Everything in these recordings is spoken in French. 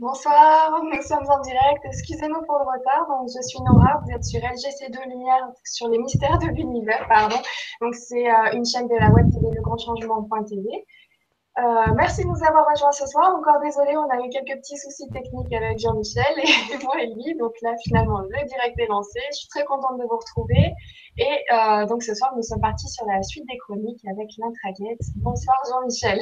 Bonsoir, nous sommes en direct. Excusez-nous pour le retard. Donc, je suis Nora, vous êtes sur LGC2 Lumière sur les mystères de l'univers. Pardon. Donc, c'est euh, une chaîne de la web TV Le Grand Changement.tv. Euh, merci de nous avoir rejoints ce soir. Encore désolé, on a eu quelques petits soucis techniques avec Jean-Michel et moi et lui. Donc là, finalement, le direct est lancé. Je suis très contente de vous retrouver. Et euh, donc ce soir, nous sommes partis sur la suite des chroniques avec l'intraguette. Bonsoir Jean-Michel.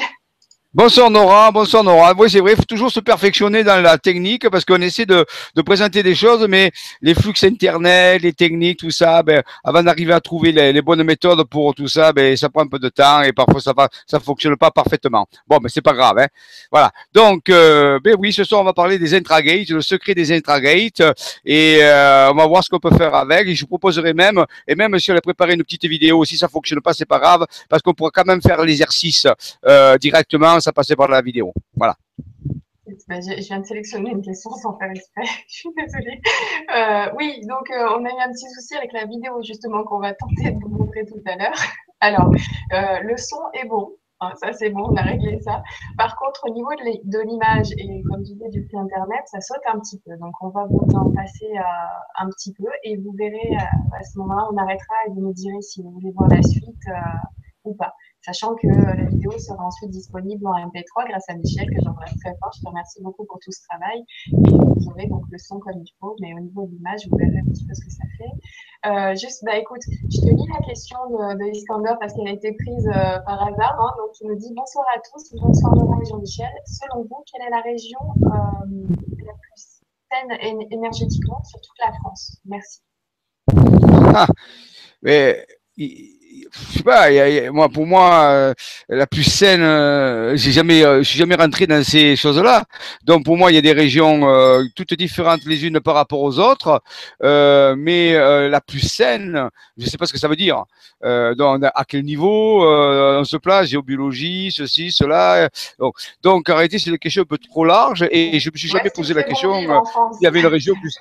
Bonsoir Nora, bonsoir Nora. Oui, c'est vrai, il faut toujours se perfectionner dans la technique parce qu'on essaie de, présenter des choses, mais les flux internet, les techniques, tout ça, ben, avant d'arriver à trouver les, bonnes méthodes pour tout ça, ben, ça prend un peu de temps et parfois ça va, fonctionne pas parfaitement. Bon, mais c'est pas grave, hein. Voilà. Donc, euh, ben oui, ce soir on va parler des intragates, le secret des intragates, et euh, on va voir ce qu'on peut faire avec. Et je vous proposerai même, et même si on a préparé une petite vidéo, si ça fonctionne pas, c'est pas grave, parce qu'on pourra quand même faire l'exercice euh, directement passer par la vidéo. Voilà. Bah, je viens de sélectionner une question sans faire exprès. je suis désolée. Euh, oui, donc euh, on a eu un petit souci avec la vidéo justement qu'on va tenter de vous montrer tout à l'heure. Alors, euh, le son est bon. Hein, ça, c'est bon, on a réglé ça. Par contre, au niveau de l'image et comme je disais du flux Internet, ça saute un petit peu. Donc, on va vous en passer un petit peu et vous verrez à ce moment-là, on arrêtera et vous nous direz si vous voulez voir la suite ou pas sachant que la vidéo sera ensuite disponible en MP3 grâce à Michel, que j'embrasse très fort. Je te remercie beaucoup pour tout ce travail. Et vous aurez donc le son comme il faut, mais au niveau de l'image, vous verrez un petit peu ce que ça fait. Euh, juste, bah écoute, je te lis la question de, de Iskander parce qu'elle a été prise euh, par hasard. Hein, donc, il nous dit Bonsoir à tous, bonsoir Laurent et Jean-Michel. Selon vous, quelle est la région euh, la plus saine énergétiquement sur toute la France? Merci. Ah, mais je sais pas, moi pour moi euh, la plus saine, euh, j'ai jamais, euh, je suis jamais rentré dans ces choses-là. Donc pour moi il y a des régions toutes différentes les unes par rapport aux autres, mais la plus saine, je sais pas ce que ça veut dire. donc à quel niveau on se place, géobiologie, ceci, cela. Donc, donc en réalité c'est une question un peu trop large et je me suis jamais posé la question. Il y avait une région plus.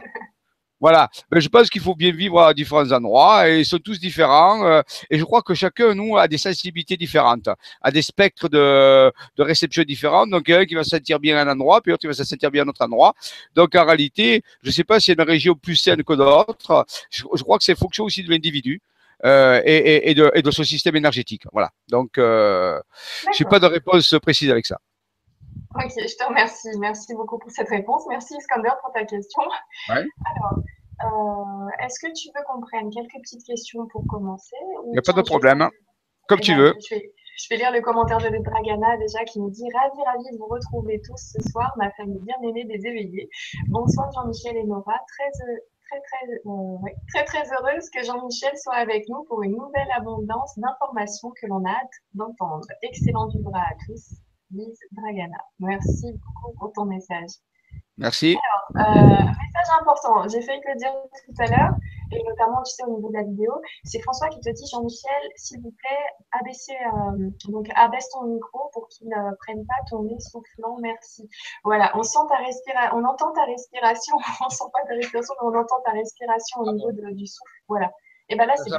Voilà. Ben, je pense qu'il faut bien vivre à différents endroits et ils sont tous différents. Euh, et je crois que chacun, nous, a des sensibilités différentes, a des spectres de, de réception différents. Donc, il y a un qui va se sentir bien à un endroit, puis l'autre qui va se sentir bien à un autre endroit. Donc, en réalité, je ne sais pas si une région plus saine que d'autres. Je, crois que c'est fonction aussi de l'individu. Euh, et, et, de, et, de, son système énergétique. Voilà. Donc, euh, je n'ai pas de réponse précise avec ça. Ok, je te remercie. Merci beaucoup pour cette réponse. Merci Iskander pour ta question. Ouais. Alors, euh, est-ce que tu veux qu'on prenne quelques petites questions pour commencer Il n'y a pas de problème. Comme eh tu ben, veux. Je vais, je vais, lire le commentaire de Dragana déjà qui nous dit Ravi, ravi de vous retrouver tous ce soir, ma famille bien aimée des éveillés. Bonsoir Jean-Michel et Nora. Très, très, très, euh, très, très heureuse que Jean-Michel soit avec nous pour une nouvelle abondance d'informations que l'on a hâte d'entendre. Excellent vivre à tous. Lise Dragana. Merci beaucoup pour ton message. Merci. Alors, euh, message important, j'ai failli te le dire tout à l'heure, et notamment, tu sais, au niveau de la vidéo, c'est François qui te dit, Jean-Michel, s'il vous plaît, abaissez, euh, donc abaisse ton micro pour qu'il ne prenne pas ton nez soufflant, merci. Voilà, on sent ta respiration, on entend ta respiration, on sent pas ta respiration, mais on entend ta respiration au niveau du souffle, voilà. Et ben là, c'est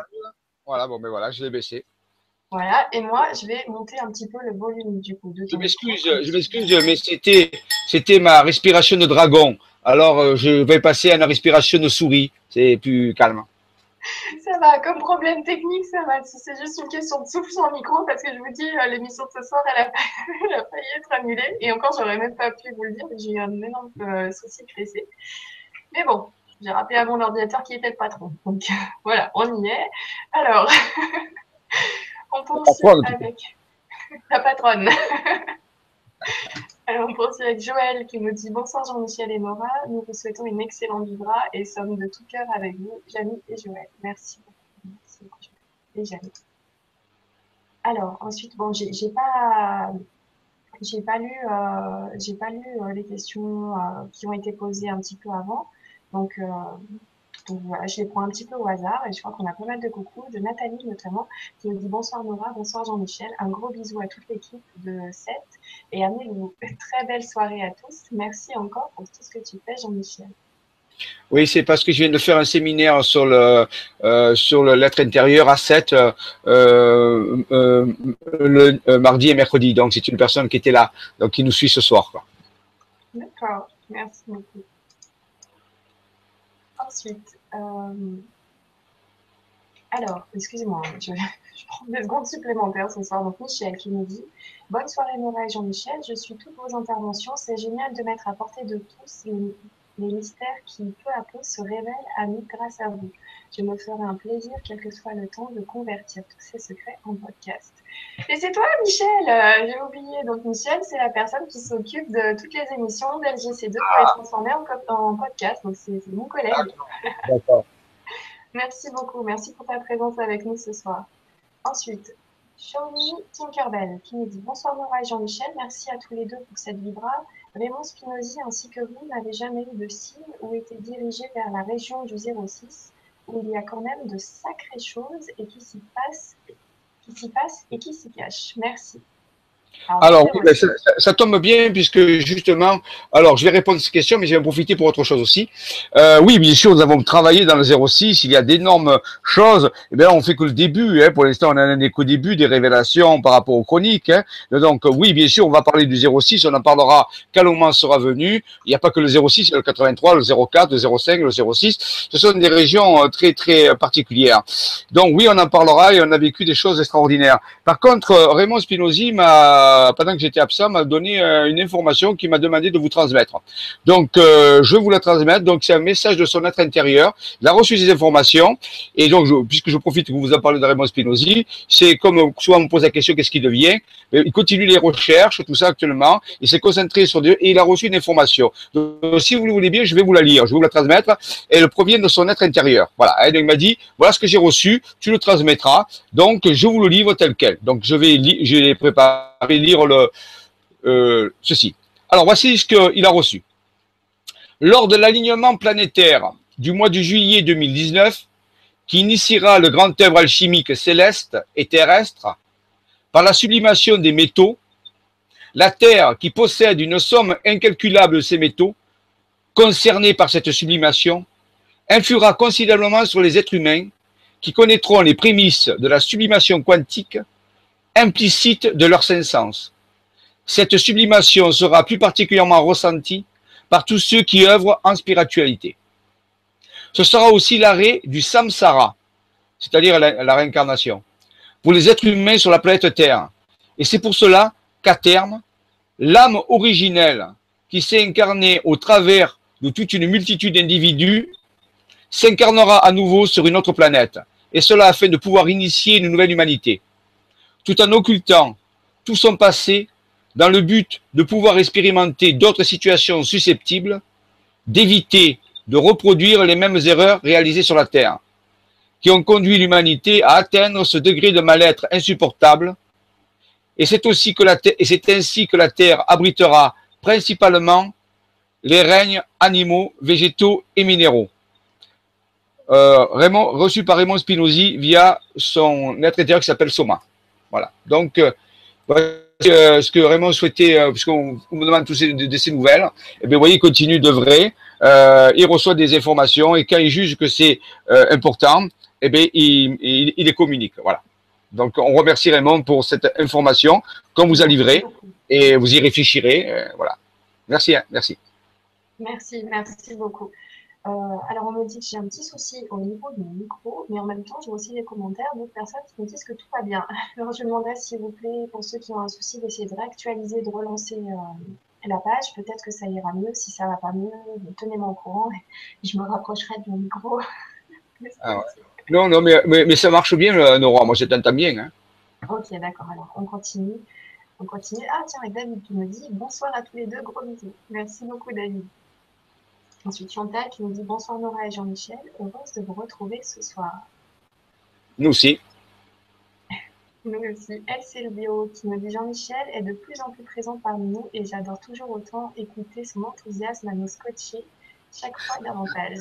Voilà, bon, ben voilà, je l'ai baissé. Voilà, et moi, je vais monter un petit peu le volume du coup. je m'excuse, je m'excuse, mais c'était, c'était ma respiration de dragon. Alors, euh, je vais passer à une respiration de souris. C'est plus calme. Ça va, comme problème technique, ça va. Si c'est juste une question de souffle sur le micro, parce que je vous dis, euh, l'émission de ce soir, elle a, failli être annulée. Et encore, j'aurais même pas pu vous le dire, j'ai eu un énorme euh, souci de PC. Mais bon, j'ai rappelé à mon ordinateur qui était le patron. Donc voilà, on y est. Alors. On poursuit avec la patronne. Alors, on poursuit avec Joël qui nous dit Bonsoir Jean-Michel et Nora, nous vous souhaitons une excellente vibra et sommes de tout cœur avec vous, Jamie et Joël. Merci beaucoup. Merci beaucoup, Joël et Jamie. Alors, ensuite, bon, j'ai pas. J'ai pas lu, euh, j'ai pas lu euh, les questions euh, qui ont été posées un petit peu avant. Donc, donc voilà, je les prends un petit peu au hasard et je crois qu'on a pas mal de coucou, de Nathalie notamment, qui nous dit bonsoir Nora, bonsoir Jean-Michel, un gros bisou à toute l'équipe de 7 et amenez-vous une très belle soirée à tous. Merci encore pour tout ce que tu fais Jean-Michel. Oui, c'est parce que je viens de faire un séminaire sur le euh, sur l'être intérieur à 7 euh, euh, le mardi et mercredi. Donc c'est une personne qui était là, donc qui nous suit ce soir. D'accord. Merci beaucoup. Ensuite, euh, alors, excusez-moi, hein, je, prends des secondes supplémentaires ce soir. Donc, Michel qui nous dit Bonne soirée, Nora et Jean-Michel. Je suis toutes vos interventions. C'est génial de mettre à portée de tous les, les mystères qui, peu à peu, se révèlent à nous grâce à vous. Je me ferai un plaisir, quel que soit le temps, de convertir tous ces secrets en podcast. Et c'est toi, Michel euh, J'ai oublié. Donc, Michel, c'est la personne qui s'occupe de toutes les émissions d'LGC2 pour les transformer en, en podcast. Donc, c'est mon collègue. D'accord. Merci beaucoup. Merci pour ta présence avec nous ce soir. Ensuite, Shawnee Tinkerbell qui nous dit Bonsoir Nora et Jean-Michel, merci à tous les deux pour cette vibra. Raymond Spinozzi ainsi que vous n'avez jamais eu de signe ou été dirigé vers la région du 06 où il y a quand même de sacrées choses et qui s'y passent, qui s'y passent et qui s'y cachent. Merci. Alors, ben, ça, tombe bien puisque justement, alors je vais répondre à ces questions, mais je vais en profiter pour autre chose aussi. Euh, oui, bien sûr, nous avons travaillé dans le 06, il y a d'énormes choses. Eh bien, on fait que le début. Hein. Pour l'instant, on n'en est qu'au début des révélations par rapport aux chroniques. Hein. Donc, oui, bien sûr, on va parler du 06, on en parlera quand le moment sera venu. Il n'y a pas que le 06, il y a le 83, le 04, le 05, le 06. Ce sont des régions euh, très, très particulières. Donc, oui, on en parlera et on a vécu des choses extraordinaires. Par contre, Raymond Spinozzi m'a pendant que j'étais absent, m'a donné euh, une information qui m'a demandé de vous transmettre. Donc, euh, je vais vous la transmettre. Donc, c'est un message de son être intérieur. Il a reçu ces informations. Et donc, puisque je profite que vous en parlez de Raymond Spinozzi, c'est comme souvent on me pose la question, qu'est-ce qui devient? Il continue les recherches, tout ça actuellement. Il s'est concentré sur Dieu et il a reçu une information. Donc, si vous le voulez bien, je vais vous la lire, je vais vous la transmettre. Et elle provient de son être intérieur. Voilà. Et donc, il m'a dit, voilà ce que j'ai reçu, tu le transmettras. Donc, je vous le livre tel quel. Donc, je vais, je l'ai préparé le, euh, ceci. Alors, voici ce qu'il a reçu. Lors de l'alignement planétaire du mois de juillet 2019, qui initiera le grand œuvre alchimique céleste et terrestre, par la sublimation des métaux, la Terre, qui possède une somme incalculable de ces métaux, concernés par cette sublimation, influera considérablement sur les êtres humains qui connaîtront les prémices de la sublimation quantique implicite de leur sens. Cette sublimation sera plus particulièrement ressentie par tous ceux qui œuvrent en spiritualité. Ce sera aussi l'arrêt du samsara, c'est-à-dire la, réincarnation, pour les êtres humains sur la planète Terre. Et c'est pour cela qu'à terme, l'âme originelle qui s'est incarnée au travers de toute une multitude d'individus s'incarnera à nouveau sur une autre planète, et cela afin de pouvoir initier une nouvelle humanité tout en occultant tout son passé dans le but de pouvoir expérimenter d'autres situations susceptibles d'éviter de reproduire les mêmes erreurs réalisées sur la Terre, qui ont conduit l'humanité à atteindre ce degré de mal-être insupportable. Et c'est aussi que la ainsi que la Terre abritera principalement les règnes animaux, végétaux et minéraux. Euh, reçu par Raymond Spinozzi via son être intérieur qui s'appelle Soma. Voilà. Donc, euh, euh, ce que Raymond souhaitait, euh, puisqu'on me demande tous ces, de, ces nouvelles, eh bien, vous voyez, il continue de vrai. il reçoit des informations et quand il juge que c'est important, eh bien, il, les communique. Voilà. Donc, on remercie Raymond pour cette information qu'on vous a livrée et vous y réfléchirez. voilà. Merci, hein, merci. Merci, merci beaucoup. Euh, alors, on me dit que j'ai un petit souci au niveau de mon micro, mais en même temps, j'ai aussi des commentaires d'autres personnes qui me disent que tout va bien. Alors, je demanderais, s'il vous plaît, pour ceux qui ont un souci, d'essayer de réactualiser, de relancer euh, la page. Peut-être que ça ira mieux. Si ça va pas mieux, tenez-moi au courant et je me rapprocherai de mon micro. Ah non, non, mais, mais, ça marche bien, euh, Nora. Moi, je t'entends bien. Hein. Ok, d'accord. Alors, on continue. On continue. Ah, tiens, avec David qui me dit bonsoir à tous les deux, gros bisous. Merci beaucoup, David. Ensuite, Chantal qui nous dit bonsoir Nora et Jean-Michel, heureuse de vous retrouver ce soir. Nous aussi. Nous aussi. Elle, bio qui nous dit Jean-Michel est de plus en plus présent parmi nous et j'adore toujours autant écouter son enthousiasme à nous scotcher chaque fois davantage.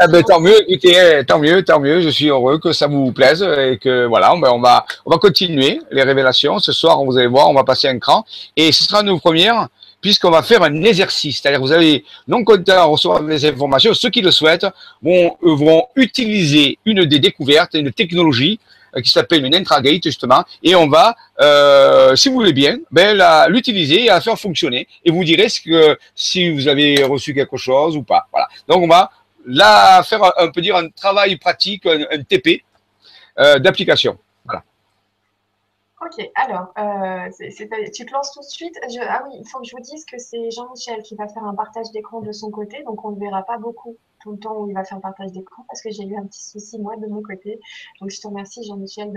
Ah ben, tant mieux, écoutez, eh, tant mieux, tant mieux. Je suis heureux que ça vous plaise et que voilà, on va, on va continuer les révélations. Ce soir, vous allez voir, on va passer un cran et ce sera nos premières puisqu'on va faire un exercice. C'est-à-dire vous allez, non content recevoir des informations, ceux qui le souhaitent vont, vont utiliser une des découvertes, une technologie qui s'appelle une intragate justement, et on va, si vous voulez bien, ben, l'utiliser et la faire fonctionner, et vous direz ce que, si vous avez reçu quelque chose ou pas. Voilà. Donc on va là faire, on peut dire, un travail pratique, un, TP d'application. Ok, alors, euh, tu te lances tout de suite. ah oui, il faut que je vous dise que c'est Jean-Michel qui va faire un partage d'écran de son côté, donc on ne verra pas beaucoup tout le temps où il va faire un partage d'écran parce que j'ai eu un petit souci moi de mon côté. Donc je te remercie Jean-Michel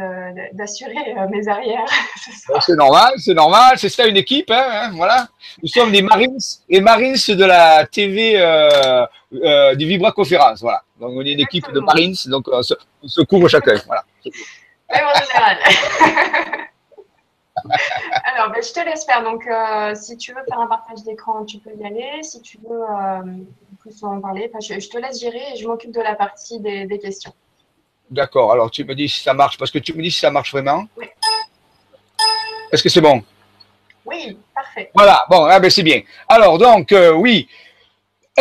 d'assurer euh, mes arrières. c'est normal, c'est normal, c'est ça une équipe, hein, hein, voilà. Nous sommes des Marines, les Marines de la TV euh, euh, du Vibra Conférence, voilà. Donc on est une équipe de Marines, donc on se, on se couvre chacun, voilà. Même en général. Alors, ben, je te laisse faire. Donc, euh, si tu veux faire un partage d'écran, tu peux y aller. Si tu veux euh, plus en parler, je, te laisse gérer et je m'occupe de la partie des, questions. D'accord. Alors, tu me dis si ça marche, parce que tu me dis si ça marche vraiment. Oui. Est-ce que c'est bon? Oui, parfait. Voilà, bon, ah ben c'est bien. Alors, donc, euh, oui,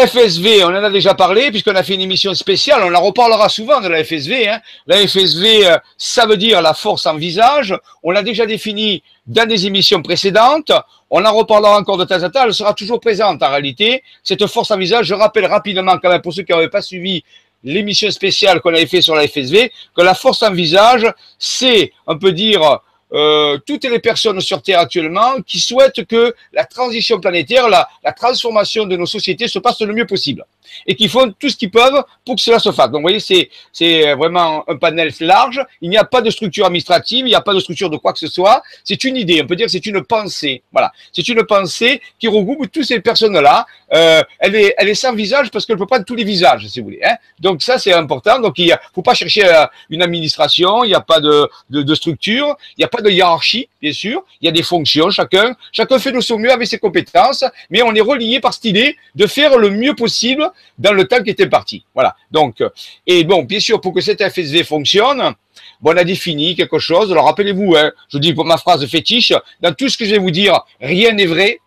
FSV, on en a déjà parlé, puisqu'on a fait une émission spéciale, on en reparlera souvent de la FSV. Hein. La FSV, euh, ça veut dire la force en visage. On l'a déjà défini dans des émissions précédentes. On en reparlera encore de temps en temps. Elle sera toujours présente en réalité. Cette force en visage, je rappelle rapidement quand même pour ceux qui n'avaient pas suivi l'émission spéciale qu'on avait fait sur la FSV, que la force en visage, c'est, on peut dire, euh, toutes les personnes sur Terre actuellement qui souhaitent que la transition planétaire, la, la transformation de nos sociétés se passe le mieux possible et qui font tout ce qu'ils peuvent pour que cela se fasse. Donc, vous voyez, c'est, c'est vraiment un panel large. Il n'y a pas de structure administrative, il n'y a pas de structure de quoi que ce soit. C'est une idée, on peut dire que c'est une pensée. Voilà. C'est une pensée qui regroupe toutes ces personnes-là. Euh, elle, est, elle est sans visage parce qu'elle peut prendre tous les visages, si vous voulez. Hein. Donc, ça, c'est important. Donc, il ne faut pas chercher euh, une administration, il n'y a pas de, de, de structure, il n'y a pas de hiérarchie, bien sûr. Il y a des fonctions, chacun. Chacun fait de son mieux avec ses compétences, mais on est relié par cette idée de faire le mieux possible dans le temps qui était parti. Voilà. Donc, euh, et bon, bien sûr, pour que cette FSV fonctionne, bon, on a défini quelque chose. Alors, rappelez-vous, hein, je dis pour ma phrase fétiche, dans tout ce que je vais vous dire, rien n'est vrai,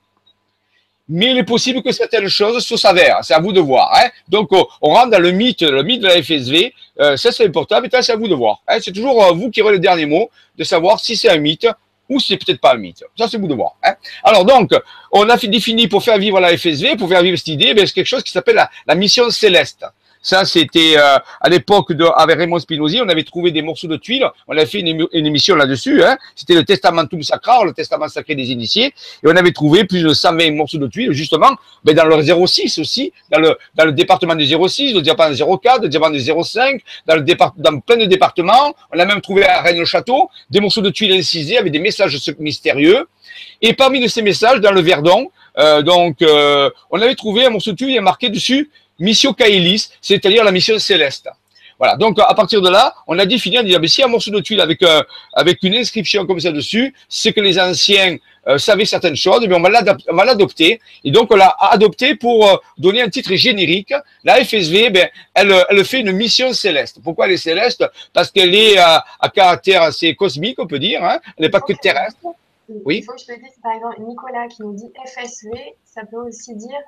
mais il est possible que certaines choses se s'avèrent. C'est à vous de voir. Hein. Donc, on, rentre dans le mythe, le mythe de la FSV. Euh, ça, c'est important, mais c'est à vous de voir. Hein. C'est toujours euh, vous qui aurez le dernier mot de savoir si c'est un mythe ou c'est peut-être pas un mythe. Ça, c'est vous de voir. Hein. Alors donc, on a défini pour faire vivre la FSV, pour faire vivre cette idée, ben, c'est quelque chose qui s'appelle la, mission céleste. Ça, c'était euh, à l'époque avec Raymond Spinozzi, on avait trouvé des morceaux de tuiles, on avait fait une, émission là-dessus. Hein. C'était le Testamentum Sacra, le Testament sacré des initiés, et on avait trouvé plus de 120 morceaux de tuiles, justement, ben, dans le 06 aussi, dans le dans le département du 06, le département du 04, le département du 05, dans le départ, dans plein de départements. On a même trouvé à Rennes-le-Château des morceaux de tuiles incisés avec des messages mystérieux. Et parmi ces messages, dans le Verdon, euh, donc, euh, on avait trouvé un morceau de tuile, marqué dessus Mission Kaelis, c'est-à-dire la mission céleste. Voilà, donc à partir de là, on a défini, on dit, ah, ben, si un morceau de tuile avec, euh, avec une inscription comme ça dessus, c'est que les anciens euh, savaient certaines choses, mais on va l'adopter. Et donc on l'a adopté pour euh, donner un titre générique. La FSV, ben, elle, elle fait une mission céleste. Pourquoi elle est céleste? Parce qu'elle est à caractère assez cosmique, on peut dire. Hein elle n'est pas que terrestre. Oui. Il faut que je te dise, par exemple, Nicolas qui nous dit FSV, ça peut aussi dire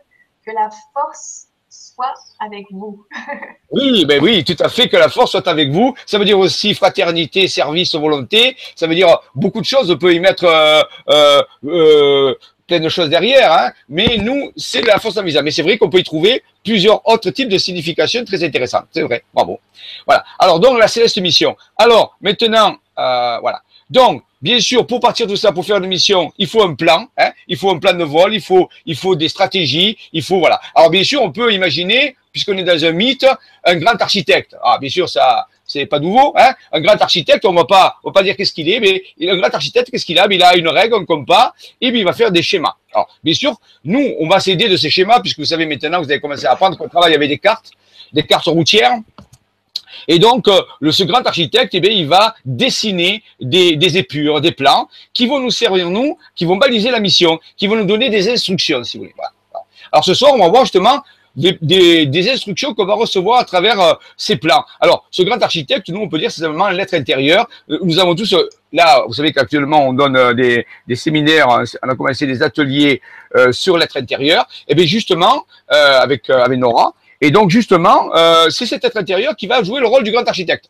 que la force soit avec vous. oui, ben oui, tout à fait, que la force soit avec vous. Ça veut dire aussi fraternité, service, volonté. Ça veut dire beaucoup de choses. On peut y mettre euh, euh, euh, plein de choses derrière. Hein. Mais nous, c'est la force en visa. Mais c'est vrai qu'on peut y trouver plusieurs autres types de significations très intéressantes. C'est vrai, bravo. Voilà. Alors, donc, la céleste mission. Alors, maintenant, voilà. Donc, Bien sûr, pour partir de ça, pour faire une mission, il faut un plan, hein, il faut un plan de vol, il faut, des stratégies, il faut voilà. Alors bien sûr, on peut imaginer, puisqu'on est dans un mythe, un grand architecte. Ah, bien sûr, ça, c'est pas nouveau, hein. Un grand architecte, on va pas, va pas dire qu'est-ce qu'il est, mais un grand architecte, qu'est-ce qu'il a? Il a une règle, un compas, et puis il va faire des schémas. Alors, bien sûr, nous, on va s'aider de ces schémas, puisque vous savez maintenant, vous avez commencé à apprendre qu'on travaille avec des cartes, des cartes routières. Et donc, euh, le, ce grand architecte, eh bien, il va dessiner des, des, épures, des plans qui vont nous servir, nous, qui vont baliser la mission, qui vont nous donner des instructions, si vous voulez. Voilà. Alors, ce soir, on va voir justement des, des, instructions qu'on va recevoir à travers euh, ces plans. Alors, ce grand architecte, nous, on peut dire c'est simplement une lettre intérieure. Euh, nous avons tous, là, vous savez qu'actuellement, on donne des, des, séminaires, on a commencé des ateliers sur lettre intérieure. Et bien, justement, avec, avec Nora, et donc, justement, euh, c'est cet être intérieur qui va jouer le rôle du grand architecte.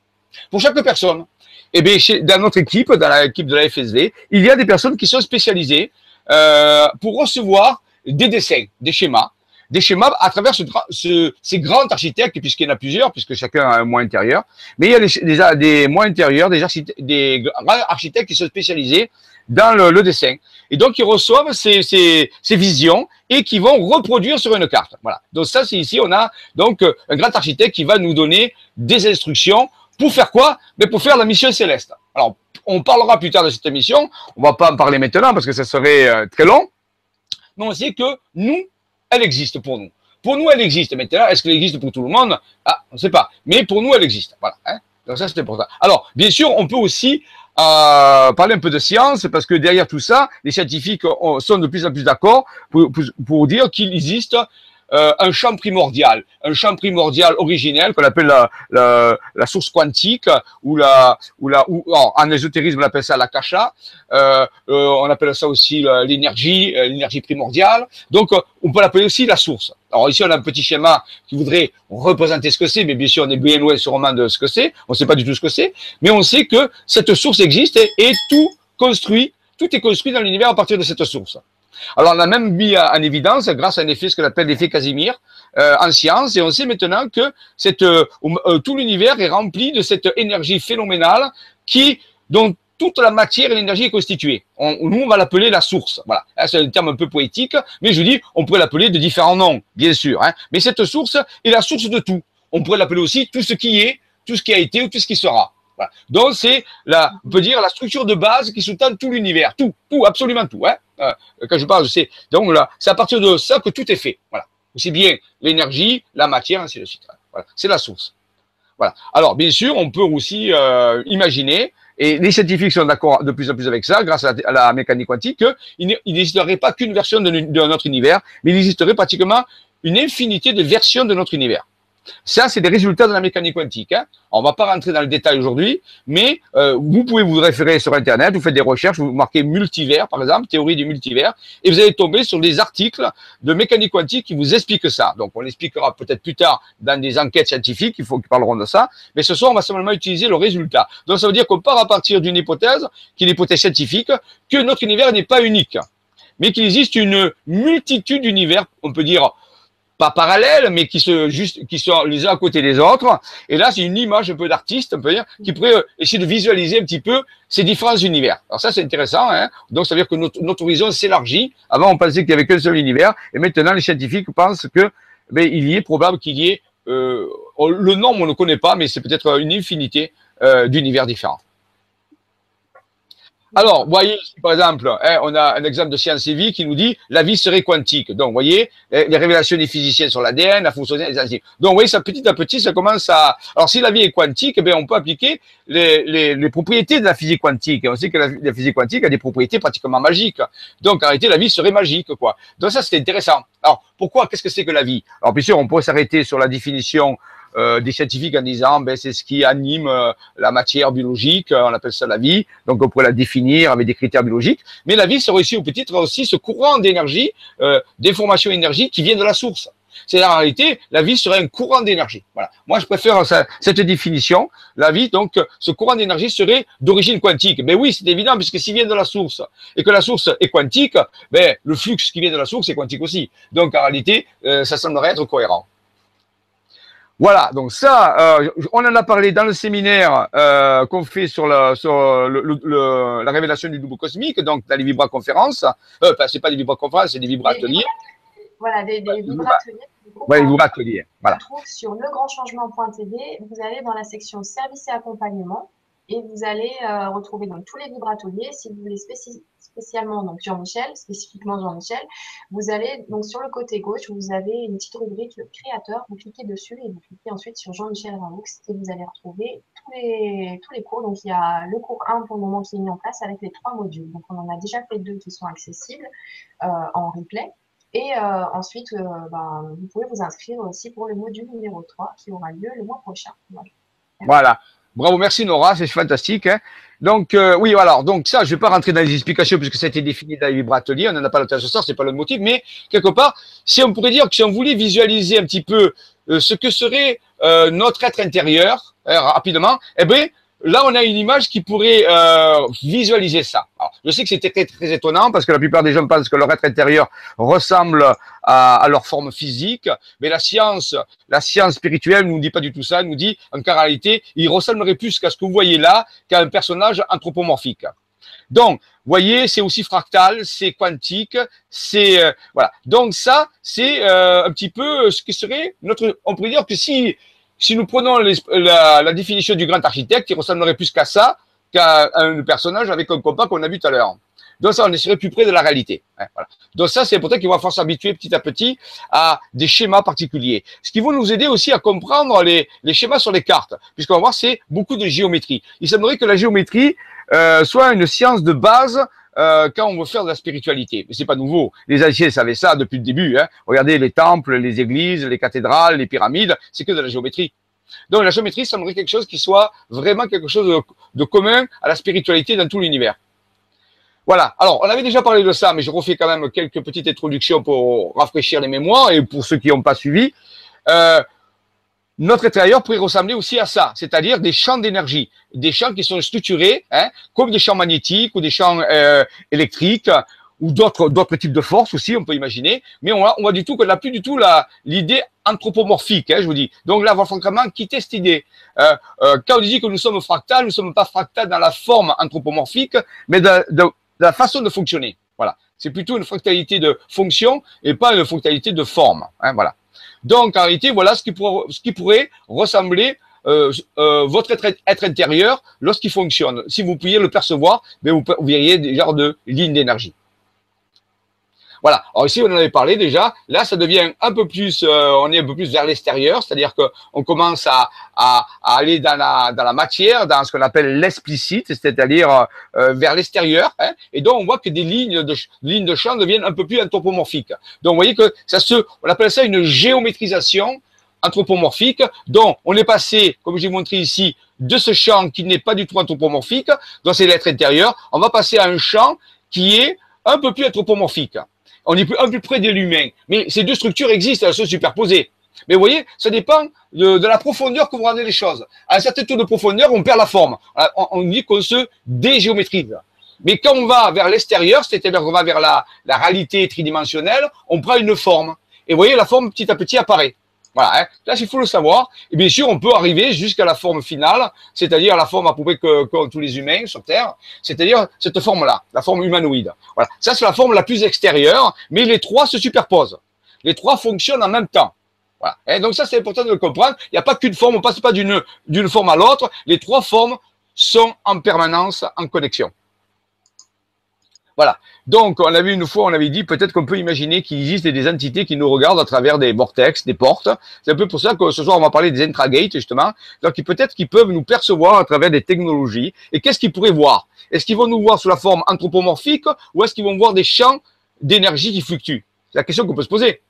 Pour chaque personne. eh bien, dans notre équipe, dans l'équipe de la FSV, il y a des personnes qui sont spécialisées euh, pour recevoir des dessins, des schémas, des schémas à travers ce, ces grands architectes, puisqu'il y en a plusieurs, puisque chacun a un mois intérieur, mais il y a des, des, mois intérieurs, des, des architectes qui sont spécialisés dans le, dessin. Et donc, ils reçoivent ces, ces, ces, visions et qui vont reproduire sur une carte. Voilà. Donc ça, c'est ici, on a donc un grand architecte qui va nous donner des instructions pour faire quoi? Mais pour faire la mission céleste. Alors, on parlera plus tard de cette mission. On va pas en parler maintenant parce que ça serait euh, très long. Mais on sait que nous, elle existe pour nous. Pour nous, elle existe. Maintenant, est-ce qu'elle existe pour tout le monde? Ah, on ne sait pas. Mais pour nous, elle existe. Voilà. Hein Donc ça, c'est important. Alors, bien sûr, on peut aussi euh, parler un peu de science parce que derrière tout ça, les scientifiques sont de plus en plus d'accord pour, dire qu'il existe euh, un champ primordial, un champ primordial originel qu'on appelle la, source quantique ou la ou la ou en ésotérisme on appelle ça la kasha, euh, euh, on appelle ça aussi l'énergie, euh, l'énergie primordiale. Donc on peut l'appeler aussi la source. Alors ici on a un petit schéma qui voudrait représenter ce que c'est, mais bien sûr on est bien loin sûrement de ce que c'est. On ne sait pas du tout ce que c'est, mais on sait que cette source existe et, tout construit, tout est construit dans l'univers à partir de cette source. Alors, on a même mis en évidence, grâce à un effet, ce qu'on appelle l'effet Casimir, euh, en science, et on sait maintenant que euh, euh, tout l'univers est rempli de cette énergie phénoménale qui, dont toute la matière et l'énergie est constituée. nous, on va l'appeler la source. Voilà. C'est un terme un peu poétique, mais je dis, on pourrait l'appeler de différents noms, bien sûr. Hein. Mais cette source est la source de tout. On pourrait l'appeler aussi tout ce qui est, tout ce qui a été ou tout ce qui sera. Donc, c'est la, peut dire la structure de base qui sous-tend tout l'univers. Tout, tout, absolument tout. Hein. Euh, quand je parle, c'est donc là, c'est à partir de ça que tout est fait. Voilà. Aussi bien l'énergie, la matière, ainsi de suite. Voilà. C'est la source. Voilà. Alors, bien sûr, on peut aussi euh, imaginer, et les scientifiques sont d'accord de plus en plus avec ça, grâce à la, mécanique quantique, qu'il n'existerait pas qu'une version de, de notre univers, mais il existerait pratiquement une infinité de versions de notre univers. Ça, c'est des résultats de la mécanique quantique. Hein. On ne va pas rentrer dans le détail aujourd'hui, mais euh, vous pouvez vous référer sur Internet, vous faites des recherches, vous marquez multivers, par exemple, théorie du multivers, et vous allez tomber sur des articles de mécanique quantique qui vous expliquent ça. Donc, on l'expliquera peut-être plus tard dans des enquêtes scientifiques, il faut qu'ils parleront de ça. Mais ce soir, on va simplement utiliser le résultat. Donc, ça veut dire qu'on part à partir d'une hypothèse, qui est l'hypothèse scientifique, que notre univers n'est pas unique, mais qu'il existe une multitude d'univers, on peut dire pas parallèles, mais qui, se, juste, qui sont les uns à côté des autres. Et là, c'est une image un peu d'artiste, on peut dire, qui pourrait euh, essayer de visualiser un petit peu ces différents univers. Alors ça, c'est intéressant. Hein Donc, ça veut dire que notre, notre horizon s'élargit. Avant, on pensait qu'il y avait qu'un seul univers, et maintenant, les scientifiques pensent que ben, il y est probable qu'il y ait euh, le nombre, on ne connaît pas, mais c'est peut-être une infinité euh, d'univers différents. Alors, voyez par exemple, hein, on a un exemple de science et vie qui nous dit la vie serait quantique. Donc, vous voyez, les révélations des physiciens sur l'ADN, la fonction des enzymes. Donc, vous voyez, ça petit à petit, ça commence à. Alors, si la vie est quantique, eh on peut appliquer les, les, les, propriétés de la physique quantique. on sait que la, physique quantique a des propriétés pratiquement magiques. Donc, en réalité, la vie serait magique, quoi. Donc, ça, c'est intéressant. Alors, pourquoi Qu'est-ce que c'est que la vie? Alors, bien sûr, on peut s'arrêter sur la définition euh, des scientifiques en disant ben, c'est ce qui anime euh, la matière biologique, euh, on appelle ça la vie, donc on pourrait la définir avec des critères biologiques, mais la vie serait aussi, ou peut-être aussi ce courant d'énergie, d'information énergie qui vient de la source. C'est en réalité, la vie serait un courant d'énergie. Voilà. Moi, je préfère cette définition. La vie, donc, ce courant d'énergie serait d'origine quantique. Mais oui, c'est évident, puisque s'il vient de la source et que la source est quantique, ben, le flux qui vient de la source est quantique aussi. Donc, en réalité, ça semblerait être cohérent. Voilà, donc ça, euh, on en a parlé dans le séminaire euh, qu'on fait sur, la, sur le, la révélation du double cosmique, donc dans les vibra-conférences. Euh, enfin, c'est pas des vibra-conférences, c'est des vibra-ateliers. Voilà, des, des vibra-ateliers. Oui, les vibra-ateliers, voilà. On trouve sur legrandchangement.tv, vous allez dans la section service et accompagnement et vous allez euh, retrouver donc tous les vibrateliers. Si vous voulez spécialement donc Jean-Michel, spécifiquement Jean-Michel, vous allez donc sur le côté gauche, vous avez une petite rubrique créateur. Vous cliquez dessus et vous cliquez ensuite sur Jean-Michel Ranoux et vous allez retrouver tous les tous les cours. Donc il y a le cours 1 pour le moment qui est mis en place avec les trois modules. Donc on en a déjà fait deux qui sont accessibles euh, en replay. Et euh, ensuite, euh, ben, vous pouvez vous inscrire aussi pour le module numéro 3 qui aura lieu le mois prochain. Voilà. Bravo, merci Nora, c'est fantastique. Hein. Donc euh, oui, alors donc ça, je vais pas rentrer dans les explications puisque ça a été défini dans les vibrateliers, on n'en a pas temps ce soir, c'est pas le motif, mais quelque part, si on pourrait dire que si on voulait visualiser un petit peu euh, ce que serait euh, notre être intérieur rapidement, eh bien, là, on a une image qui pourrait euh, visualiser ça. je sais que c'était très, très étonnant parce que la plupart des gens pensent que leur être intérieur ressemble à, leur forme physique, mais la science, la science spirituelle nous dit pas du tout ça. Elle nous dit qu'en réalité, il ressemblerait plus qu'à ce que vous voyez là, qu'à un personnage anthropomorphique. Donc, voyez, c'est aussi fractal, c'est quantique, c'est euh, voilà. Donc ça, c'est euh, un petit peu ce qui serait notre. On pourrait dire que si si nous prenons la, définition du grand architecte, il ressemblerait plus qu'à ça qu'à un personnage avec un compas qu'on a vu tout à l'heure. Donc ça, on serait plus près de la réalité. Hein. Donc ça, c'est pour ça qu'il va falloir s'habituer petit à petit à des schémas particuliers. Ce qui va nous aider aussi à comprendre les, les schémas sur les cartes, puisqu'on va voir, c'est beaucoup de géométrie. Il semblerait que la géométrie euh, soit une science de base euh, quand on veut faire de la spiritualité. Mais c'est pas nouveau. Les anciens savaient ça depuis le début. Hein. Regardez les temples, les églises, les cathédrales, les pyramides, c'est que de la géométrie. Donc la géométrie semblerait quelque chose qui soit vraiment quelque chose de, commun à la spiritualité dans tout l'univers. Voilà. Alors, on avait déjà parlé de ça, mais je refais quand même quelques petites introductions pour rafraîchir les mémoires et pour ceux qui n'ont pas suivi. Euh, notre intérieur pourrait ressembler aussi à ça, c'est-à-dire des champs d'énergie, des champs qui sont structurés hein, comme des champs magnétiques ou des champs euh, électriques ou d'autres d'autres types de forces aussi, on peut imaginer. Mais on voit, on voit du tout qu'on n'a plus du tout la l'idée anthropomorphique, hein, je vous dis. Donc là, va vraiment quitter cette idée. Euh, euh, quand on dit que nous sommes fractals, nous sommes pas fractals dans la forme anthropomorphique, mais de, de, de la façon de fonctionner. Voilà. C'est plutôt une fractalité de fonction et pas une fractalité de forme. Hein, voilà. Donc, en réalité, voilà ce qui, pourrait, ressembler euh, euh, votre être, être intérieur lorsqu'il fonctionne. Si vous pouviez le percevoir, ben vous, vous verriez des genres de lignes d'énergie. Voilà. Alors ici, on en avait parlé déjà. Là, ça devient un peu plus, euh, on est un peu plus vers l'extérieur, c'est-à-dire qu'on commence à, aller dans la, dans matière, dans ce qu'on appelle l'explicite, c'est-à-dire euh, vers l'extérieur. Hein, et donc, on voit que des lignes de, lignes champ deviennent un peu plus anthropomorphiques. Donc, vous voyez que ça se, on appelle ça une géométrisation anthropomorphique. Donc, on est passé, comme j'ai montré ici, de ce champ qui n'est pas du tout anthropomorphique, donc c'est l'être intérieur, on va passer à un champ qui est un peu plus anthropomorphique on est un peu près de l'humain. Mais ces deux structures existent, elles sont superposées. Mais vous voyez, ça dépend de, la profondeur que vous rendez les choses. À un certain taux de profondeur, on perd la forme. On, dit qu'on se dégéométrise. Mais quand on va vers l'extérieur, c'est-à-dire qu'on va vers la, la réalité tridimensionnelle, on prend une forme. Et vous voyez, la forme petit à petit apparaît. Voilà, hein. là, il faut le savoir. Et bien sûr, on peut arriver jusqu'à la forme finale, c'est-à-dire la forme à peu près que, que tous les humains sur Terre, c'est-à-dire cette forme-là, la forme humanoïde. Voilà, ça c'est la forme la plus extérieure, mais les trois se superposent. Les trois fonctionnent en même temps. Voilà. Et donc ça, c'est important de le comprendre. Il n'y a pas qu'une forme, on passe pas d'une forme à l'autre. Les trois formes sont en permanence en connexion. Voilà. Donc, on a vu une fois, on avait dit peut-être qu'on peut imaginer qu'il existe des entités qui nous regardent à travers des vortex, des portes. C'est un peu pour ça que ce soir, on va parler des intragates, justement. Donc, peut-être qu'ils peuvent nous percevoir à travers des technologies. Et qu'est-ce qu'ils pourraient voir? Est-ce qu'ils vont nous voir sous la forme anthropomorphique ou est-ce qu'ils vont voir des champs d'énergie qui fluctuent? C'est la question qu'on peut se poser.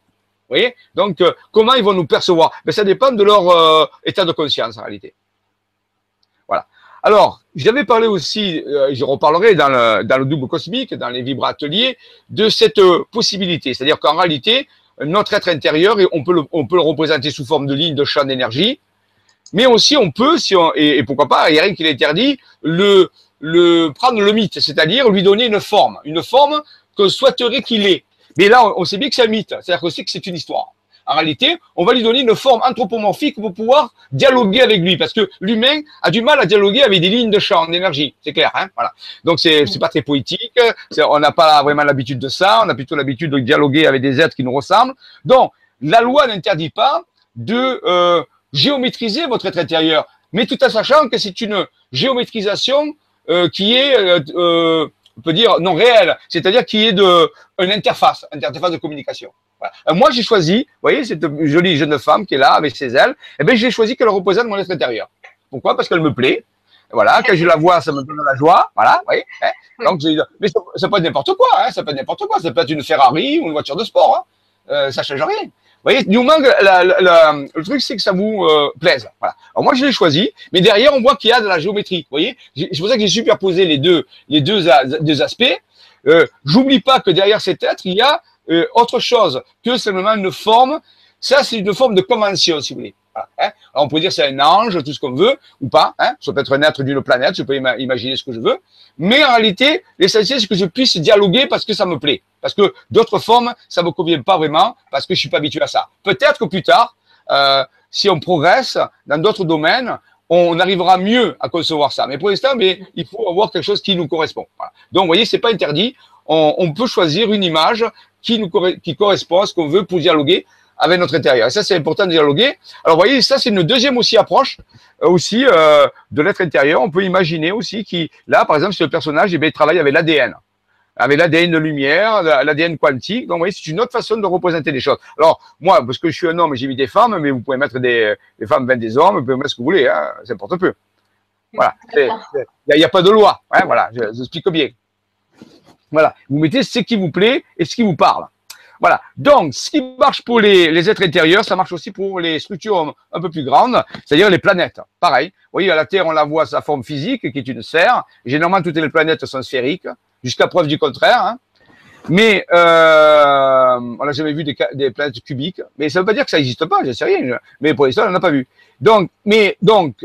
Vous voyez? Donc, euh, comment ils vont nous percevoir? Ben, Ça dépend de leur euh, état de conscience, en réalité. Alors, j'avais parlé aussi, euh, je reparlerai dans le, dans le double cosmique, dans les vibrateliers, de cette euh, possibilité. C'est-à-dire qu'en réalité, notre être intérieur, on peut, le, on peut le représenter sous forme de ligne de champ d'énergie, mais aussi on peut, si on, et, pourquoi pas, il n'y a rien qui l'interdit, le, prendre le mythe, c'est-à-dire lui donner une forme, une forme que souhaiterait qu'il ait. Mais là, on, sait bien que c'est un mythe, c'est-à-dire qu'on sait que c'est une histoire. En réalité, on va lui donner une forme anthropomorphique pour pouvoir dialoguer avec lui, parce que l'humain a du mal à dialoguer avec des lignes de champ d'énergie, c'est clair, hein voilà. Donc c'est c'est pas très poétique, on n'a pas vraiment l'habitude de ça, on a plutôt l'habitude de dialoguer avec des êtres qui nous ressemblent. Donc la loi n'interdit pas de euh, géométriser votre être intérieur, mais tout en sachant que c'est une géométrisation euh, qui est euh, on peut dire non réelle, c'est-à-dire qui est de une interface, interface de communication. Euh, moi, j'ai choisi, vous voyez, cette jolie jeune femme qui est là avec ses ailes, eh bien, j'ai choisi qu'elle représente mon être intérieur. Pourquoi? Parce qu'elle me plaît. Voilà, quand je la vois, ça me donne de la joie. Voilà, vous voyez. Hein. Donc, mais ça, ça, peut être n'importe quoi. Hein, ça peut être n'importe quoi. Ça peut être une Ferrari ou une voiture de sport. Hein. Euh, ça change rien. Vous voyez, du moment le truc, c'est que ça vous euh, plaise. Voilà. Alors moi, je l'ai choisi, mais derrière, on voit qu'il y a de la géométrie. Vous voyez, c'est pour ça que j'ai superposé les deux, les deux, deux aspects. Euh, J'oublie pas que derrière cet être, il y a euh, autre chose que simplement une forme. Ça, c'est une forme de convention, si vous voulez. Hein. on peut dire c'est un ange, tout ce qu'on veut, ou pas. Hein. Ça peut être un être d'une planète, je peux imaginer ce que je veux. Mais en réalité, l'essentiel, c'est que je puisse dialoguer parce que ça me plaît. Parce que d'autres formes, ça me convient pas vraiment, parce que je suis pas habitué à ça. Peut-être que plus tard, euh, si on progresse dans d'autres domaines, on arrivera mieux à concevoir ça. Mais pour l'instant, mais il faut avoir quelque chose qui nous correspond. Donc, vous voyez, c'est pas interdit. On, on, peut choisir une image qui nous qui correspond à ce qu'on veut pour dialoguer avec notre intérieur. Et ça, c'est important de dialoguer. Alors, vous voyez, ça, c'est une deuxième aussi approche euh, aussi euh, de l'être intérieur. On peut imaginer aussi qui, là, par exemple, si le personnage, eh bien, il travaille avec l'ADN, avec l'ADN de lumière, l'ADN quantique. Donc, vous voyez, c'est une autre façon de représenter les choses. Alors, moi, parce que je suis un homme, j'ai mis des femmes, mais vous pouvez mettre des, des femmes, ben des hommes, vous pouvez mettre ce que vous voulez, hein, ça importe peu. Voilà. Il n'y a, a, pas de loi. Hein, voilà, je, je explique bien. Voilà. Vous mettez ce qui vous plaît et ce qui vous parle. Voilà. Donc, ce qui marche pour les, êtres intérieurs, ça marche aussi pour les structures un peu plus grandes, c'est-à-dire les planètes. Pareil. Vous voyez, à la Terre, on la voit sa forme physique, qui est une sphère. Généralement, toutes les planètes sont sphériques, jusqu'à preuve du contraire. Hein. Mais euh, on n'a jamais vu des, planètes cubiques. Mais ça ne veut pas dire que ça n'existe pas, je sais rien. Mais pour l'instant, on n'a pas vu. Donc, mais donc,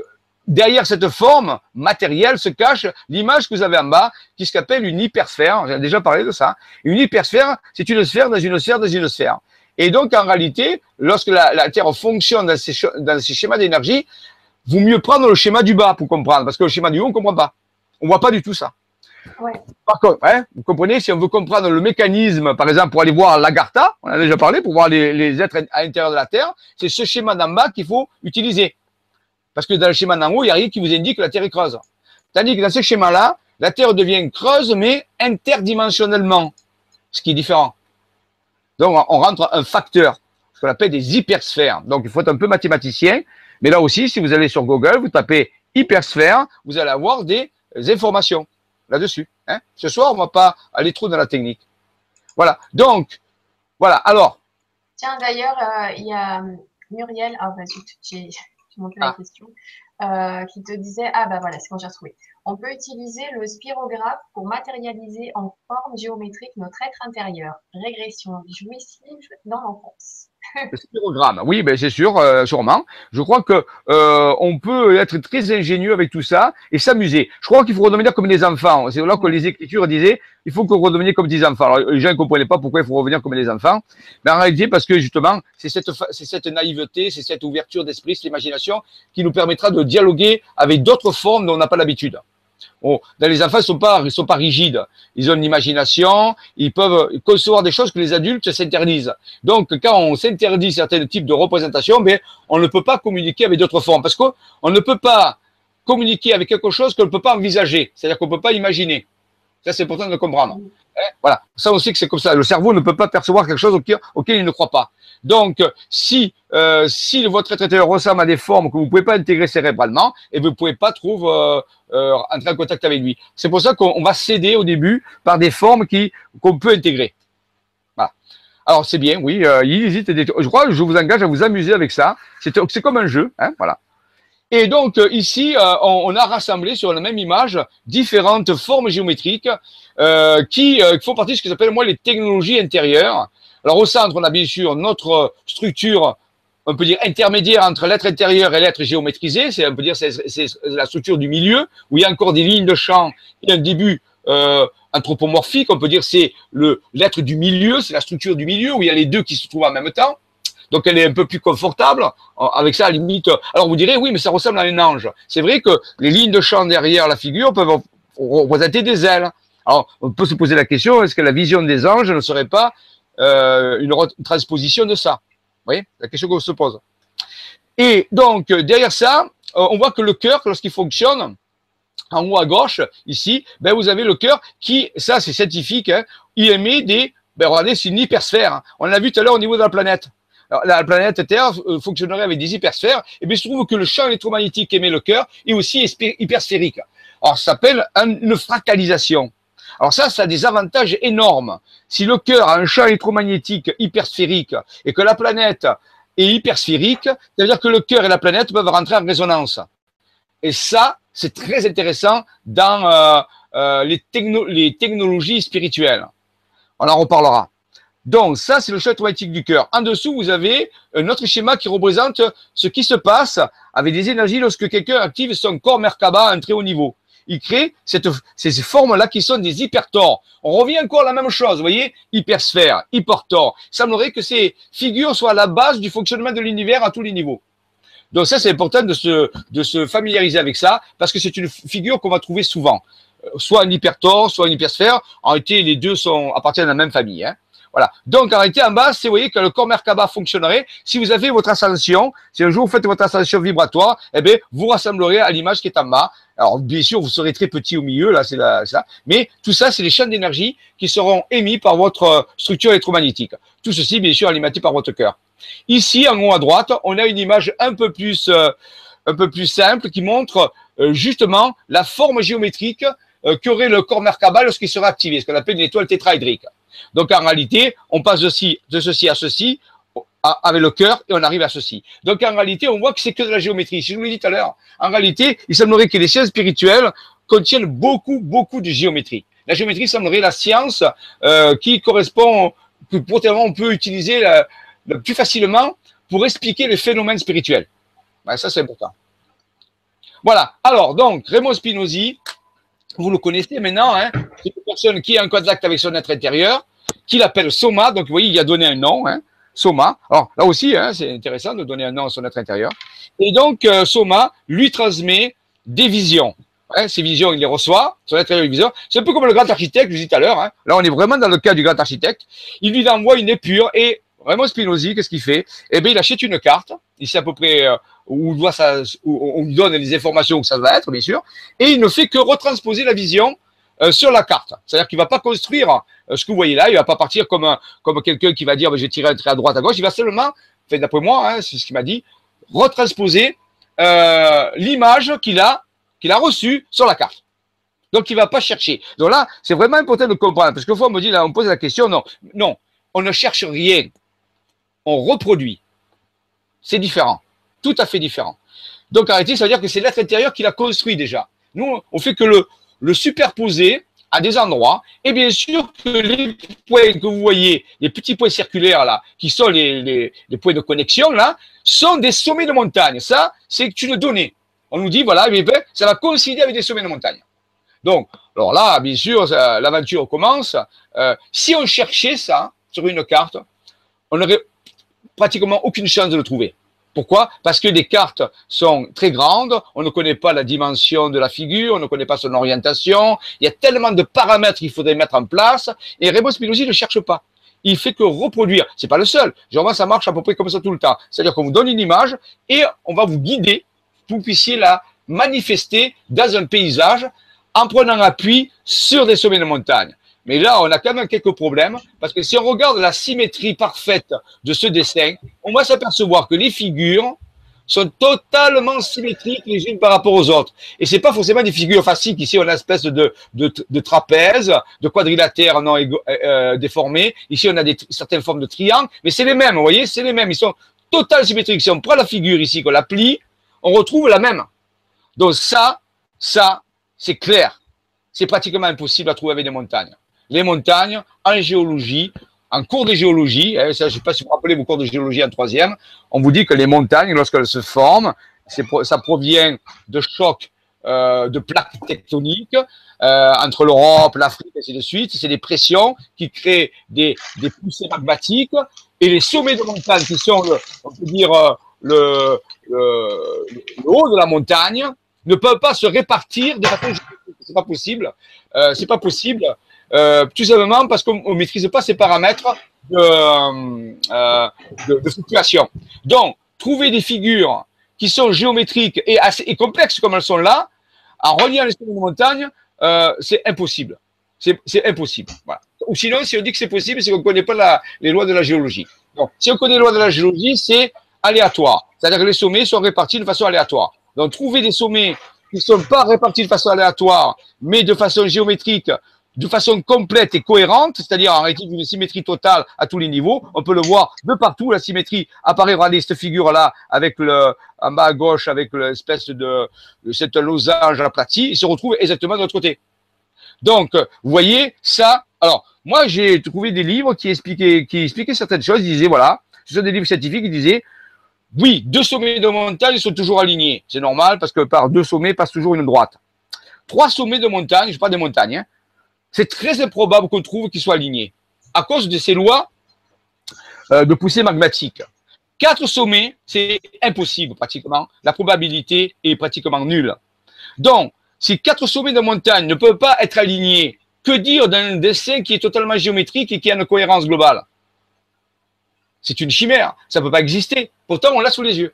derrière cette forme matérielle se cache l'image que vous avez en bas, qui s'appelle une hypersphère. J'ai déjà parlé de ça. Une hypersphère, c'est une sphère dans une sphère dans une sphère. Et donc, en réalité, lorsque la, la Terre fonctionne dans ces, dans ces schémas d'énergie, vaut mieux prendre le schéma du bas pour comprendre, parce que le schéma du haut, on ne comprend pas. On ne voit pas du tout ça. Ouais. Par contre, hein, vous comprenez, si on veut comprendre le mécanisme, par exemple, pour aller voir l'Agartha, on a déjà parlé, pour voir les, les êtres à l'intérieur de la Terre, c'est ce schéma d'en bas qu'il faut utiliser. Parce que dans le schéma d'en haut, il n'y a rien qui vous indique que la Terre est creuse. Tandis que dans ce schéma-là, la Terre devient creuse, mais interdimensionnellement, ce qui est différent. Donc, on rentre un facteur, ce qu'on appelle des hypersphères. Donc, il faut être un peu mathématicien. Mais là aussi, si vous allez sur Google, vous tapez hypersphère, vous allez avoir des informations là-dessus. Hein. Ce soir, on ne va pas aller trop dans la technique. Voilà. Donc, voilà. Alors. Tiens, d'ailleurs, euh, il y a Muriel. Ah, bah zut, j'ai ah. question, euh, qui te disait, ah bah voilà, c'est quand j'ai retrouvé. On peut utiliser le spirographe pour matérialiser en forme géométrique notre être intérieur. Régression jouissive dans l'enfance. Spirogramme, oui, ben c'est sûr, euh, sûrement. Je crois que euh, on peut être très ingénieux avec tout ça et s'amuser. Je crois qu'il faut redevenir comme des enfants. C'est là que les Écritures disaient il faut qu'on redevienne comme des enfants. Alors, les gens ne comprenaient pas pourquoi il faut revenir comme des enfants, mais en réalité parce que justement c'est cette c'est cette naïveté, c'est cette ouverture d'esprit, cette imagination qui nous permettra de dialoguer avec d'autres formes dont on n'a pas l'habitude. Dans les enfants, ils sont pas, sont pas rigides. Ils ont une imagination. Ils peuvent concevoir des choses que les adultes s'interdisent. Donc, quand on s'interdit certains types de représentations, mais on ne peut pas communiquer avec d'autres formes parce qu'on ne peut pas communiquer avec quelque chose qu'on ne peut pas envisager. C'est-à-dire qu'on ne peut pas imaginer. Ça, c'est important de le comprendre. Hein? Voilà. Ça aussi que c'est comme ça. Le cerveau ne peut pas percevoir quelque chose auquel, il ne croit pas. Donc, si, euh, votre traiteur ressemble à des formes que vous ne pouvez pas intégrer cérébralement, et vous ne pouvez pas trouver, euh, entrer en contact avec lui. C'est pour ça qu'on va céder au début par des formes qui qu'on peut intégrer. Voilà. Alors, c'est bien, oui, euh, il hésite. Je crois je vous engage à vous amuser avec ça. C'est comme un jeu, hein, voilà. Et donc euh, ici, euh, on, a rassemblé sur la même image différentes formes géométriques euh, qui font partie de ce que j'appelle moi les technologies intérieures. Alors au centre, on a bien sûr notre structure, on peut dire intermédiaire entre l'être intérieur et l'être géométrisé. C'est on peut dire c'est la structure du milieu où il y a encore des lignes de champ et un début anthropomorphique. On peut dire c'est l'être du milieu, c'est la structure du milieu où il y a les deux qui se trouvent en même temps donc elle est un peu plus confortable. Avec ça, à la limite, alors vous direz, oui, mais ça ressemble à un ange. C'est vrai que les lignes de champ derrière la figure peuvent représenter des ailes. Alors, on peut se poser la question, est-ce que la vision des anges ne serait pas euh, une transposition de ça? Voyez, la question qu'on se pose. Et donc, derrière ça, euh, on voit que le cœur, lorsqu'il fonctionne, en haut à gauche, ici, ben vous avez le cœur qui, ça c'est scientifique, hein, il émet des, ben regardez, c'est une hypersphère. On l'a vu tout à l'heure au niveau de la planète. La planète Terre euh, fonctionnerait avec des hypersphères, et bien, il se trouve que le champ électromagnétique émet le cœur est aussi hypersphérique. Alors, ça s'appelle une fractalisation. Alors ça, ça a des avantages énormes. Si le cœur a un champ électromagnétique hypersphérique et que la planète est hypersphérique, ça veut dire que le cœur et la planète peuvent rentrer en résonance. Et ça, c'est très intéressant dans euh, euh, les, technologies spirituelles. On en reparlera. Donc, ça, c'est le schéma automatique du cœur. En dessous, vous avez un autre schéma qui représente ce qui se passe avec des énergies lorsque quelqu'un active son corps Merkaba à un très haut niveau. Il crée ces formes-là qui sont des hypertors. On revient encore à la même chose, vous voyez Hypersphère, hypertor. Il semblerait que ces figures soient à la base du fonctionnement de l'univers à tous les niveaux. Donc ça, c'est important de se, de se familiariser avec ça, parce que c'est une figure qu'on va trouver souvent. Euh, soit un hypertor, soit une hypersphère. En réalité, les deux sont, appartiennent à la même famille. Hein. Voilà. Donc, en réalité, en bas, c'est, vous voyez, que le corps Merkaba fonctionnerait. Si vous avez votre ascension, si un jour vous faites votre ascension vibratoire, eh bien, vous rassemblerez à l'image qui est en bas. Alors, bien sûr, vous serez très petit au milieu, là, c'est ça. Mais tout ça, c'est les champs d'énergie qui seront émis par votre euh, structure électromagnétique. Tout ceci, bien sûr, alimenté par votre cœur. Ici, en haut à droite, on a une image un peu plus, euh, un peu plus simple qui montre euh, justement la forme géométrique qu'aurait le corps Merkaba lorsqu'il sera activé, ce qu'on appelle une étoile tétraédrique. Donc en réalité, on passe de ceci, de ceci à ceci avec le cœur et on arrive à ceci. Donc en réalité, on voit que c'est que de la géométrie. Si je vous l'ai dit tout à l'heure, en réalité, il semblerait que les sciences spirituelles contiennent beaucoup, beaucoup de géométrie. La géométrie semblerait la science euh, qui correspond, que potentiellement on peut utiliser le plus facilement pour expliquer les phénomènes spirituels. Ben, ça, c'est important. Voilà. Alors, donc, Raymond Spinozzi, vous le connaissez maintenant, hein, c'est une personne qui est en contact avec son être intérieur, qu'il appelle Soma, donc vous voyez, il a donné un nom, hein, Soma. Alors là aussi, hein, c'est intéressant de donner un nom à son être intérieur. Et donc, euh, Soma lui transmet des visions. Hein, ces visions, il les reçoit, son être intérieur, visions. C'est un peu comme le grand architecte, je vous disais tout à l'heure. Là, on est vraiment dans le cas du grand architecte. Il lui envoie une épure et vraiment Spinozzi, qu'est-ce qu'il fait? Eh bien, il achète une carte. Sait à peu près euh, où, on lui donne les informations que ça va être, bien sûr. Et il ne fait que retransposer la vision euh, sur la carte. C'est-à-dire qu'il va pas construire euh, ce que vous voyez là, il va pas partir comme, quelqu'un qui va dire je vais tirer un trait à droite, à gauche, il va seulement, fait d'après moi, hein, c'est ce qu'il m'a dit, retransposer euh, l'image qu'il a, reçue sur la carte. Donc il va pas chercher. Donc là, c'est vraiment important de comprendre, parce que fois on me dit, là, on pose la question, non, non, on ne cherche rien, on reproduit. C'est différent, tout à fait différent. Donc réalité, ça veut dire que c'est l'être intérieur qui l'a construit déjà. Nous, on fait que le, superposer à des endroits. Et bien sûr que les points que vous voyez, les petits points circulaires là, qui sont les, points de connexion là, sont des sommets de montagne. Ça, c'est une donnée. On nous dit, voilà, ben, ça va coïncider avec des sommets de montagne. Donc, alors là, bien sûr, l'aventure commence. Euh, si on cherchait ça sur une carte, on n'aurait pratiquement aucune chance de le trouver. Pourquoi? Parce que les cartes sont très grandes, on ne connaît pas la dimension de la figure, on ne connaît pas son orientation, il y a tellement de paramètres qu'il faudrait mettre en place, et Raymond Spinozzi ne cherche pas. Il fait que reproduire. C'est pas le seul. Généralement, ça marche à peu près comme ça tout le temps. C'est-à-dire qu'on vous donne une image et on va vous guider pour que vous puissiez la manifester dans un paysage en prenant appui sur des sommets de montagne. Mais là, on a quand même quelques problèmes, parce que si on regarde la symétrie parfaite de ce dessin, on va s'apercevoir que les figures sont totalement symétriques les unes par rapport aux autres. Et c'est pas forcément des figures faciles. Ici, on a une espèce de, trapèze, de quadrilatère non euh, euh, déformé. Ici, on a certaines formes de triangles, mais c'est les mêmes, vous voyez, c'est les mêmes. Ils sont totalement symétriques. Si on prend la figure ici, qu'on la plie, on retrouve la même. Donc ça, ça, c'est clair. C'est pratiquement impossible à trouver avec des montagnes les montagnes en géologie, en cours de géologie, hein, je ne sais pas si vous rappelez vos cours de géologie en troisième, on vous dit que les montagnes, lorsqu'elles se forment, ça provient de chocs euh, de plaques tectoniques euh, entre l'Europe, l'Afrique, et ainsi de suite. C'est des pressions qui créent des, poussées magmatiques et les sommets de montagne qui sont, le, on peut dire, euh, le, haut de la montagne ne peuvent pas se répartir de façon C'est pas possible. C'est pas possible euh, tout simplement parce qu'on ne maîtrise pas ces paramètres de, euh, de, de, fluctuation. Donc, trouver des figures qui sont géométriques et, assez, complexes comme elles sont là, en reliant les sommets de montagne, euh, c'est impossible. C'est impossible. Voilà. Ou sinon, si on dit que c'est possible, c'est qu'on ne connaît pas les lois de la géologie. Donc, si on connaît les lois de la géologie, c'est aléatoire. C'est-à-dire que les sommets sont répartis de façon aléatoire. Donc, trouver des sommets qui ne sont pas répartis de façon aléatoire, mais de façon géométrique, de façon complète et cohérente, c'est-à-dire en réalité d'une symétrie totale à tous les niveaux. On peut le voir de partout, la symétrie apparaît, regardez cette figure-là, avec le, en bas à gauche, avec l'espèce de, cette losange aplatie, il se retrouve exactement de l'autre côté. Donc, vous voyez, ça, Alors, moi, j'ai trouvé des livres qui expliquaient, qui expliquaient certaines choses. Ils disaient, voilà, ce sont des livres scientifiques qui disaient, oui, deux sommets de montagne sont toujours alignés. C'est normal parce que par deux sommets passe toujours une droite. Trois sommets de montagne, je parle des montagnes, hein, c'est très improbable qu'on trouve qu'ils soient alignés à cause de ces lois euh, de poussée magmatique. Quatre sommets, c'est impossible pratiquement. La probabilité est pratiquement nulle. Donc, si quatre sommets de montagne ne peuvent pas être alignés, que dire d'un dessin qui est totalement géométrique et qui a une cohérence globale? C'est une chimère, ça ne peut pas exister. Pourtant, on l'a sous les yeux.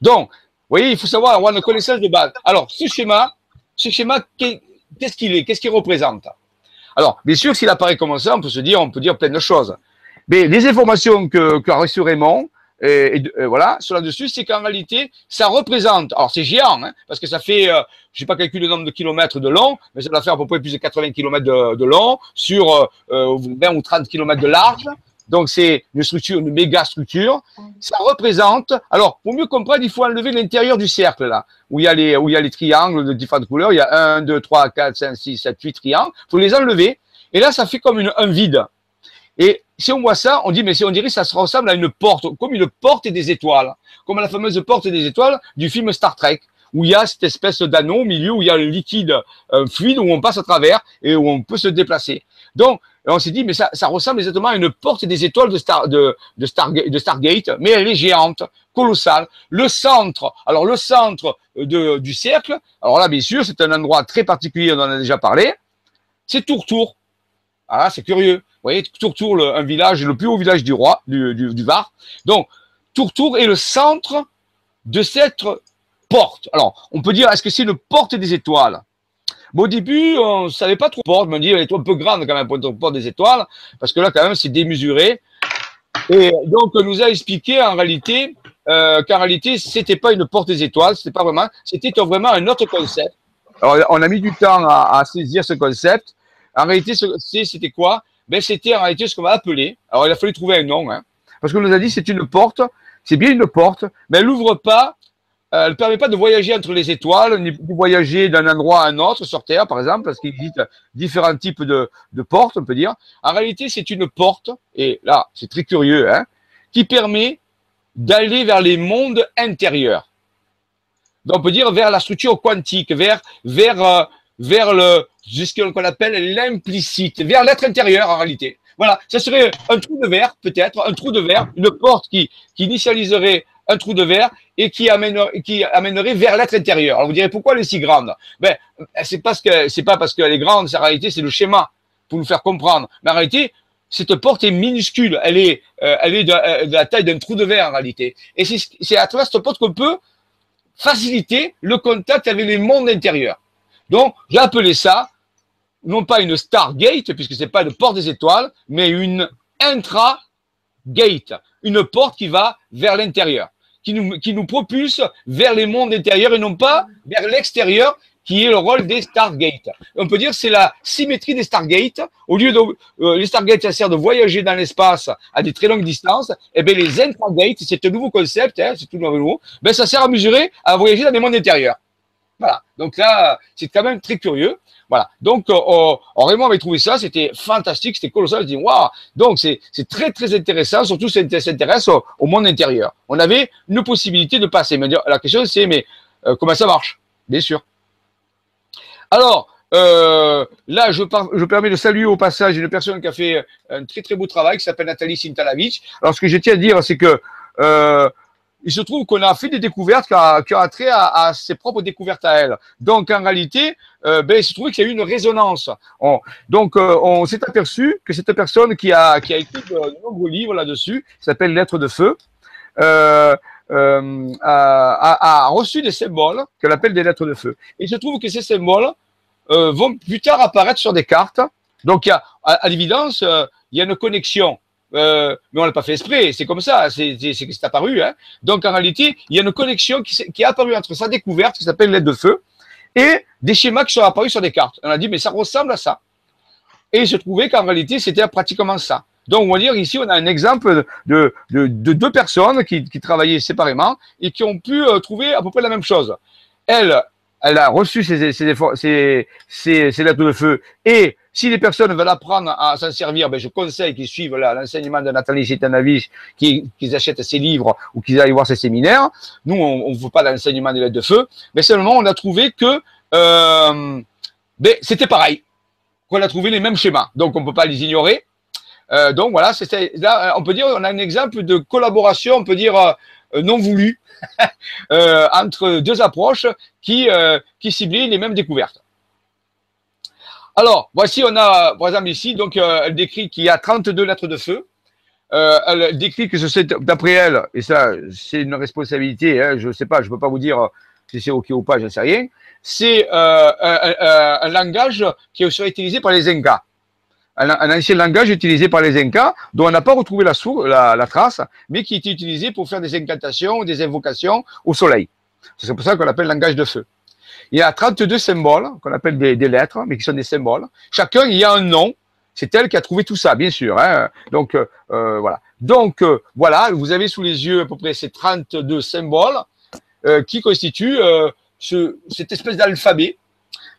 Donc, vous voyez, il faut savoir avoir une connaissance de base. Alors, ce schéma, ce schéma, qu'est-ce qu'il est Qu'est-ce qu'il représente? Alors, bien sûr, s'il apparaît comme ça, on peut se dire, on peut dire plein de choses. Mais les informations que, qu'a reçu Raymond, et, voilà, sur là-dessus, c'est qu'en réalité, ça représente, alors c'est géant, hein, parce que ça fait, euh, je sais pas calculer le nombre de kilomètres de long, mais ça doit faire à peu près plus de 80 kilomètres de, long sur euh, 20 ou 30 kilomètres de large. Donc c'est une structure, une méga structure. Ça représente. Alors pour mieux comprendre, il faut enlever l'intérieur du cercle là, où il y a les où il y a les triangles de différentes couleurs. Il y a 1, 2, 3, 4, 5, 6, 7, 8 triangles. Il faut les enlever. Et là, ça fait comme une, un vide. Et si on voit ça, on dit, mais si on dirait ça se ressemble à une porte, comme une porte des étoiles, comme la fameuse porte des étoiles du film Star Trek, où il y a cette espèce d'anneau au milieu, où il y a le liquide un fluide, où on passe à travers et où on peut se déplacer. Donc, on s'est dit, mais ça, ressemble exactement à une porte et des étoiles de, Star, de, de, Stargate, mais elle est géante, colossale. Le centre, alors le centre de, du cercle, alors là, bien sûr, c'est un endroit très particulier, on en a déjà parlé, c'est Tourtour. Ah, c'est curieux. Vous voyez, Tourtour, un village, le plus haut village du roi, du, Var. Donc, Tourtour est le centre de cette porte. Alors, on peut dire, est-ce que c'est une porte des étoiles? Au début, on ne savait pas trop porte. On me dit, elle est un peu grande quand même pour une porte des étoiles, parce que là, quand même, c'est démesuré. Et donc, on nous a expliqué en réalité euh, qu'en réalité, c'était pas une porte des étoiles, c'était pas vraiment, c'était vraiment un autre concept. Alors, on a mis du temps à, à saisir ce concept. En réalité, c'était quoi? Ben, c'était en réalité ce qu'on va appeler. Alors, il a fallu trouver un nom, hein, parce qu'on nous a dit c'est une porte, c'est bien une porte, mais elle n'ouvre pas, elle ne permet pas de voyager entre les étoiles, ni de voyager d'un endroit à un autre sur Terre, par exemple, parce qu'il existe différents types de, de portes, on peut dire. En réalité, c'est une porte, et là, c'est très curieux, hein, qui permet d'aller vers les mondes intérieurs. Donc, on peut dire vers la structure quantique, vers, vers, euh, vers le, ce qu'on appelle l'implicite, vers l'être intérieur en réalité. Voilà, ça serait un trou de verre, peut-être, un trou de verre, une porte qui, qui initialiserait un trou de verre et qui, amènerait, vers l'être intérieur. Alors vous direz pourquoi elle est si grande? Ben c'est parce que c'est pas parce qu'elle est grande, en réalité c'est le schéma pour nous faire comprendre. Mais en réalité, cette porte est minuscule, elle est, euh, elle est de, euh, de, la taille d'un trou de verre en réalité. Et c'est à travers cette porte qu'on peut faciliter le contact avec les mondes intérieurs. Donc, j'ai appelé ça, non pas une Stargate, puisque c'est pas une porte des étoiles, mais une intra-gate, une porte qui va vers l'intérieur, qui nous, qui nous propulse vers les mondes intérieurs et non pas vers l'extérieur, qui est le rôle des Stargate. On peut dire c'est la symétrie des Stargate. Au lieu de euh, les Stargate, ça sert de voyager dans l'espace à des très longues distances. Et eh bien les intragate, c'est un nouveau concept, hein, c'est tout nouveau. Ben ça sert à mesurer, à voyager dans les mondes intérieurs. Voilà. Donc là, c'est quand même très curieux. Voilà. Donc, euh, oh, Raymond avait trouvé ça, c'était fantastique, c'était colossal. Je dis, waouh! Donc, c'est très, très intéressant, surtout si ça s'intéresse au, monde intérieur. On avait une possibilité de passer. La question, c'est, mais euh, comment ça marche? Bien sûr. Alors, euh, là, je, je, permets de saluer au passage une personne qui a fait un très, très beau travail, qui s'appelle Nathalie Sintalavich. Alors, ce que je tiens à dire, c'est que euh, il se trouve qu'on a fait des découvertes qui ont, qui trait à, ses propres découvertes à elle. Donc, en réalité, euh, ben, il se trouve qu'il y a eu une résonance. donc, euh, on s'est aperçu que cette personne qui a, a écrit de, nombreux livres là-dessus, qui s'appelle Lettres de feu, euh, a, a, reçu des symboles qu'elle appelle des lettres de feu. Il se trouve que ces symboles vont plus tard apparaître sur des cartes. Donc, il y a, à, à l'évidence, il y a une connexion euh, mais on l'a pas fait exprès, c'est comme ça, c'est c'est apparu. Hein. Donc en réalité, il y a une connexion qui, est apparue entre sa découverte, qui s'appelle l'aide de feu, et des schémas qui sont apparus sur des cartes. On a dit, mais ça ressemble à ça. Et il se trouvait qu'en réalité, c'était pratiquement ça. Donc, on va dire ici, on a un exemple de, de, de deux personnes qui, travaillaient séparément et qui ont pu euh, trouver à peu près la même chose. Elle, elle a reçu ces, ces, ces, ces, lettres de feu. Et si les personnes veulent apprendre à s'en servir, ben je conseille qu'ils suivent l'enseignement de Nathalie Zitanavich, qu'ils achètent ses livres ou qu'ils aillent voir ses séminaires. Nous, on ne veut pas l'enseignement des lettres de feu, mais seulement on a trouvé que euh, ben, c'était pareil, qu'on a trouvé les mêmes schémas. Donc, on ne peut pas les ignorer. Euh, donc voilà, là, on peut dire, on a un exemple de collaboration, on peut dire euh, non voulue, entre deux approches qui, ciblaient les mêmes découvertes. Alors, voici, on a, par exemple, ici, donc, euh, elle décrit qu'il y a 32 lettres de feu. elle décrit que c'est, d'après elle, et ça, c'est une responsabilité, hein, je ne sais pas, je ne peux pas vous dire si c'est OK ou pas, je ne sais rien, c'est un, langage qui serait utilisé par les Incas un, ancien langage utilisé par les Incas, dont on n'a pas retrouvé la, la, trace, mais qui était utilisé pour faire des incantations, des invocations au soleil. C'est pour ça qu'on l'appelle langage de feu. Il y a 32 symboles qu'on appelle des, lettres, mais qui sont des symboles. Chacun, il y a un nom. C'est elle qui a trouvé tout ça, bien sûr. Hein. Donc, euh, euh, voilà. Donc, euh, voilà, vous avez sous les yeux à peu près ces 32 symboles qui constituent ce, cette espèce d'alphabet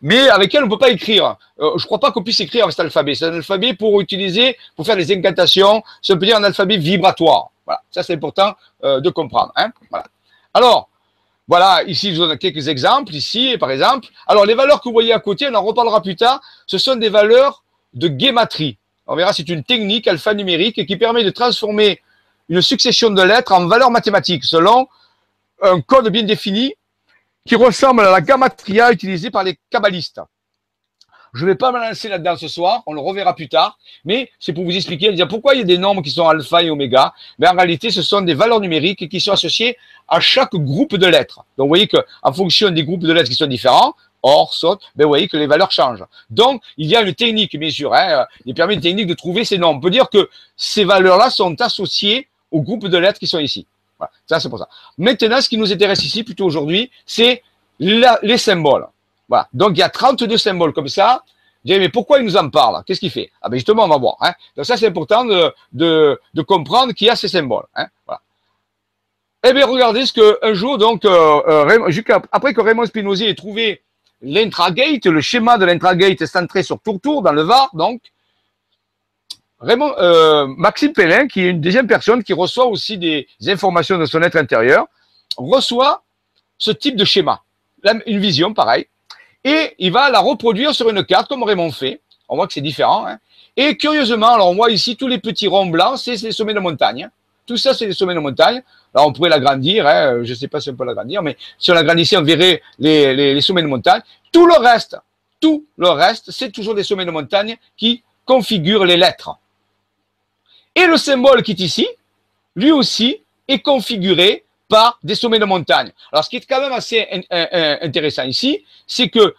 mais avec elle, on ne peut pas écrire. Je ne crois pas qu'on puisse écrire avec cet alphabet. C'est un alphabet pour utiliser, pour faire des incantations. Ça peut dire un alphabet vibratoire. Voilà, ça c'est important de comprendre. Hein voilà. Alors, voilà, ici je vous donne quelques exemples. Ici, par exemple. Alors, les valeurs que vous voyez à côté, on en reparlera plus tard. Ce sont des valeurs de guématrie. On verra, c'est une technique alphanumérique qui permet de transformer une succession de lettres en valeurs mathématiques selon un code bien défini qui ressemble à la gamatria utilisée par les kabbalistes. Je ne vais pas me lancer là-dedans ce soir, on le reverra plus tard, mais c'est pour vous expliquer, pourquoi il y a des nombres qui sont alpha et oméga. Mais en réalité, ce sont des valeurs numériques qui sont associées à chaque groupe de lettres. Donc, vous voyez qu'en fonction des groupes de lettres qui sont différents, or, saute, ben, vous voyez que les valeurs changent. Donc, il y a une technique, bien sûr, hein, il permet une technique de trouver ces nombres. On peut dire que ces valeurs-là sont associées aux groupes de lettres qui sont ici. Voilà, ça c'est pour ça. Maintenant, ce qui nous intéresse ici, plutôt aujourd'hui, c'est les symboles. Voilà. Donc il y a 32 symboles comme ça. Je mais pourquoi il nous en parle? Qu'est-ce qu'il fait? Ah ben justement, on va voir. Hein. Donc ça, c'est important de, comprendre qu'il y a ces symboles. Hein. Eh bien, regardez ce que un jour, donc, euh, euh, après que Raymond Spinozzi ait trouvé l'intragate, le schéma de l'intragate centré sur Tourtour, dans le Var, donc, Raymond, euh, Maxime Pellin, qui est une deuxième personne qui reçoit aussi des informations de son être intérieur, reçoit ce type de schéma, une vision pareil, et il va la reproduire sur une carte comme Raymond fait. On voit que c'est différent. Hein. Et curieusement, alors on voit ici tous les petits ronds blancs, c'est les sommets de montagne. Tout ça, c'est les sommets de montagne. Alors on pourrait l'agrandir, hein, je ne sais pas si on peut l'agrandir, mais si on l'agrandissait, on verrait les, les sommets de montagne. Tout le reste, tout le reste, c'est toujours des sommets de montagne qui configurent les lettres. Et le symbole qui est ici, lui aussi, est configuré par des sommets de montagne. Alors, ce qui est quand même assez intéressant ici, c'est que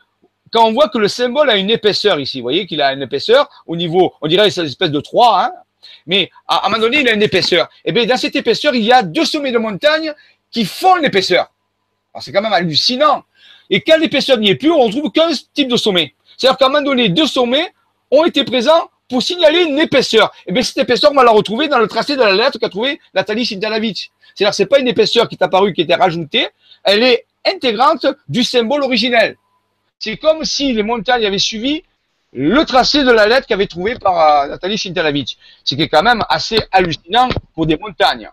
quand on voit que le symbole a une épaisseur ici, vous voyez qu'il a une épaisseur au niveau, on dirait c'est une espèce de 3, hein, mais à, un moment donné, il a une épaisseur. Et eh bien, dans cette épaisseur, il y a deux sommets de montagne qui font l'épaisseur. Alors, c'est quand même hallucinant. Et quand l'épaisseur n'y est plus, on trouve qu'un type de sommet. C'est-à-dire qu'à un moment donné, deux sommets ont été présents pour signaler une épaisseur. Et eh bien, cette épaisseur, on va la retrouver dans le tracé de la lettre qu'a trouvé Nathalie Sintalavich. C'est-à-dire que ce n'est pas une épaisseur qui est apparue, qui était rajoutée, elle est intégrante du symbole originel. C'est comme si les montagnes avaient suivi le tracé de la lettre qu'avait trouvé par euh, Nathalie Sintalavich. Ce qui est quand même assez hallucinant pour des montagnes.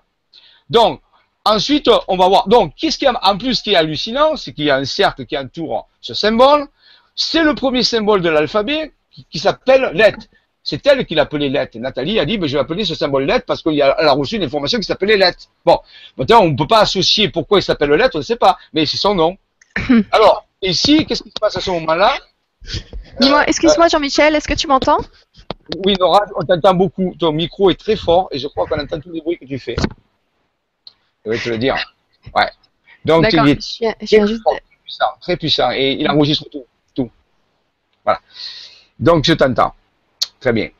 Donc, ensuite, on va voir. Donc, qu'est-ce qui en plus, qui est hallucinant, c'est qu'il y a un cercle qui entoure ce symbole. C'est le premier symbole de l'alphabet qui, qui s'appelle lettre. C'est elle qui l'appelait lettre. Nathalie a dit, ben, je vais appeler ce symbole lettre parce qu'elle a, reçu une information qui s'appelait lettre. Bon, maintenant, on ne peut pas associer pourquoi il s'appelle lettre, on ne sait pas, mais c'est son nom. Alors, ici, qu'est-ce qui se passe à ce moment-là? Dis-moi, euh, excuse-moi Jean-Michel, est-ce que tu m'entends? Oui, Nora, on t'entend beaucoup. Ton micro est très fort et je crois qu'on entend tous les bruits que tu fais. Je vais te le dire. Ouais. Donc, il est très, puissant, très puissant et il enregistre tout. tout. Voilà. Donc, je t'entends. Très bien.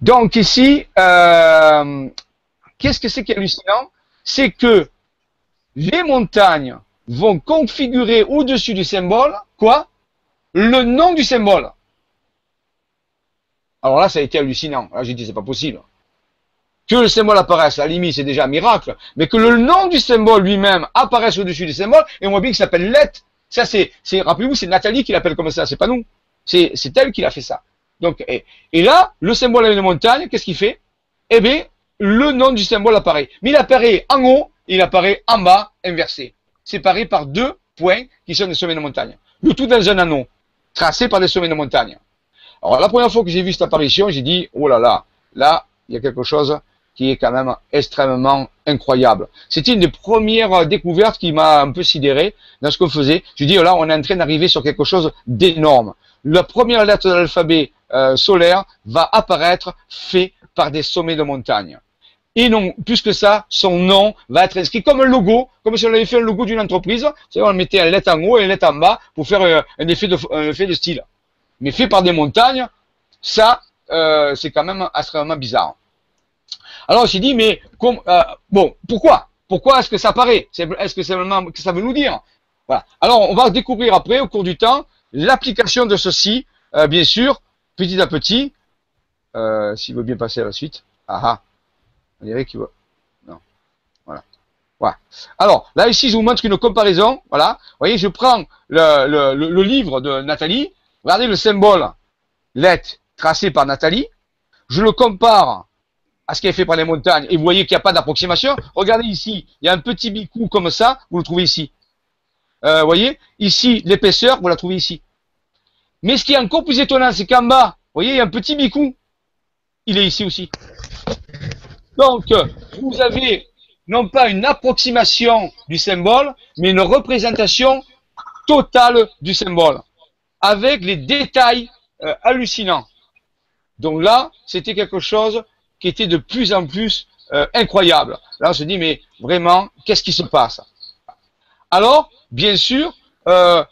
Donc ici, euh, qu'est-ce que c'est qui est hallucinant? C'est que les montagnes vont configurer au-dessus du symbole, quoi? Le nom du symbole. Alors là, ça a été hallucinant. Là, j'ai dit, c'est pas possible. Que le symbole apparaisse, à la limite, c'est déjà un miracle. Mais que le nom du symbole lui-même apparaisse au-dessus du symbole, et on voit bien qu'il s'appelle lettre, Ça, c'est, rappelez-vous, c'est Nathalie qui l'appelle comme ça, c'est pas nous. C'est, c'est elle qui a fait ça. Donc, et, là, le symbole avec une montagne, qu'est-ce qu'il fait? Eh bien, le nom du symbole apparaît. Mais il apparaît en haut, il apparaît en bas, inversé. Séparé par deux points qui sont des sommets de montagne. Le tout dans un anneau, tracé par des sommets de montagne. Alors, la première fois que j'ai vu cette apparition, j'ai dit, oh là là, là, il y a quelque chose qui est quand même extrêmement incroyable. C'était une des premières découvertes qui m'a un peu sidéré dans ce qu'on faisait. Je dis, oh là, on est en train d'arriver sur quelque chose d'énorme. La première lettre de l'alphabet euh, solaire va apparaître fait par des sommets de montagne. Et non, plus que ça, son nom va être inscrit comme un logo, comme si on avait fait un logo d'une entreprise. On mettait une lettre en haut et une lettre en bas pour faire euh, un effet de, style. Mais fait par des montagnes, ça, euh, c'est quand même extrêmement bizarre. Alors on s'est dit, mais bon, pourquoi? Pourquoi est-ce que ça apparaît? Est-ce que, que ça veut nous dire? Voilà. Alors on va découvrir après, au cours du temps, l'application de ceci, bien sûr, petit à petit. Euh, S'il veut bien passer à la suite. Ah ah. On dirait qu'il veut. Non. Voilà. Voilà. Alors, là ici, je vous montre une comparaison. Voilà. Vous voyez, je prends le, livre de Nathalie. Regardez le symbole let tracé par Nathalie. Je le compare à ce qui est fait par les montagnes, et vous voyez qu'il n'y a pas d'approximation, regardez ici, il y a un petit bicou comme ça, vous le trouvez ici. Euh, vous voyez, ici, l'épaisseur, vous la trouvez ici. Mais ce qui est encore plus étonnant, c'est qu'en bas, vous voyez, il y a un petit bicou, il est ici aussi. Donc, vous avez non pas une approximation du symbole, mais une représentation totale du symbole, avec les détails euh, hallucinants. Donc là, c'était quelque chose qui était de plus en plus euh, incroyable. Là, on se dit, mais vraiment, qu'est-ce qui se passe? Alors, bien sûr, euh,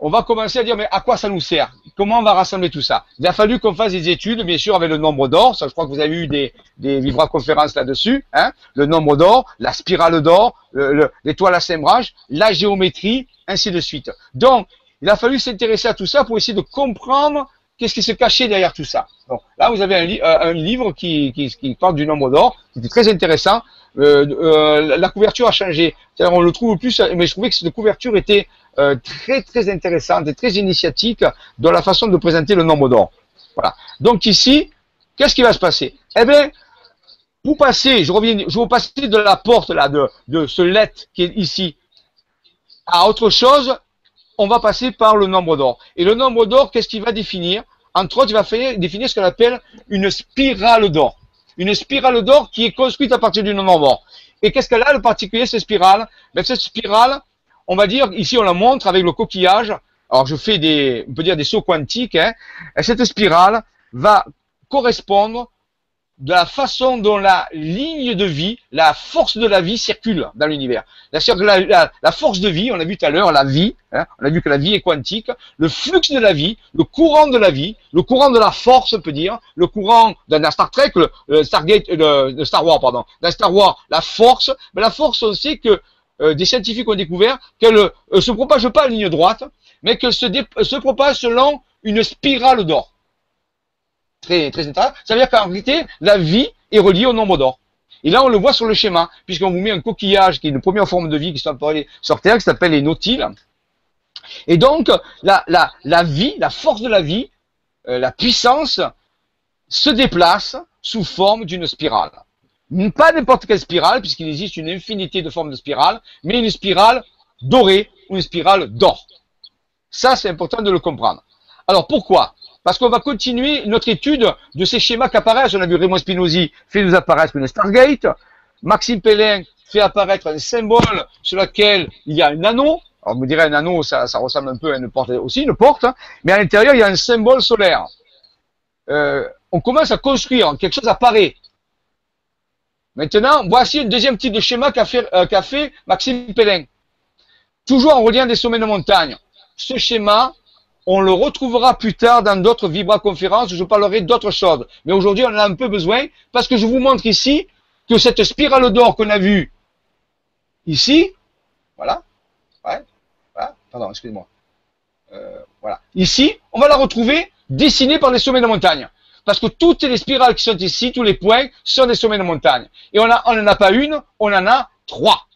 on va commencer à dire, mais à quoi ça nous sert? Comment on va rassembler tout ça? Il a fallu qu'on fasse des études, bien sûr, avec le nombre d'or. Ça, je crois que vous avez eu des, des vibra-conférences là-dessus. Hein le nombre d'or, la spirale d'or, l'étoile à sémbrage, la géométrie, ainsi de suite. Donc, il a fallu s'intéresser à tout ça pour essayer de comprendre qu'est-ce qui se cachait derrière tout ça bon, Là, vous avez un, euh, un livre qui, qui, qui, parle du nombre d'or, qui était très intéressant. Euh, euh, la couverture a changé. On le trouve plus, mais je trouvais que cette couverture était euh, très intéressante et très initiatique dans la façon de présenter le nombre d'or. Voilà. Donc ici, qu'est-ce qui va se passer? Eh bien, vous passez, je reviens, je vais passer de la porte là de, de ce let qui est ici à autre chose on va passer par le nombre d'or. Et le nombre d'or, qu'est-ce qu'il va définir? Entre autres, il va définir ce qu'on appelle une spirale d'or. Une spirale d'or qui est construite à partir du nombre d'or. Et qu'est-ce qu'elle a le particulier, cette spirale? Ben, Cette spirale, on va dire, ici on la montre avec le coquillage. Alors je fais des, peut dire des sauts quantiques. Hein. Et cette spirale va correspondre de la façon dont la ligne de vie, la force de la vie circule dans l'univers. La, la, la, force de vie, on a vu tout à l'heure, la vie, hein, on a vu que la vie est quantique, le flux de la vie, le courant de la vie, le courant de la force, on peut dire, le courant dans Star Trek, le, Star Wars, pardon, dans Star Wars, la force, mais la force, on sait que euh, des scientifiques ont découvert qu'elle ne euh, se propage pas en ligne droite, mais qu'elle se, se propage selon une spirale d'or très, très intéressant. Ça veut dire qu'en réalité, la vie est reliée au nombre d'or. Et là, on le voit sur le schéma, puisqu'on vous met un coquillage qui est une première forme de vie qui sont sur Terre, qui s'appelle les nautiles. Et donc, la, la, la vie, la force de la vie, euh, la puissance, se déplace sous forme d'une spirale. Pas n'importe quelle spirale, puisqu'il existe une infinité de formes de spirales, mais une spirale dorée ou une spirale d'or. Ça, c'est important de le comprendre. Alors, pourquoi? Parce qu'on va continuer notre étude de ces schémas qui apparaissent. On a vu Raymond Spinozzi fait nous apparaître une Stargate. Maxime Pellin fait apparaître un symbole sur lequel il y a un anneau. Alors, on me dirait un anneau, ça, ressemble un peu à une porte aussi, une porte. Hein. Mais à l'intérieur, il y a un symbole solaire. Euh, on commence à construire, quelque chose apparaît. Maintenant, voici un deuxième type de schéma qu'a fait, euh, Maxime Pellin. Toujours en reliant des sommets de montagne. Ce schéma, on le retrouvera plus tard dans d'autres vibra-conférences où je parlerai d'autres choses. Mais aujourd'hui, on en a un peu besoin parce que je vous montre ici que cette spirale d'or qu'on a vue ici, voilà, voilà pardon, excusez-moi, euh, voilà, ici, on va la retrouver dessinée par les sommets de montagne. Parce que toutes les spirales qui sont ici, tous les points, sont des sommets de montagne. Et on n'en a pas une, on en a trois.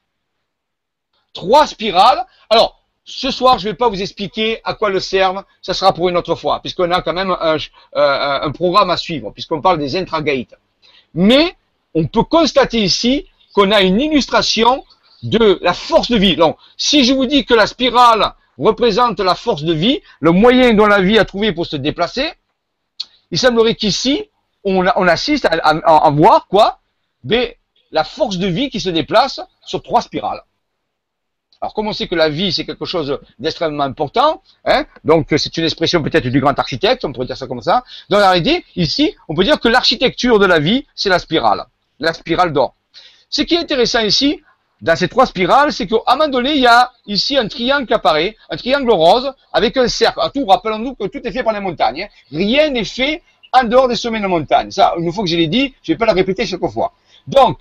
Trois spirales. Alors, ce soir, je ne vais pas vous expliquer à quoi le servent. Ça sera pour une autre fois, puisqu'on a quand même un, euh, un programme à suivre, puisqu'on parle des intragates. Mais on peut constater ici qu'on a une illustration de la force de vie. Donc, si je vous dis que la spirale représente la force de vie, le moyen dont la vie a trouvé pour se déplacer, il semblerait qu'ici, on, assiste à, voir quoi la force de vie qui se déplace sur trois spirales. Alors, comme on sait que la vie, c'est quelque chose d'extrêmement important, hein, donc c'est une expression peut-être du grand architecte, on pourrait dire ça comme ça. Donc, en réalité, ici, on peut dire que l'architecture de la vie, c'est la spirale, la spirale d'or. Ce qui est intéressant ici, dans ces trois spirales, c'est qu'à un moment donné, il y a ici un triangle qui apparaît, un triangle rose, avec un cercle. À tout, rappelons-nous que tout est fait par les montagnes. Hein. Rien n'est fait en dehors des sommets de montagne. Ça, une fois que je l'ai dit, je ne vais pas le répéter chaque fois. Donc,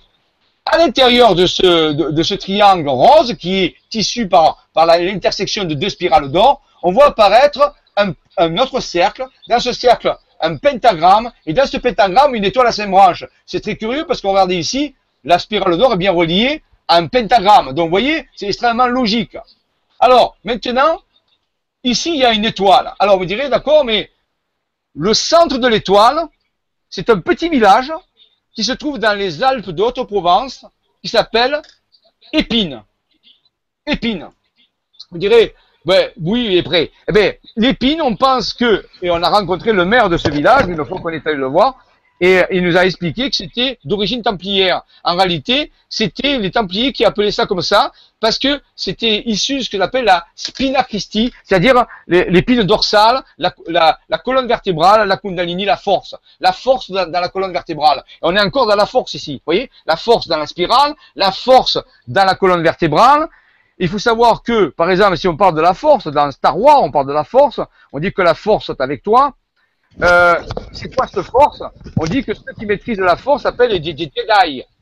à l'intérieur de ce, triangle rose, qui est issu par, par l'intersection de deux spirales d'or, on voit apparaître un, un, autre cercle. Dans ce cercle, un pentagramme, et dans ce pentagramme, une étoile à cinq branches. C'est très curieux parce qu'on regarde ici, la spirale d'or est bien reliée un pentagramme. Donc, vous voyez, c'est extrêmement logique. Alors, maintenant, ici, il y a une étoile. Alors, vous direz, d'accord, mais le centre de l'étoile, c'est un petit village qui se trouve dans les Alpes de Haute-Provence, qui s'appelle Épine. Épine. Vous direz, ben, oui, il est prêt. Eh bien, l'Épine, on pense que, et on a rencontré le maire de ce village, une fois qu'on est allé le voir, et il nous a expliqué que c'était d'origine templière. En réalité, c'était les Templiers qui appelaient ça comme ça parce que c'était issu de ce qu'on appelle la spina Christi, c'est-à-dire l'épine dorsale, la, la, colonne vertébrale, la kundalini, la force. La force dans, la colonne vertébrale. On est encore dans la force ici, vous voyez? La force dans la spirale, la force dans la colonne vertébrale. Il faut savoir que, par exemple, si on parle de la force, dans Star Wars, on parle de la force, on dit que la force est avec toi, euh, c'est quoi cette force? On dit que ceux qui maîtrisent la force s'appellent les Jedi,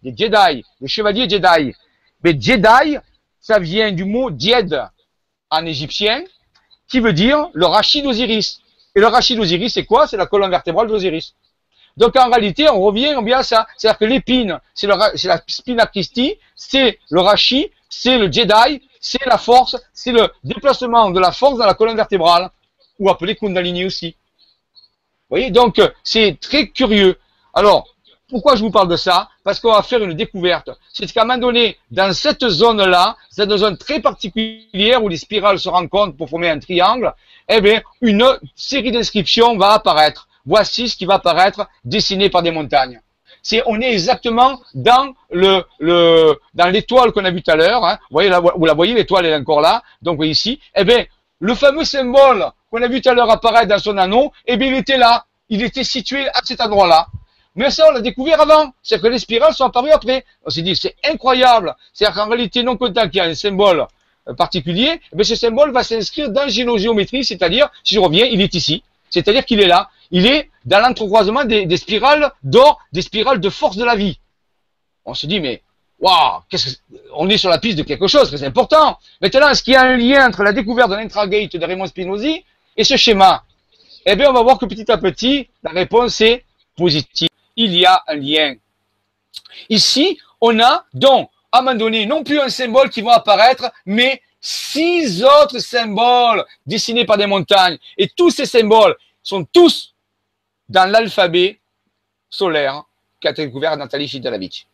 les Jedi, les chevaliers Jedi. Mais Jedi, ça vient du mot Jed en égyptien, qui veut dire le rachid d'Osiris. Et le rachid d'Osiris, c'est quoi? C'est la colonne vertébrale d'Osiris. Donc en réalité, on revient bien à ça. C'est-à-dire que l'épine, c'est la spina Christi, c'est le rachid, c'est le Jedi, c'est la force, c'est le déplacement de la force dans la colonne vertébrale, ou appelé Kundalini aussi voyez, donc euh, c'est très curieux. Alors, pourquoi je vous parle de ça? Parce qu'on va faire une découverte. C'est qu'à un moment donné, dans cette zone-là, cette zone très particulière où les spirales se rencontrent pour former un triangle, eh bien, une série d'inscriptions va apparaître. Voici ce qui va apparaître dessiné par des montagnes. C'est, on est exactement dans le, dans l'étoile qu'on a vu tout à l'heure. Hein. Vous voyez, là, vous la voyez, l'étoile est encore là. Donc, ici. Eh bien, le fameux symbole qu'on a vu tout à l'heure apparaître dans son anneau, eh bien, il était là. Il était situé à cet endroit-là. Mais ça, on l'a découvert avant. C'est que les spirales sont apparues après. On s'est dit, c'est incroyable. C'est-à-dire qu'en réalité, non content qu'il y a un symbole euh, particulier, eh ce symbole va s'inscrire dans géométrie, c'est-à-dire, si je reviens, il est ici. C'est-à-dire qu'il est là. Il est dans l'entrecroisement des, des spirales d'or, des spirales de force de la vie. On se dit, mais waouh, on est sur la piste de quelque chose, c'est important. Maintenant, est-ce qu'il y a un lien entre la découverte de l'intragate de Raymond Spinozzi et ce schéma? Eh bien, on va voir que petit à petit, la réponse est positive. Il y a un lien. Ici, on a donc, à un moment donné, non plus un symbole qui va apparaître, mais six autres symboles dessinés par des montagnes. Et tous ces symboles sont tous dans l'alphabet solaire qu'a découvert Nathalie Chitalavich.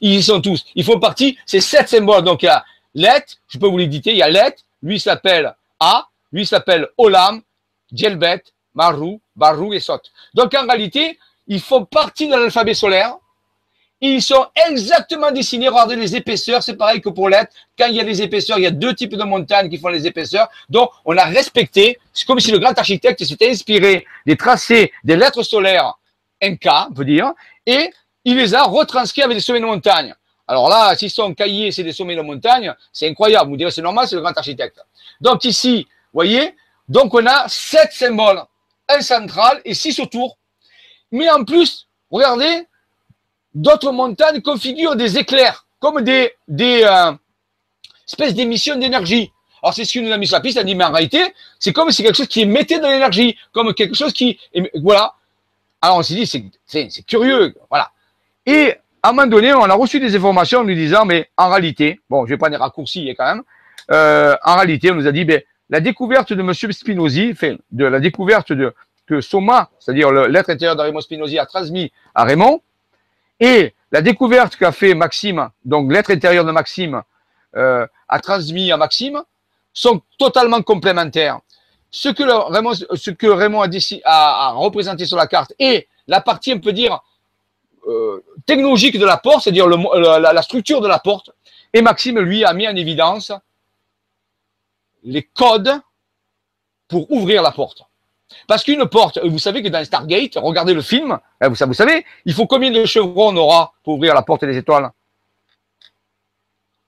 Ils y sont tous. Ils font partie, c'est sept symboles. Donc il y a Let, je peux vous l'éditer, il y a Let, lui s'appelle A, lui s'appelle Olam, Djelbet, Maru, Baru et Sot. Donc en réalité, ils font partie de l'alphabet solaire. Ils sont exactement dessinés. Regardez les épaisseurs, c'est pareil que pour l'être. Quand il y a des épaisseurs, il y a deux types de montagnes qui font les épaisseurs. Donc, on a respecté, c'est comme si le grand architecte s'était inspiré des tracés des lettres solaires Inca, on peut dire, et il les a retranscrits avec des sommets de montagne. Alors là, s'ils sont cahiers, c'est des sommets de montagne, c'est incroyable. Vous direz, c'est normal, c'est le grand architecte. Donc ici, voyez, donc on a sept symboles, un central et six autour. Mais en plus, regardez, d'autres montagnes configurent des éclairs, comme des, des euh, espèces d'émissions d'énergie. Alors c'est ce qui nous a mis sur la piste, on a dit, mais en réalité, c'est comme si quelque chose qui émettait de l'énergie, comme quelque chose qui... Voilà. Alors on s'est dit, c'est curieux, voilà. Et à un moment donné, on a reçu des informations nous disant, mais en réalité, bon, je vais pas des raccourcis quand même, euh, en réalité, on nous a dit, ben, la découverte de M. Spinozzi, enfin, de la découverte de, que Soma, c'est-à-dire l'être intérieur de Raymond Spinozzi, a transmis à Raymond, et la découverte qu'a fait Maxime, donc l'être intérieur de Maxime, euh, a transmis à Maxime, sont totalement complémentaires. Ce que, Raymond, ce que Raymond a, a, a, représenté sur la carte et la partie, on peut dire, euh, technologique de la porte, c'est-à-dire la, structure de la porte, et Maxime, lui, a mis en évidence les codes pour ouvrir la porte. Parce qu'une porte, vous savez que dans Stargate, regardez le film, hein, vous, savez, il faut combien de chevrons on aura pour ouvrir la porte des étoiles?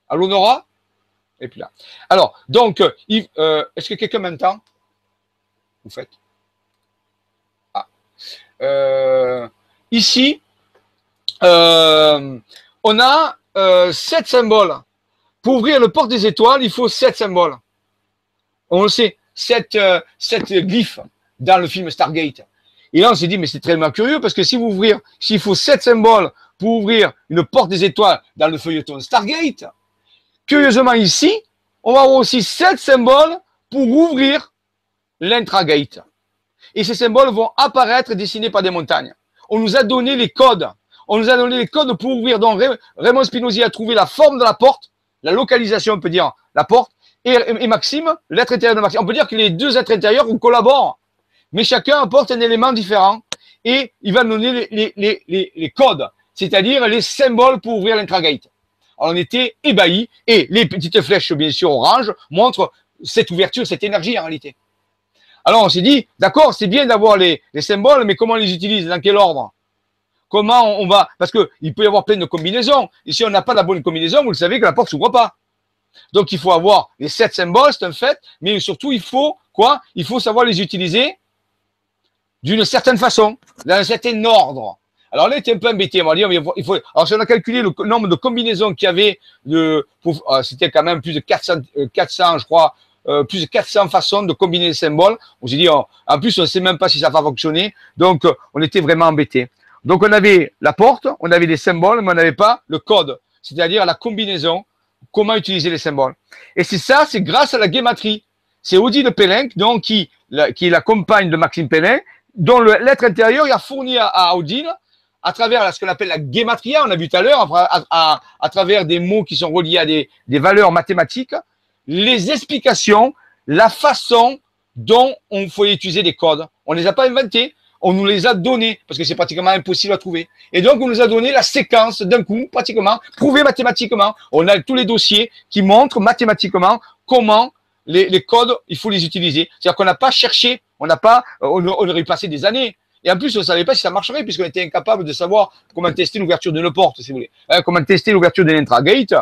Allô Nora? Et puis là. Alors, donc, euh, euh, est-ce que quelqu'un m'entend? Vous faites ah. Ici, on a sept symboles. Pour ouvrir le porte des étoiles, il faut sept symboles. On le sait, sept, sept glyphes dans le film Stargate. Et là, on s'est dit, mais c'est très curieux parce que si vous ouvrir, s'il faut sept symboles pour ouvrir une porte des étoiles dans le feuilleton Stargate, curieusement ici, on va avoir aussi sept symboles pour ouvrir l'intragate. Et ces symboles vont apparaître dessinés par des montagnes. On nous a donné les codes. On nous a donné les codes pour ouvrir. Donc Raymond Spinozzi a trouvé la forme de la porte, la localisation, on peut dire, la porte, et, Maxime, l'être intérieur de Maxime. On peut dire que les deux êtres intérieurs collaborent mais chacun apporte un élément différent et il va donner les, les, les, les codes, c'est-à-dire les symboles pour ouvrir l'intragate. Alors on était ébahis et les petites flèches, bien sûr, orange, montrent cette ouverture, cette énergie en réalité. Alors on s'est dit, d'accord, c'est bien d'avoir les, les, symboles, mais comment on les utilise Dans quel ordre? Comment on va Parce qu'il peut y avoir plein de combinaisons. Et si on n'a pas la bonne combinaison, vous le savez que la porte s'ouvre pas. Donc il faut avoir les sept symboles, c'est un fait, mais surtout il faut quoi? Il faut savoir les utiliser d'une certaine façon, dans un certain ordre. Alors là, il était un peu embêté. On va dire, il faut, alors on a calculé le nombre de combinaisons qu'il y avait, euh, c'était quand même plus de 400, 400 euh, je crois, euh, plus de 400 façons de combiner les symboles. On s'est dit, en plus, on ne sait même pas si ça va fonctionner. Donc, on était vraiment embêté. Donc, on avait la porte, on avait des symboles, mais on n'avait pas le code, c'est-à-dire la combinaison, comment utiliser les symboles. Et c'est ça, c'est grâce à la guématrie. C'est Odile Pellenc, donc, qui, qui est la compagne de Maxime Pellin, dont l'être intérieur il a fourni à, à à travers ce qu'on appelle la guématria, on a vu tout à l'heure, à, travers des mots qui sont reliés à des, des valeurs mathématiques, les explications, la façon dont on faut utiliser des codes. On ne les a pas inventés, on nous les a donnés, parce que c'est pratiquement impossible à trouver. Et donc, on nous a donné la séquence d'un coup, pratiquement, prouvé mathématiquement. On a tous les dossiers qui montrent mathématiquement comment les, codes, il faut les utiliser. C'est-à-dire qu'on n'a pas cherché on n'a pas, euh, on, aurait passé des années. Et en plus, on ne savait pas si ça marcherait, puisqu'on était incapable de savoir comment tester l'ouverture d'une porte, si vous voulez. Hein, comment tester l'ouverture d'une intragate.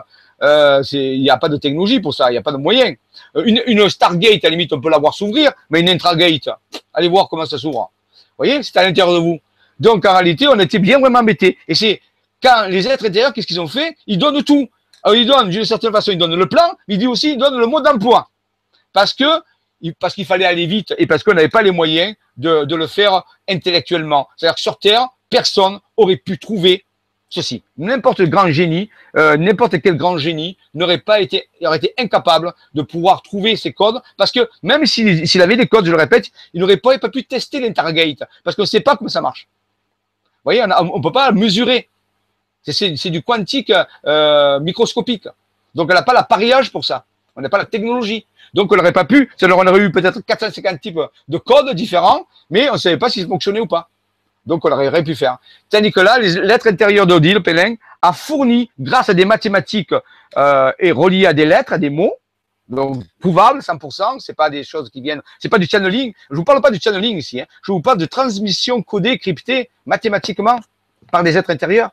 Euh, il n'y a pas de technologie pour ça, il n'y a pas de moyen. Euh, une, une, Stargate, à la limite, on peut la voir s'ouvrir, mais une intragate, allez voir comment ça s'ouvre. Vous voyez, c'est à l'intérieur de vous. Donc, en réalité, on était bien vraiment embêtés. Et c'est quand les êtres intérieurs, qu'est-ce qu'ils ont fait? Ils donnent tout. Alors, ils donnent, d'une certaine façon, ils donnent le plan, mais ils disent aussi, ils donnent le mode d'emploi. Parce que parce qu'il fallait aller vite et parce qu'on n'avait pas les moyens de, le faire intellectuellement. C'est-à-dire que sur Terre, personne aurait pu trouver ceci. N'importe grand génie, euh, n'importe quel grand génie n'aurait pas été, aurait incapable de pouvoir trouver ces codes parce que même s'il avait des codes, je le répète, il n'aurait pas, pu tester l'intergate parce qu'on ne sait pas comment ça marche. Vous voyez, on ne peut pas mesurer. C'est du quantique euh, microscopique. Donc, on n'a pas l'appareillage pour ça. On n'a pas la technologie. Donc, on n'aurait pas pu, on aurait eu peut-être 450 types de codes différents, mais on ne savait pas s'ils fonctionnaient ou pas. Donc, on aurait pu faire. Tandis que là, les lettres intérieures d'Odile Pellin a fourni, grâce à des mathématiques euh, et reliées à des lettres, à des mots, donc prouvables 100%, c'est pas des choses qui viennent, c'est pas du channeling. Je vous parle pas du channeling ici, hein. je vous parle de transmission codée, cryptée mathématiquement par des êtres intérieurs.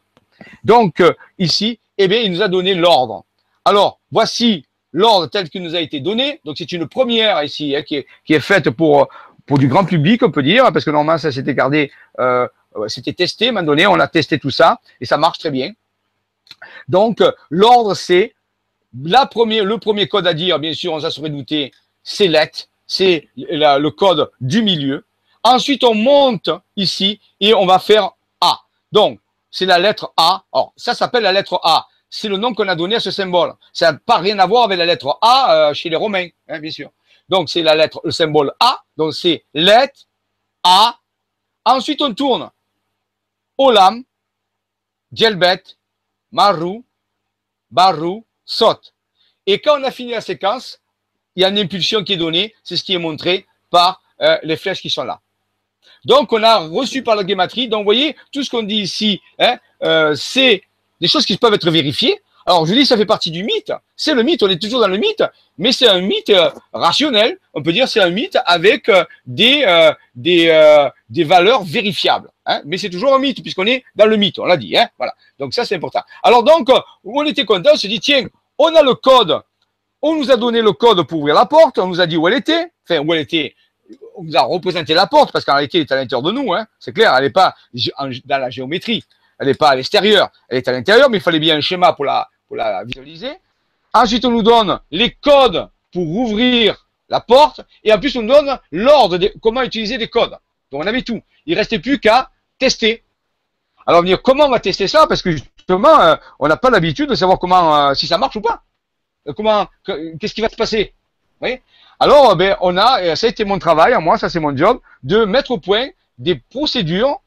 Donc euh, ici, eh bien, il nous a donné l'ordre. Alors, voici l'ordre tel qu'il nous a été donné. Donc c'est une première ici hein, qui, est, qui est faite pour, pour du grand public, on peut dire, parce que normalement ça s'était gardé, euh, c'était testé, à un moment donné, on a testé tout ça et ça marche très bien. Donc l'ordre c'est le premier code à dire, bien sûr, on s'en serait douté, c'est let, c'est le code du milieu. Ensuite, on monte ici et on va faire A. Donc, c'est la lettre A. Alors, ça s'appelle la lettre A. c'est le nom qu'on a donné à ce symbole. Ça n'a pas rien à voir avec la lettre A euh, chez les Romains, hein, bien sûr. Donc, c'est la lettre, le symbole A. Donc, c'est lettre A. Ensuite, on tourne Olam, Djelbet, Maru, Baru, Sot. Et quand on a fini la séquence, il y a une impulsion qui est donnée. C'est ce qui est montré par euh, les flèches qui sont là. Donc, on a reçu par la guématrie. Donc, vous voyez, tout ce qu'on dit ici, hein, euh, c'est des choses qui peuvent être vérifiées. Alors, je dis, ça fait partie du mythe. C'est le mythe, on est toujours dans le mythe, mais c'est un mythe euh, rationnel. On peut dire c'est un mythe avec des valeurs vérifiables. Hein. Mais c'est toujours un mythe, puisqu'on est dans le mythe, on l'a dit. Hein. Voilà. Donc, ça, c'est important. Alors, donc, on était content, on se dit, tiens, on a le code. On nous a donné le code pour ouvrir la porte. On nous a dit où elle était. Enfin, où elle était. On nous a représenté la porte, parce qu'en réalité, elle est à l'intérieur de nous. Hein. C'est clair, elle n'est pas dans la géométrie. Elle n'est pas à l'extérieur, elle est à l'intérieur, mais il fallait bien un schéma pour la, pour la visualiser. Ensuite, on nous donne les codes pour ouvrir la porte, et en plus, on nous donne l'ordre de comment utiliser les codes. Donc, on avait tout. Il restait plus qu'à tester. Alors, comment on va tester ça? Parce que justement, euh, on n'a pas l'habitude de savoir comment, euh, si ça marche ou pas. Euh, comment, qu'est-ce qui va se passer? Alors, ben, on a, ça a été mon travail, moi, ça c'est mon job, de mettre au point des procédures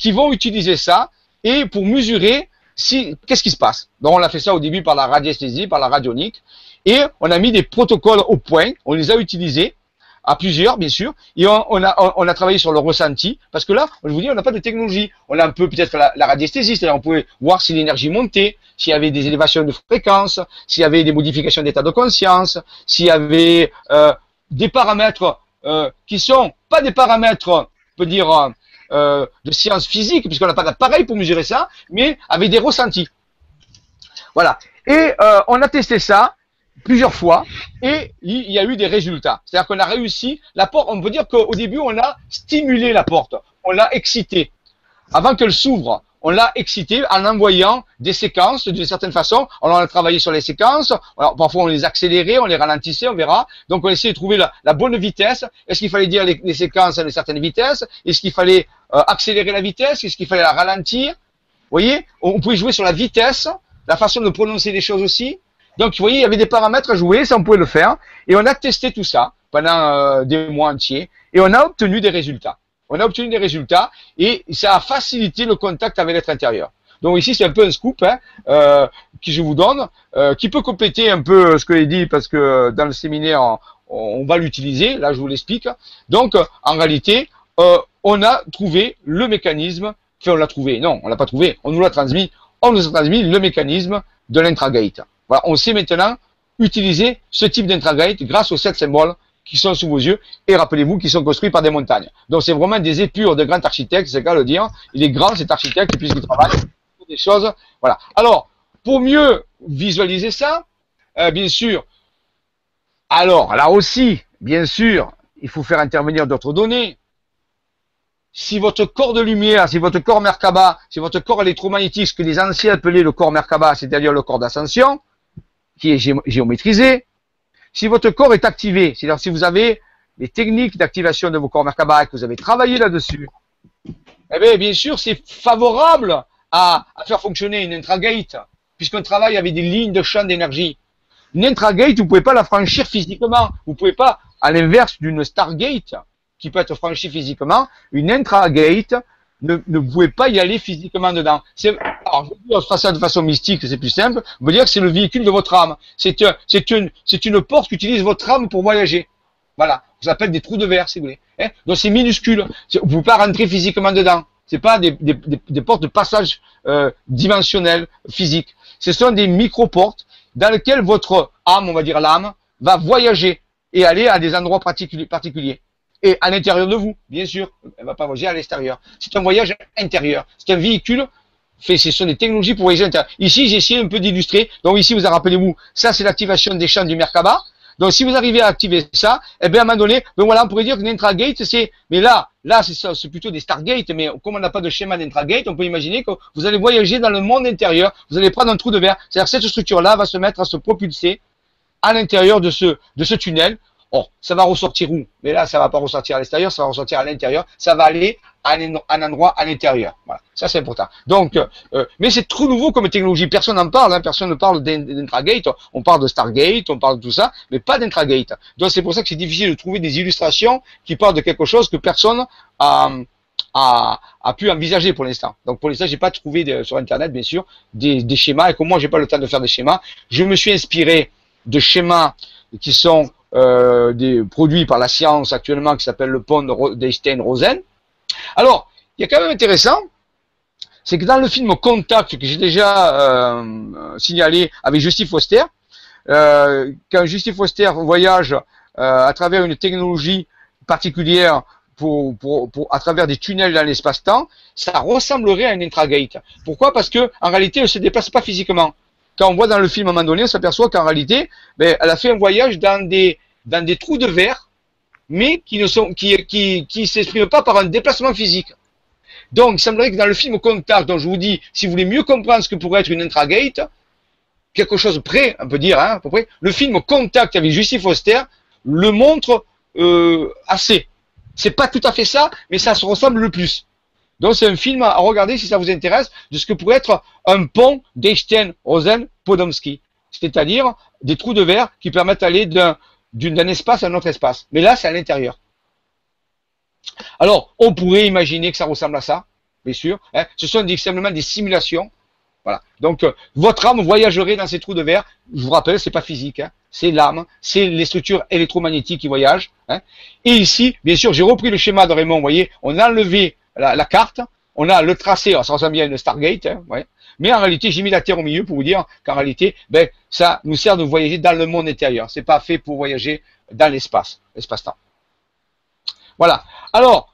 qui vont utiliser ça et pour mesurer si, qu'est-ce qui se passe. Donc, on a fait ça au début par la radiesthésie, par la radionique, et on a mis des protocoles au point, on les a utilisés, à plusieurs, bien sûr, et on, a, on a travaillé sur le ressenti, parce que là, je vous dis, on n'a pas de technologie. On a un peu peut-être la, la radiesthésie, c'est-à-dire on pouvait voir si l'énergie montait, s'il y avait des élévations de fréquence, s'il y avait des modifications d'état de conscience, s'il y avait euh, des paramètres euh, qui sont pas des paramètres, on peut dire, euh, de sciences physiques, puisqu'on n'a pas d'appareil pour mesurer ça, mais avec des ressentis. Voilà. Et euh, on a testé ça plusieurs fois et il y a eu des résultats. C'est-à-dire qu'on a réussi, la porte, on peut dire qu'au début, on a stimulé la porte, on l'a excitée. Avant qu'elle s'ouvre, on l'a excité en envoyant des séquences d'une certaine façon. Alors, on a travaillé sur les séquences. Alors, parfois, on les accélérait, on les ralentissait, on verra. Donc, on essayait de trouver la, bonne vitesse. Est-ce qu'il fallait dire les, séquences à une certaine vitesse? Est-ce qu'il fallait euh, accélérer la vitesse? Est-ce qu'il fallait la ralentir? Vous voyez? On, pouvait jouer sur la vitesse, la façon de prononcer les choses aussi. Donc, vous voyez, il y avait des paramètres à jouer, ça on pouvait le faire. Et on a testé tout ça pendant euh, des mois entiers. Et on a obtenu des résultats on a obtenu des résultats et ça a facilité le contact avec l'être intérieur. Donc ici, c'est un peu un scoop hein, euh, que je vous donne, euh, qui peut compléter un peu ce que j'ai dit parce que dans le séminaire, on, va l'utiliser. Là, je vous l'explique. Donc, en réalité, on a trouvé le mécanisme. Enfin, on l'a trouvé. Non, on l'a pas trouvé. On nous l'a transmis. On nous a transmis le mécanisme de l'intragate. On sait maintenant utiliser ce type d'intragate grâce aux sept symboles qui sont sous vos yeux, et rappelez-vous qu'ils sont construits par des montagnes. Donc c'est vraiment des épures de grands architectes, c'est qu'à le dire. Il est grand cet architecte puisqu'il travaille des choses. Voilà. Alors, pour mieux visualiser ça, euh, bien sûr, alors là aussi, bien sûr, il faut faire intervenir d'autres données. Si votre corps de lumière, si votre corps Merkaba, si votre corps électromagnétique, ce que les anciens appelaient le corps Merkaba, c'est-à-dire le corps d'ascension, qui est géométrisé, si votre corps est activé, c'est-à-dire si vous avez les techniques d'activation de vos corps Merkaba, que vous avez travaillé là-dessus, eh bien, bien sûr, c'est favorable à, faire fonctionner une intragate, puisqu'on travaille avec des lignes de champ d'énergie. Une intragate, vous ne pouvez pas la franchir physiquement. Vous ne pouvez pas, à l'inverse d'une stargate, qui peut être franchie physiquement, une intragate, ne, ne pouvez pas y aller physiquement dedans. Alors, je vais ça de façon mystique, c'est plus simple. On veut dire que c'est le véhicule de votre âme. C'est une, c'est une porte qu'utilise votre âme pour voyager. Voilà. On appelle des trous de verre, si vous voulez. Hein? Donc c'est minuscule. Vous ne pouvez pas rentrer physiquement dedans. C'est pas des, des, des, portes de passage euh, dimensionnel, physique. Ce sont des micro-portes dans lesquelles votre âme, on va dire l'âme, va voyager et aller à des endroits particuliers et à l'intérieur de vous, bien sûr. Elle va pas voyager à l'extérieur. C'est un voyage intérieur. C'est un véhicule fait, ce sont des technologies pour voyager l'intérieur. Ici, j'ai essayé un peu d'illustrer. Donc ici, vous rappelez-vous, ça c'est l'activation des champs du Merkaba. Donc si vous arrivez à activer ça, eh bien à un moment donné, ben voilà, on pourrait dire que l'intragate, c'est, mais là, là c'est plutôt des stargates, mais comme on n'a pas de schéma d'intragate, on peut imaginer que vous allez voyager dans le monde intérieur, vous allez prendre un trou de verre, c'est-à-dire cette structure-là va se mettre à se propulser à l'intérieur de ce, de ce tunnel Oh, ça va ressortir où? Mais là, ça va pas ressortir à l'extérieur, ça va ressortir à l'intérieur. Ça va aller un, endroit à l'intérieur. Voilà, ça c'est important. Donc, euh, mais c'est trop nouveau comme technologie. Personne n'en parle. Hein. Personne ne parle d'intragate. On parle de Stargate, on parle de tout ça, mais pas d'intragate. Donc c'est pour ça que c'est difficile de trouver des illustrations qui parlent de quelque chose que personne a, pu envisager pour l'instant. Donc pour l'instant, j'ai pas trouvé sur Internet, bien sûr, des, des schémas. Et comme moi, j'ai pas le temps de faire des schémas, je me suis inspiré de schémas qui sont euh, des produits par la science actuellement qui s'appelle le pont d'Einstein-Rosen. Alors, il y a quand même intéressant, c'est que dans le film Contact que j'ai déjà euh, signalé avec Justin Foster, euh, quand Justin Foster voyage euh, à travers une technologie particulière à travers des tunnels dans l'espace-temps, ça ressemblerait à une intragate. Pourquoi? Parce que en réalité, elle ne se déplace pas physiquement quand on voit dans le film à un moment donné, on s'aperçoit qu'en réalité, ben, elle a fait un voyage dans des trous de verre, mais qui ne sont, qui, qui, qui s'expriment pas par un déplacement physique. Donc, il semblerait que dans le film Contact, dont je vous dis, si vous voulez mieux comprendre ce que pourrait être une intragate, quelque chose près, on peut dire, hein, à peu près, le film Contact avec Justin Foster le montre euh, assez. C'est pas tout à fait ça, mais ça se ressemble le plus. Donc c'est un film à regarder si ça vous intéresse de ce que pourrait être un pont d'Einstein, Rosen, Podomski. C'est-à-dire des trous de verre qui permettent d'aller d'un espace à un autre espace. Mais là, c'est à l'intérieur. Alors, on pourrait imaginer que ça ressemble à ça, bien sûr. Hein. Ce sont simplement des simulations. Voilà. Donc, euh, votre âme voyagerait dans ces trous de verre. Je vous rappelle, c'est pas physique. Hein. C'est l'âme, c'est les structures électromagnétiques qui voyagent. Hein. Et ici, bien sûr, j'ai repris le schéma de Raymond. Vous voyez, on a enlevé la, carte, on a le tracé, alors ça ressemble bien à une Stargate, hein, ouais. Mais en réalité j'ai mis la Terre au milieu pour vous dire qu'en réalité, ben, ça nous sert de voyager dans le monde intérieur. C'est pas fait pour voyager dans l'espace, l'espace-temps. Voilà. Alors,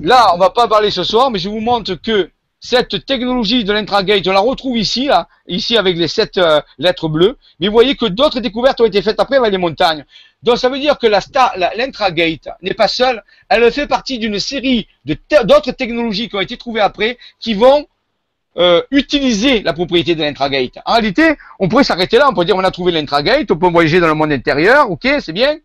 là, on va pas parler ce soir, mais je vous montre que cette technologie de l'intragate, on la retrouve ici, là, ici avec les sept euh, lettres bleues. Mais vous voyez que d'autres découvertes ont été faites après avec les montagnes. Donc ça veut dire que l'intragate n'est pas seule, elle fait partie d'une série d'autres technologies qui ont été trouvées après, qui vont euh, utiliser la propriété de l'intragate. En réalité, on pourrait s'arrêter là, on pourrait dire on a trouvé l'intragate, on peut voyager dans le monde intérieur, ok, c'est bien.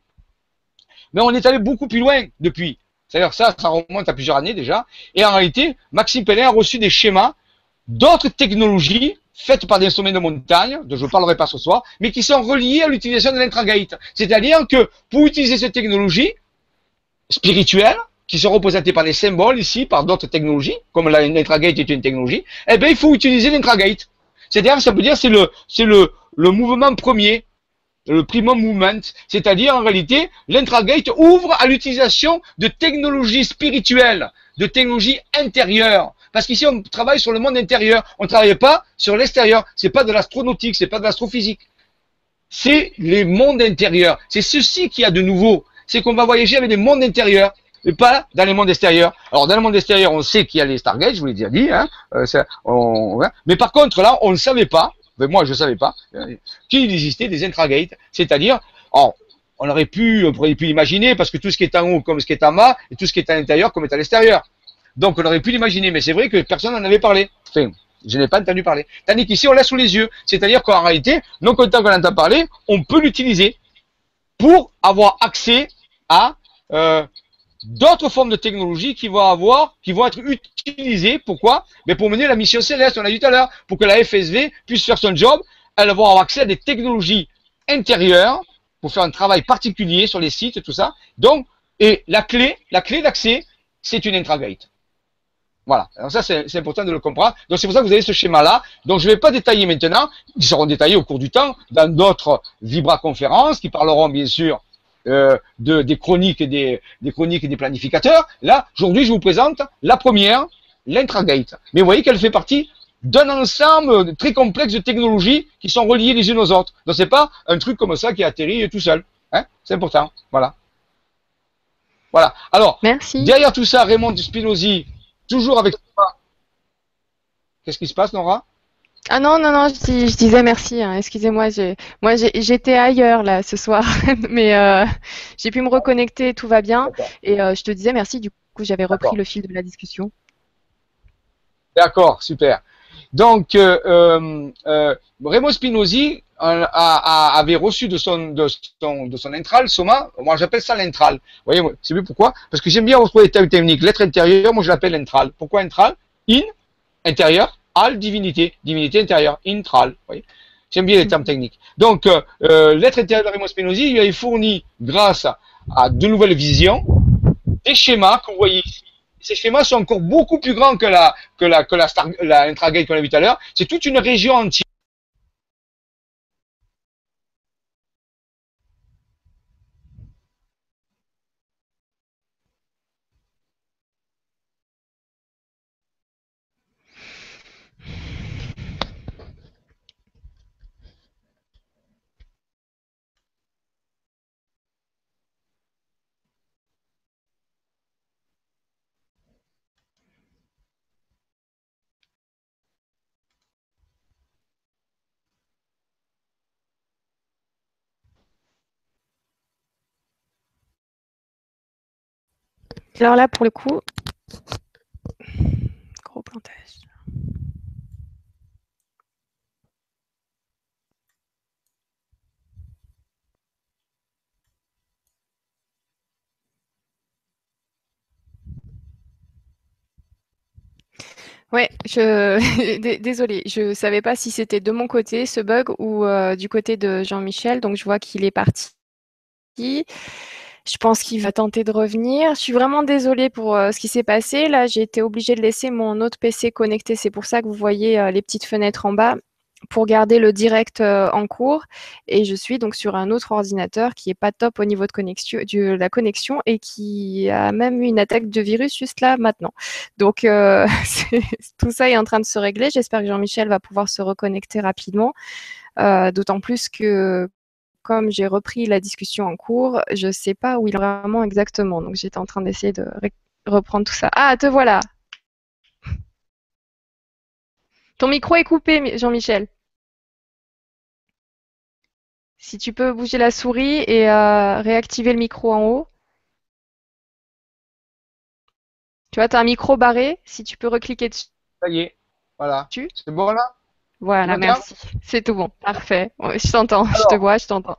Mais on est allé beaucoup plus loin depuis. C'est-à-dire ça, ça remonte à plusieurs années déjà. Et en réalité, Maxime Pellin a reçu des schémas d'autres technologies faites par des sommets de montagne, dont je ne parlerai pas ce soir, mais qui sont reliées à l'utilisation de l'intragate. C'est-à-dire que pour utiliser cette technologie spirituelle, qui sont représentées par des symboles ici, par d'autres technologies, comme l'intragate est une technologie, eh bien, il faut utiliser l'intragate. C'est-à-dire, ça veut dire, c'est le, c'est le, le mouvement premier le primum movement, c'est-à-dire en réalité, l'intragate ouvre à l'utilisation de technologies spirituelles, de technologies intérieures. Parce qu'ici, on travaille sur le monde intérieur, on ne travaille pas sur l'extérieur. C'est pas de l'astronautique, c'est pas de l'astrophysique. C'est les mondes intérieurs. C'est ceci qui a de nouveau. C'est qu'on va voyager avec des mondes intérieurs mais pas dans les mondes extérieurs. Alors dans le monde extérieur, on sait qu'il y a les Stargates, je vous l'ai déjà dit, hein, euh, mais par contre là, on ne savait pas, moi je ne savais pas, euh, qu'il existait des intragates, c'est-à-dire, on aurait pu, on pourrait pu imaginer, parce que tout ce qui est en haut comme ce qui est en bas, et tout ce qui est à l'intérieur comme est à l'extérieur. Donc on aurait pu l'imaginer, mais c'est vrai que personne n'en avait parlé. Enfin, je n'ai pas entendu parler. Tandis qu'ici, on l'a sous les yeux. C'est-à-dire qu'en réalité, non content qu'on entend parler, on peut l'utiliser pour avoir accès à euh, d'autres formes de technologies qui vont avoir, qui vont être utilisées. Pourquoi? Mais pour mener la mission céleste, on l'a dit tout à l'heure, pour que la FSV puisse faire son job, elle va avoir accès à des technologies intérieures pour faire un travail particulier sur les sites tout ça. Donc, et la clé, la clé d'accès, c'est une intragate. Voilà. Alors ça, c'est important de le comprendre. Donc c'est pour ça que vous avez ce schéma-là. Donc je ne vais pas détailler maintenant. Ils seront détaillés au cours du temps dans d'autres vibra-conférences qui parleront bien sûr euh, de, des chroniques et des, des, chroniques et des planificateurs. Là, aujourd'hui, je vous présente la première, l'intragate. Mais vous voyez qu'elle fait partie d'un ensemble très complexe de technologies qui sont reliées les unes aux autres. Donc c'est pas un truc comme ça qui atterrit tout seul. Hein c'est important. Voilà. Voilà. Alors, Merci. derrière tout ça, Raymond Spinozzi, toujours avec toi. Qu'est-ce qui se passe, Nora? Ah non, non, non, je, disais merci. Hein, excusez-moi, moi j'étais ailleurs là ce soir, mais euh, j'ai pu me reconnecter, tout va bien. Et euh, je te disais merci, du coup j'avais repris le fil de la discussion. D'accord, super. Donc, euh, Raymond Spinozzi avait reçu de son, de son, de son intral, soma, moi j'appelle ça l'intral. Vous voyez, c'est vu pourquoi? Parce que j'aime bien retrouver les termes techniques. L'être intérieur, moi je l'appelle intral. Pourquoi intral In, intérieur, divinité, divinité intérieure, intral. J'aime bien les termes techniques. Donc, euh, euh l'être intérieur de Raymond Spinozzi lui a fourni, grâce à, de nouvelles visions, des schémas que vous voyez ici. Ces schémas sont encore beaucoup plus grands que la que la que la, star, la intragate qu'on a vu tout à l'heure. C'est toute une région entière. Alors là, pour le coup, gros plantage. Ouais, je désolée, je savais pas si c'était de mon côté ce bug ou euh, du côté de Jean-Michel, donc je vois qu'il est parti. Je pense qu'il va tenter de revenir. Je suis vraiment désolée pour euh, ce qui s'est passé. Là, j'ai été obligée de laisser mon autre PC connecté. C'est pour ça que vous voyez euh, les petites fenêtres en bas pour garder le direct euh, en cours. Et je suis donc sur un autre ordinateur qui est pas top au niveau de la connexion et qui a même eu une attaque de virus juste là maintenant. Donc tout ça est en train de se régler. J'espère que Jean-Michel va pouvoir se reconnecter rapidement. D'autant plus que comme j'ai repris la discussion en cours, je ne sais pas où il est vraiment exactement. Donc j'étais en train d'essayer de reprendre tout ça. Ah, te voilà Ton micro est coupé, Jean-Michel. Si tu peux bouger la souris et euh, réactiver le micro en haut. Tu vois, tu as un micro barré. Si tu peux recliquer dessus. Ça y est. Voilà. C'est bon là? Voilà, merci. C'est tout bon. Parfait. Je t'entends, je te vois, je t'entends.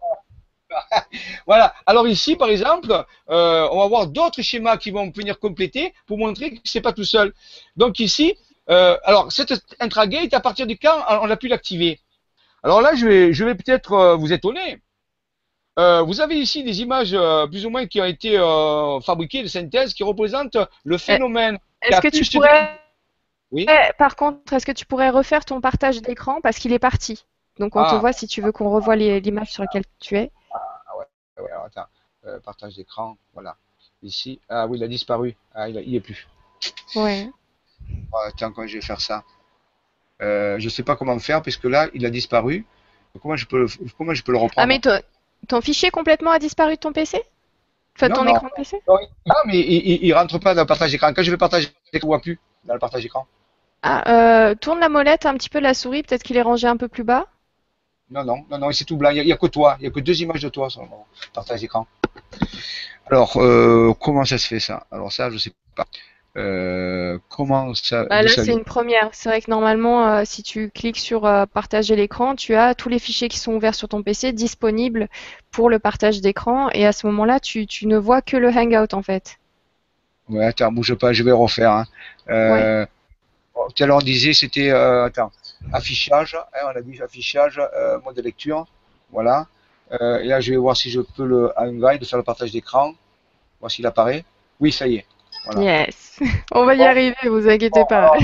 voilà. Alors ici, par exemple, euh, on va voir d'autres schémas qui vont venir compléter pour montrer que c'est pas tout seul. Donc ici, euh, alors cette intragate, à partir du quand on a pu l'activer? Alors là, je vais, je vais peut-être euh, vous étonner. vous avez ici des images plus ou moins qui ont été fabriquées de synthèse qui représentent le phénomène. Est-ce que tu pourrais oui. par contre, est-ce que tu pourrais refaire ton partage d'écran? Parce qu'il est parti Donc on te ah. voit si tu veux qu'on revoie l'image sur laquelle tu es. Ah ouais, ouais alors, attends. Euh, partage d'écran, voilà. Ici, ah oui, il a disparu. Ah, il, il est plus. Ouais. Ah, attends, quand je vais faire ça? Euh, Je ne sais pas comment faire puisque là, il a disparu. Comment je peux le, comment je peux le reprendre? Ah, mais ton fichier complètement a disparu de ton PC Enfin, ton écran de PC non, mais il, ne rentre pas dans le partage d'écran. Quand je vais partager, je ne vois plus dans le partage d'écran. Ah, euh, tourne la molette un petit peu la souris, peut-être qu'il est rangé un peu plus bas. Non, non, non, non, c'est tout blanc. Il n'y a, que toi. Il n'y a que deux images de toi sur le partage d'écran. Alors, euh, comment ça se fait ça? Alors ça, je sais pas. Euh, comment ça bah, Là, c'est une première. C'est vrai que normalement, si tu cliques sur partager l'écran, tu as tous les fichiers qui sont ouverts sur ton PC disponibles pour le partage d'écran. Et à ce moment-là, tu, tu, ne vois que le Hangout en fait. Ouais, attends, bouge pas, je vais refaire. Hein. Euh, tout à l'heure, on disait, c'était, euh, attends, affichage, hein, on a dit affichage, euh, mode de lecture, voilà. et là, je vais voir si je peux le de faire le partage d'écran, voir s'il apparaît. Oui, ça y est. Yes, on va y arriver, vous inquiétez pas.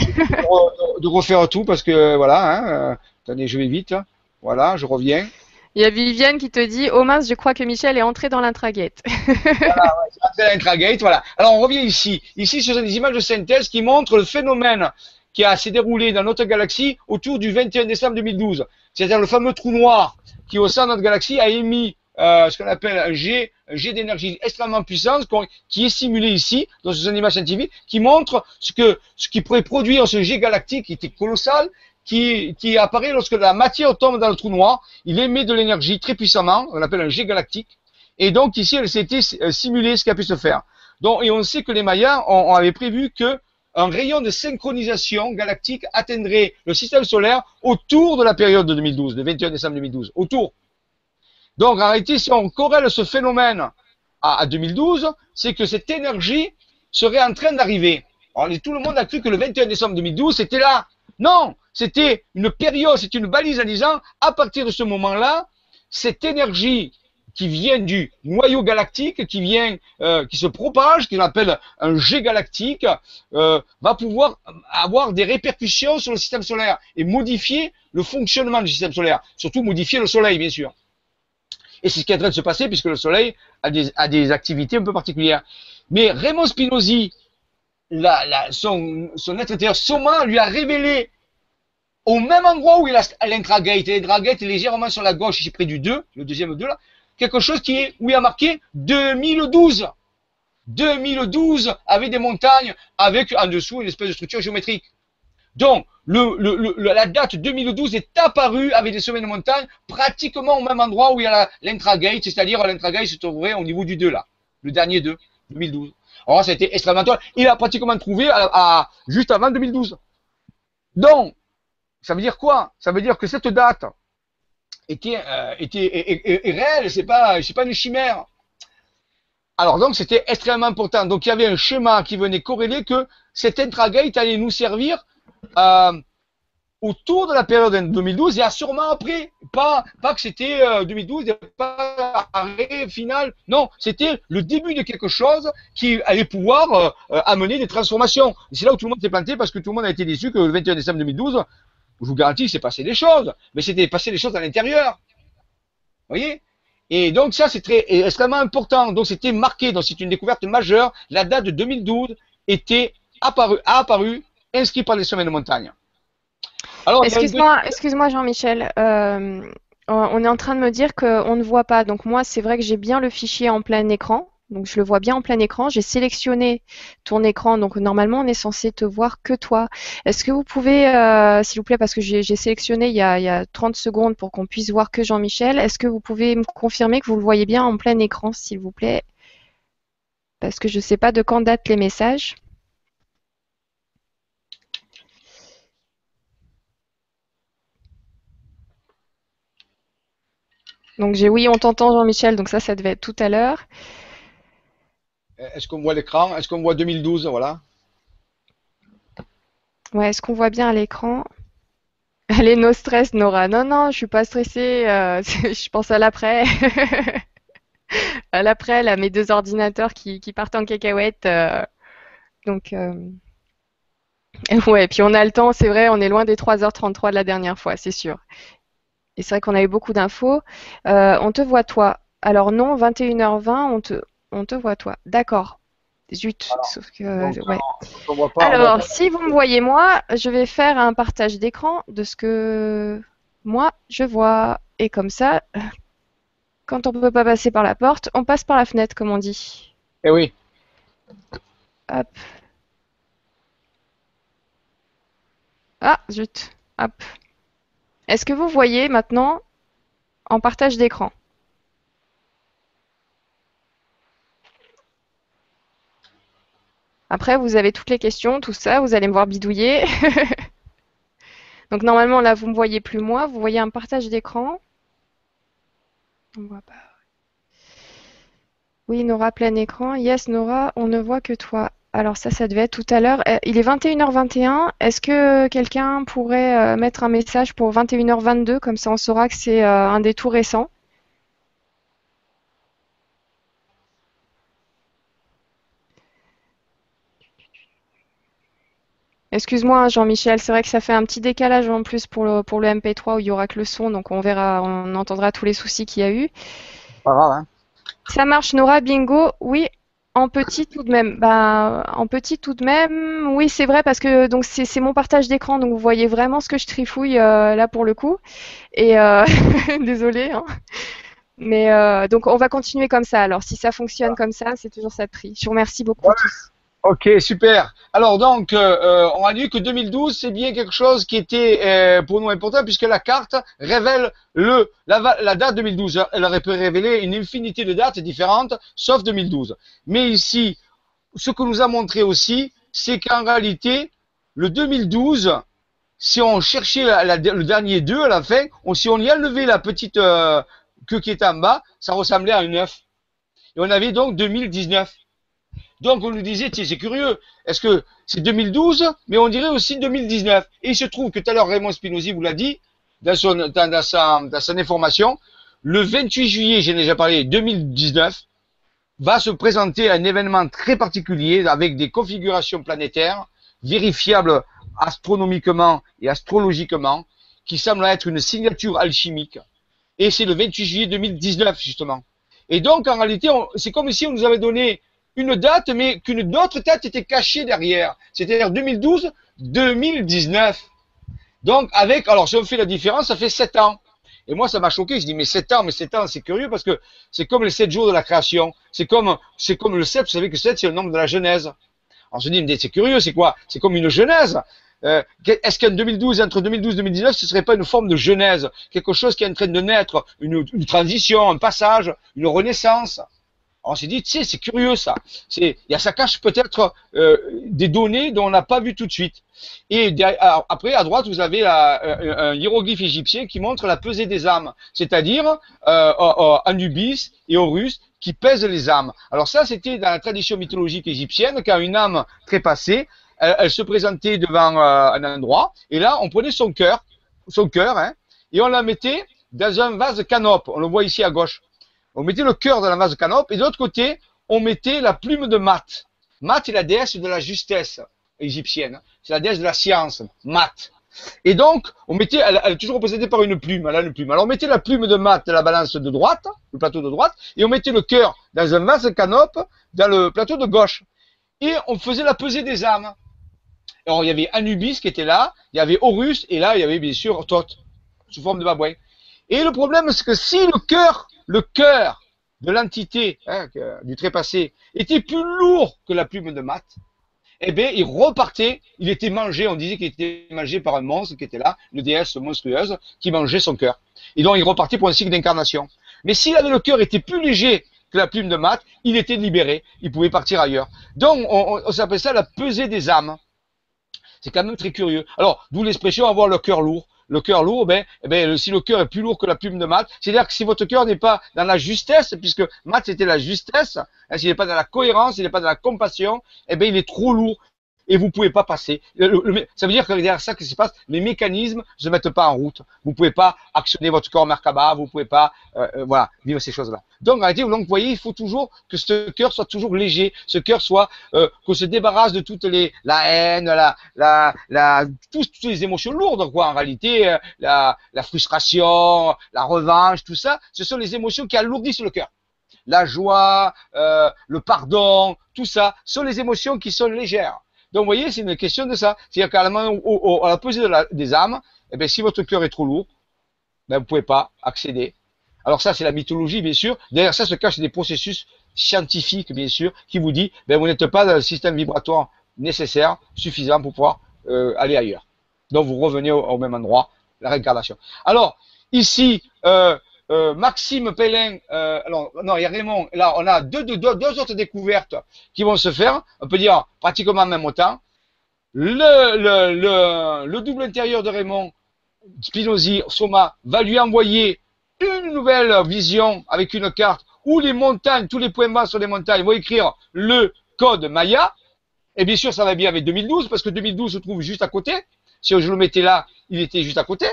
De, refaire tout parce que voilà, hein, attendez, je vais vite. Voilà, je reviens. Il y a Viviane qui te dit Oh mince, je crois que Michel est entré dans l'intragate. voilà, ouais, dans l'intragate, voilà. Alors on revient ici. Ici, ce sont des images de synthèse qui montrent le phénomène qui a s'est déroulé dans notre galaxie autour du 21 décembre 2012. C'est-à-dire le fameux trou noir qui, au sein de notre galaxie, a émis euh, ce qu'on appelle un jet, un jet d'énergie extrêmement puissant, qui est simulé ici, dans ce image scientifique, qui montre ce que, ce qui pourrait produire ce jet galactique qui était colossal qui, qui apparaît lorsque la matière tombe dans le trou noir. Il émet de l'énergie très puissamment, on appelle un jet galactique. Et donc ici, elle s'était euh, simulée ce qui a pu se faire. Donc, et on sait que les Mayas ont, avaient prévu que un rayon de synchronisation galactique atteindrait le système solaire autour de la période de 2012, le 21 décembre 2012, autour. Donc en réalité, si on corrèle ce phénomène à, à 2012, c'est que cette énergie serait en train d'arriver. Tout le monde a cru que le 21 décembre 2012, c'était là. Non, c'était une période, c'est une balise en disant, à partir de ce moment-là, cette énergie qui vient du noyau galactique, qui vient, euh, qui se propage, qu'on appelle un jet galactique, euh, va pouvoir avoir des répercussions sur le système solaire et modifier le fonctionnement du système solaire, surtout modifier le Soleil, bien sûr. Et c'est ce qui est en train de se passer puisque le Soleil a des, activités un peu particulières. Mais Raymond Spinozzi, son, son être intérieur, Soma lui a révélé au même endroit où il a l'intragate, l'intragate est légèrement sur la gauche, ici près du 2, le deuxième 2 là, quelque chose qui est, où il a marqué 2012. 2012 avec des montagnes, avec en dessous une espèce de structure géométrique. Donc, la date 2012 est apparue avec des sommets de montagne pratiquement au même endroit où il y a l'intragate, c'est-à-dire l'intragate se trouverait au niveau du 2 là, le dernier 2, 2012. Alors, ça a été extrêmement. Il a pratiquement trouvé à, à, juste avant 2012. Donc, ça veut dire quoi? Ça veut dire que cette date était, euh, réelle, c'est pas, pas une chimère. Alors donc c'était extrêmement important. Donc il y avait un schéma qui venait corréler que cet intragate allait nous servir euh, autour de la période de 2012 et à sûrement après. Pas, que c'était euh, 2012, pas arrêt final. Non, c'était le début de quelque chose qui allait pouvoir euh, amener des transformations. C'est là où tout le monde s'est planté parce que tout le monde a été déçu que le 21 décembre 2012, je vous garantis qu'il s'est passé des choses, mais c'était passé des choses à l'intérieur. Vous voyez? Et donc ça, c'est très extrêmement important. Donc c'était marqué, donc c'est une découverte majeure. La date de 2012 était apparue, a apparu, inscrit par les semaines de montagne. Excuse-moi, excuse-moi Jean-Michel. Euh, on est en train de me dire qu'on ne voit pas. Donc moi, c'est vrai que j'ai bien le fichier en plein écran. Donc je le vois bien en plein écran. J'ai sélectionné ton écran. Donc normalement, on est censé te voir que toi. Est-ce que vous pouvez, euh, s'il vous plaît, parce que j'ai sélectionné il y, a, il y, a, 30 secondes pour qu'on puisse voir que Jean-Michel, est-ce que vous pouvez me confirmer que vous le voyez bien en plein écran, s'il vous plaît? Parce que je ne sais pas de quand datent les messages. Donc j'ai oui, on t'entend Jean-Michel, donc ça, ça devait être tout à l'heure. Est-ce qu'on voit l'écran? Est-ce qu'on voit 2012 Voilà. Ouais, est-ce qu'on voit bien à l'écran? Allez, no stress, Nora. Non, non, je suis pas stressée. Euh, je pense à l'après. à l'après, là, mes deux ordinateurs qui, qui partent en cacahuète. Euh, donc, euh... ouais, puis on a le temps, c'est vrai, on est loin des 3h33 de la dernière fois, c'est sûr. Et c'est vrai qu'on a eu beaucoup d'infos. Euh, on te voit toi. Alors non, 21h20, on te, on te voit toi. D'accord. Zut, alors, sauf que. ouais. pas, alors, si vous me voyez moi, je vais faire un partage d'écran de ce que moi je vois. Et comme ça, quand on ne peut pas passer par la porte, on passe par la fenêtre, comme on dit. Eh oui. Hop. Ah, zut. Hop. Est-ce que vous voyez maintenant en partage d'écran? Après, vous avez toutes les questions, tout ça, vous allez me voir bidouiller. Donc normalement, là, vous ne me voyez plus moi, vous voyez un partage d'écran. On voit pas. Oui, Nora, plein écran. Yes, Nora, on ne voit que toi. Alors ça, ça devait être tout à l'heure. Euh, il est 21h21. Est-ce que quelqu'un pourrait euh, mettre un message pour 21h22 Comme ça, on saura que c'est euh, un des tout récents. Excuse-moi, hein, Jean-Michel, c'est vrai que ça fait un petit décalage en plus pour le, pour le MP3 où il y aura que le son, donc on verra, on entendra tous les soucis qu'il y a eu. Pas grave, hein. Ça marche, Nora, bingo. Oui, en petit tout de même. Bah, en petit tout de même, oui, c'est vrai parce que donc c'est mon partage d'écran, donc vous voyez vraiment ce que je trifouille euh, là pour le coup. Et euh, désolé. Hein. Mais euh, donc on va continuer comme ça. Alors si ça fonctionne comme ça, c'est toujours ça de prix. Je vous remercie beaucoup tous. Ok, super. Alors donc, euh, on a dit que 2012, c'est bien quelque chose qui était euh, pour nous important puisque la carte révèle le la, date 2012. Elle aurait pu révéler une infinité de dates différentes, sauf 2012. Mais ici, ce que nous a montré aussi, c'est qu'en réalité, le 2012, si on cherchait le dernier 2 à la fin, si on y enlevait la petite euh, queue qui est en bas, ça ressemblait à un 9. Et on avait donc 2019. Donc on nous disait, tiens, c'est curieux, est-ce que c'est 2012, mais on dirait aussi 2019. Et il se trouve que tout à l'heure, Raymond Spinozzi vous l'a dit, dans, son, dans, sa, dans son information, le 28 juillet, j'ai déjà parlé, 2019, va se présenter un événement très particulier avec des configurations planétaires vérifiables astronomiquement et astrologiquement, qui semble être une signature alchimique. Et c'est le 28 juillet 2019, justement. Et donc, en réalité, c'est comme si on nous avait donné une date, mais qu'une autre date était cachée derrière. C'est-à-dire 2012, 2019. Donc, avec, alors si on fait la différence, ça fait 7 ans. Et moi, ça m'a choqué. Je dis, mais 7 ans, mais 7 ans, c'est curieux parce que c'est comme les 7 jours de la création. C'est comme, c'est comme le 7, vous savez que 7, c'est le nombre de la Genèse. On se dit, mais c'est curieux, c'est quoi? C'est comme une Genèse. Euh, est-ce qu'en 2012, entre 2012 et 2019, ce serait pas une forme de genèse, quelque chose qui est en train de naître, une transition, un passage, une renaissance? On s'est dit, tu sais, c'est curieux ça. C'est, ça cache peut-être euh, des données dont on n'a pas vu tout de suite. Et après, à droite, vous avez un hiéroglyphe égyptien qui montre la pesée des âmes, c'est-à-dire euh, Anubis et Horus qui pèsent les âmes. Alors ça, c'était dans la tradition mythologique égyptienne, quand une âme trépassée, elle, elle se présentait devant euh, un endroit, et là, on prenait son cœur, son cœur, hein, et on la mettait dans un vase canope. On le voit ici à gauche. On mettait le cœur de la vase canope, et de l'autre côté, on mettait la plume de Mat. Mat est la déesse de la justesse égyptienne. C'est la déesse de la science, Mat. Et donc, on mettait, elle, est toujours représentée par une plume, elle a une plume. Alors, on mettait la plume de Mat dans la balance de droite, le plateau de droite, et on mettait le cœur dans un vase canope dans le plateau de gauche. Et on faisait la pesée des âmes. Alors, il y avait Anubis qui était là, il y avait Horus, et là, il y avait bien sûr Thoth, sous forme de babouin. Et le problème, c'est que si le cœur le cœur de l'entité hein, du trépassé était plus lourd que la plume de mat, eh bien, il repartait, il était mangé, on disait qu'il était mangé par un monstre qui était là, une déesse monstrueuse, qui mangeait son cœur. Et donc, il repartait pour un cycle d'incarnation. Mais s'il avait le cœur était plus léger que la plume de mat, il était libéré, il pouvait partir ailleurs. Donc, on, on s'appelle ça la pesée des âmes. C'est quand même très curieux. Alors, d'où l'expression avoir le cœur lourd le cœur lourd, ben, eh ben, si le cœur est plus lourd que la plume de maths, c'est-à-dire que si votre cœur n'est pas dans la justesse, puisque maths c'était la justesse, hein, s'il n'est pas dans la cohérence, s'il n'est pas dans la compassion, eh ben, il est trop lourd et vous pouvez pas passer. ça veut dire que derrière ça, qu'est-ce se passe? Les mécanismes ne se mettent pas en route. Vous pouvez pas actionner votre corps Merkaba, vous pouvez pas, euh, euh, voilà, vivre ces choses-là. Donc, en réalité, donc, vous voyez, il faut toujours que ce cœur soit toujours léger, ce cœur soit, euh, qu'on se débarrasse de toutes les, la haine, la, la, la, toutes, les émotions lourdes, quoi. En réalité, euh, la, la frustration, la revanche, tout ça, ce sont les émotions qui alourdissent le cœur la joie, euh, le pardon, tout ça sont les émotions qui sont légères. Donc, vous voyez, c'est une question de ça. C'est-à-dire qu'à la, à la pesée des âmes, eh bien, si votre cœur est trop lourd, ben, vous ne pouvez pas accéder. Alors ça, c'est la mythologie, bien sûr. Derrière ça se cachent des processus scientifiques, bien sûr, qui vous dit, ben, vous n'êtes pas dans le système vibratoire nécessaire, suffisant pour pouvoir euh, aller ailleurs. Donc, vous revenez au, même endroit, la réincarnation. Alors, ici, euh, euh, Maxime Pellin, euh, alors, non, il y a Raymond, là, on a deux, autres découvertes qui vont se faire, on peut dire pratiquement en même le, le, le double intérieur de Raymond, Spinozzi, Soma, va lui envoyer une nouvelle vision avec une carte où les montagnes, tous les points bas sur les montagnes vont écrire le code Maya. Et bien sûr, ça va bien avec 2012, parce que 2012 se trouve juste à côté. Si je le mettais là, il était juste à côté.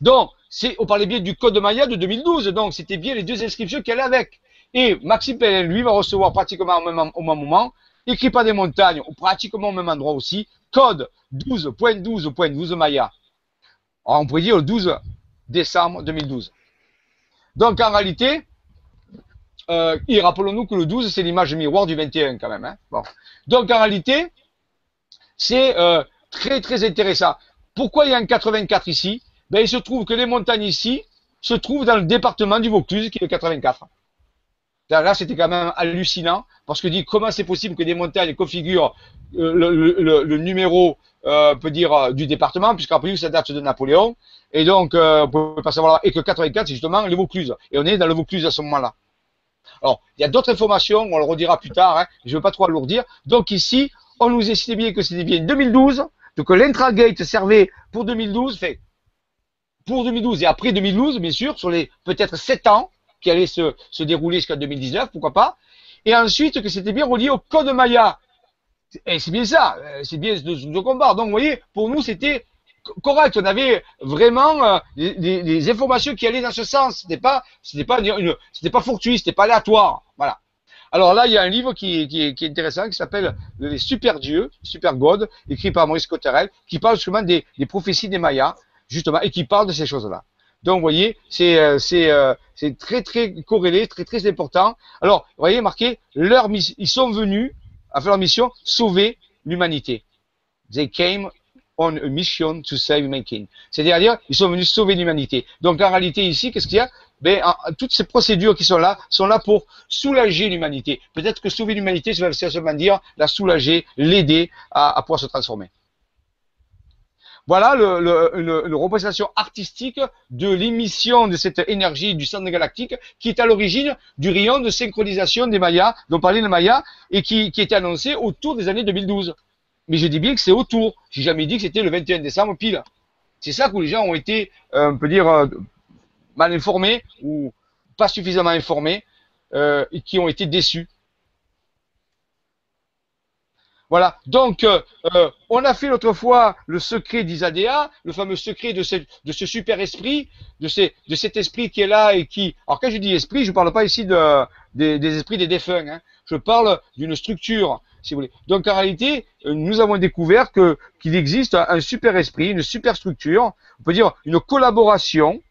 Donc, on parlait bien du code Maya de 2012, donc c'était bien les deux inscriptions qu'elle avec. Et Maxime Pellin, lui, va recevoir pratiquement au même, au même moment, écrit par des montagnes, pratiquement au même endroit aussi, code 12.12.12 Maya. on pourrait dire le 12 décembre 2012. Donc en réalité, euh, rappelons-nous que le 12, c'est l'image miroir du 21 quand même. Hein. Donc en réalité, c'est euh, très très intéressant. Pourquoi il y a un 84 ici? Ben, il se trouve que les montagnes ici se trouvent dans le département du Vaucluse, qui est le 84. Là, c'était quand même hallucinant, parce que dit comment c'est possible que des montagnes configurent euh, le, numéro, euh, peut dire, euh, du département, puisqu'après ça date de Napoléon, et donc, euh, on peut pas savoir, et que 84, c'est justement le Vaucluse, et on est dans le Vaucluse à ce moment-là. Alors, il y a d'autres informations, on le redira plus tard, hein, je ne veux pas trop alourdir. Donc ici, on nous expliquait bien que c'était bien 2012, donc l'intragate servait pour 2012, fait pour 2012 et après 2012, bien sûr, sur les peut-être 7 ans qui allaient se, se dérouler jusqu'à 2019, pourquoi pas. Et ensuite que c'était bien relié au code Maya. Et c'est bien ça, euh, c'est bien de, de combat. Donc vous voyez, pour nous c'était correct. On avait vraiment euh, des, des, informations qui allaient dans ce sens. C'était pas, pas une, c'était pas fortuit, c'était pas aléatoire. Voilà. Alors là, il y a un livre qui, qui, qui est intéressant qui s'appelle Les Super Dieux, Super God, écrit par Maurice Cotterel, qui parle justement des, des prophéties des Mayas, justement, et qui parle de ces choses-là. Donc, vous voyez, c'est euh, euh, très très corrélé, très très important. Alors, vous voyez, marqué, leur ils sont venus à faire leur mission, sauver l'humanité. They came on a mission to save humankind. C'est-à-dire, ils sont venus sauver l'humanité. Donc, en réalité, ici, qu'est-ce qu'il y a? Ben, toutes ces procédures qui sont là sont là pour soulager l'humanité. Peut-être que sauver l'humanité, ça veut seulement dire la soulager, l'aider à, à pouvoir se transformer. Voilà une, représentation artistique de l'émission de cette énergie du centre galactique qui est à l'origine du rayon de synchronisation des Mayas, dont parlait le Maya, et qui, était annoncé autour des années 2012. Mais je dis bien que c'est autour. J'ai jamais dit que c'était le 21 décembre pile. C'est ça que les gens ont été, euh, on peut dire, euh, mal informés ou pas suffisamment informés euh, et qui ont été déçus. Voilà. Donc, euh, euh, on a fait l'autre fois le secret d'Isadea, le fameux secret de ce, super esprit, de, cet esprit qui est là et qui. Alors, quand je dis esprit, je ne parle pas ici de, des, esprits des défunts. Hein. Je parle d'une structure, si vous voulez. Donc, en réalité, euh, nous avons découvert que qu'il existe un super esprit, une super structure. On peut dire une collaboration.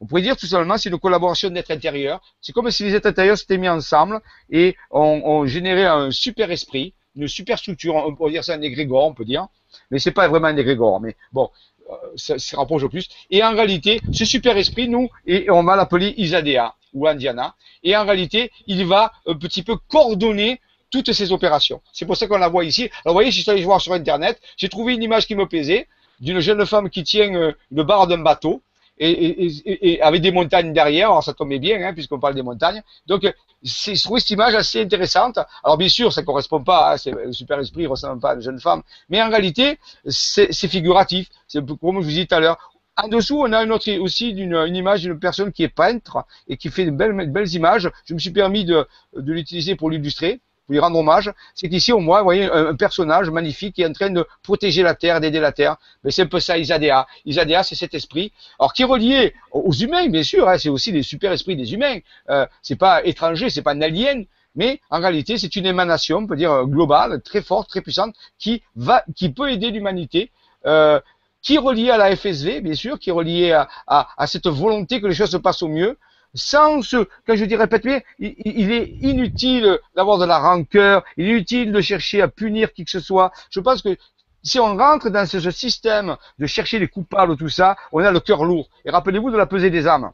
On pourrait dire tout simplement c'est une collaboration d'êtres intérieurs. C'est comme si les êtres intérieurs s'étaient mis ensemble et ont on généré un super esprit une superstructure, on peut dire ça un égrégore, on peut dire, mais c'est pas vraiment un égrégore, mais bon, euh, ça se rapproche au plus. Et en réalité, ce super esprit, nous, et on va l'appeler Isadea ou Indiana, et en réalité, il va un petit peu coordonner toutes ces opérations. C'est pour ça qu'on la voit ici. Alors, vous voyez, je suis allé voir sur Internet, j'ai trouvé une image qui me plaisait, d'une jeune femme qui tient euh, une barre d'un bateau, et, et, et, avec des montagnes derrière, alors ça tombait bien, hein, puisqu'on parle des montagnes. Donc, c'est trouvé cette image assez intéressante. Alors bien sûr, ça correspond pas, à le super esprit ne ressemble pas à une jeune femme, mais en réalité, c'est figuratif. C'est comme je vous disais tout à l'heure. En dessous, on a une autre, aussi une, une image d'une personne qui est peintre et qui fait de belles, belles images. Je me suis permis de, de l'utiliser pour l'illustrer lui rendre hommage, c'est qu'ici, au moins, vous voyez un, personnage magnifique qui est en train de protéger la Terre, d'aider la Terre. Mais c'est un peu ça, Isadea. Isadea, c'est cet esprit, alors qui est relié aux humains, bien sûr. Hein, c'est aussi les super esprits des humains. Euh, c'est pas étranger, c'est pas un alien, mais en réalité, c'est une émanation, on peut dire globale, très forte, très puissante, qui va, qui peut aider l'humanité. Euh, qui est relié à la FSV, bien sûr, qui est relié à, à, à, cette volonté que les choses se passent au mieux, sans ce, quand je dis répète bien, il, est inutile d'avoir de la rancœur, il est inutile de chercher à punir qui que ce soit. Je pense que si on rentre dans ce, système de chercher les coupables, tout ça, on a le cœur lourd. Et rappelez-vous de la pesée des âmes.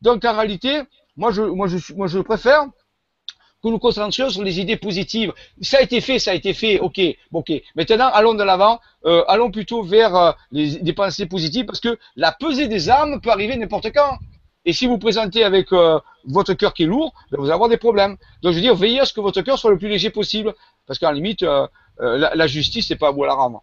Donc en réalité, moi je, préfère que nous concentrions sur les idées positives. Ça a été fait, ça a été fait, ok, ok. Maintenant, allons de l'avant, euh, allons plutôt vers euh, les, des pensées positives, parce que la pesée des âmes peut arriver n'importe quand. Et si vous présentez avec euh, votre cœur qui est lourd, ben, vous allez avoir des problèmes. Donc je veux dire, veillez à ce que votre cœur soit le plus léger possible, parce qu'en limite, euh, euh, la, la, justice, c'est pas à vous à la rendre.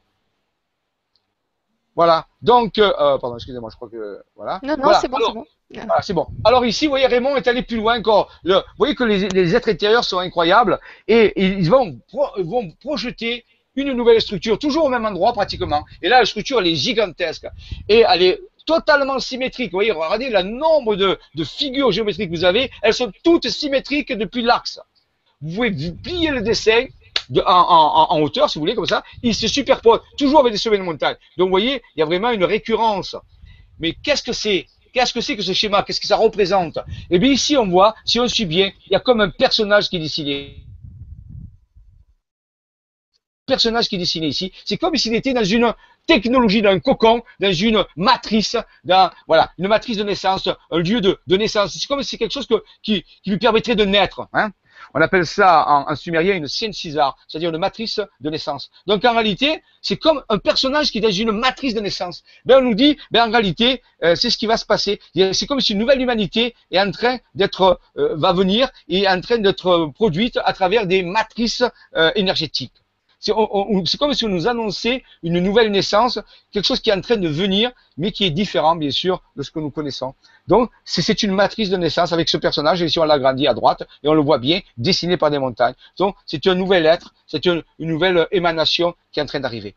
Voilà. Donc, pardon, excusez-moi, je crois que voilà. Non, non, c'est bon, c'est bon. Voilà, c'est bon. Alors ici, vous voyez, Raymond est allé plus loin encore. Le, vous voyez que les, les, êtres intérieurs sont incroyables et, ils vont, vont projeter une nouvelle structure, toujours au même endroit pratiquement. Et là, la structure, elle est gigantesque. Et elle est totalement symétrique. Vous voyez, regardez le nombre de, figures géométriques que vous avez. Elles sont toutes symétriques depuis l'axe. Vous pouvez plier le dessin en, hauteur, si vous voulez, comme ça. Il se superpose, toujours avec des sommets de montagne. Donc, vous voyez, il y a vraiment une récurrence. Mais qu'est-ce que c'est? Qu'est-ce que c'est que ce schéma? Qu'est-ce que ça représente? Eh bien, ici, on voit, si on suit bien, il y a comme un personnage qui est dessiné personnage qui est dessiné ici, c'est comme s'il était dans une technologie, dans un cocon, dans une matrice, dans voilà, une matrice de naissance, un lieu de, naissance. C'est comme si c'est quelque chose que, qui, qui, lui permettrait de naître. Hein. On appelle ça en, en sumérien une césar, c'est-à-dire une matrice de naissance. Donc en réalité, c'est comme un personnage qui est dans une matrice de naissance. Ben on nous dit, ben en réalité, euh, c'est ce qui va se passer. C'est comme si une nouvelle humanité est en train d'être, euh, va venir et est en train d'être produite à travers des matrices euh, énergétiques. C'est comme si on nous annonçait une nouvelle naissance, quelque chose qui est en train de venir, mais qui est différent, bien sûr, de ce que nous connaissons. Donc, c'est une matrice de naissance avec ce personnage, et ici on l'agrandit à droite, et on le voit bien, dessiné par des montagnes. Donc, c'est un nouvel être, c'est une, une nouvelle émanation qui est en train d'arriver.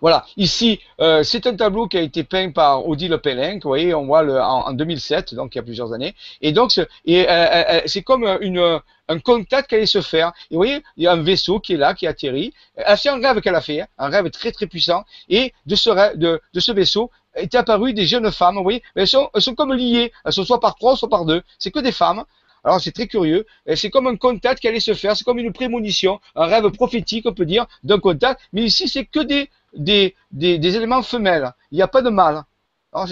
Voilà, ici, euh, c'est un tableau qui a été peint par Odile Pellin, vous voyez, on voit le, en, 2007, donc il y a plusieurs années. Et donc, c'est euh, euh, c'est comme un contact qu'elle allait se faire. Et vous voyez, il y a un vaisseau qui est là, qui atterrit. C'est un rêve qu'elle a fait, hein, un rêve très très puissant. Et de ce vaisseau est apparu des jeunes femmes, vous voyez, elles sont, elles sont comme liées, elles sont soit par trois, soit par deux. C'est que des femmes. Alors c'est très curieux. C'est comme un contact qui allait se faire. C'est comme une prémonition, un rêve prophétique, on peut dire, d'un contact. Mais ici, c'est que des, des, des, éléments femelles. Il n'y a pas de mâle.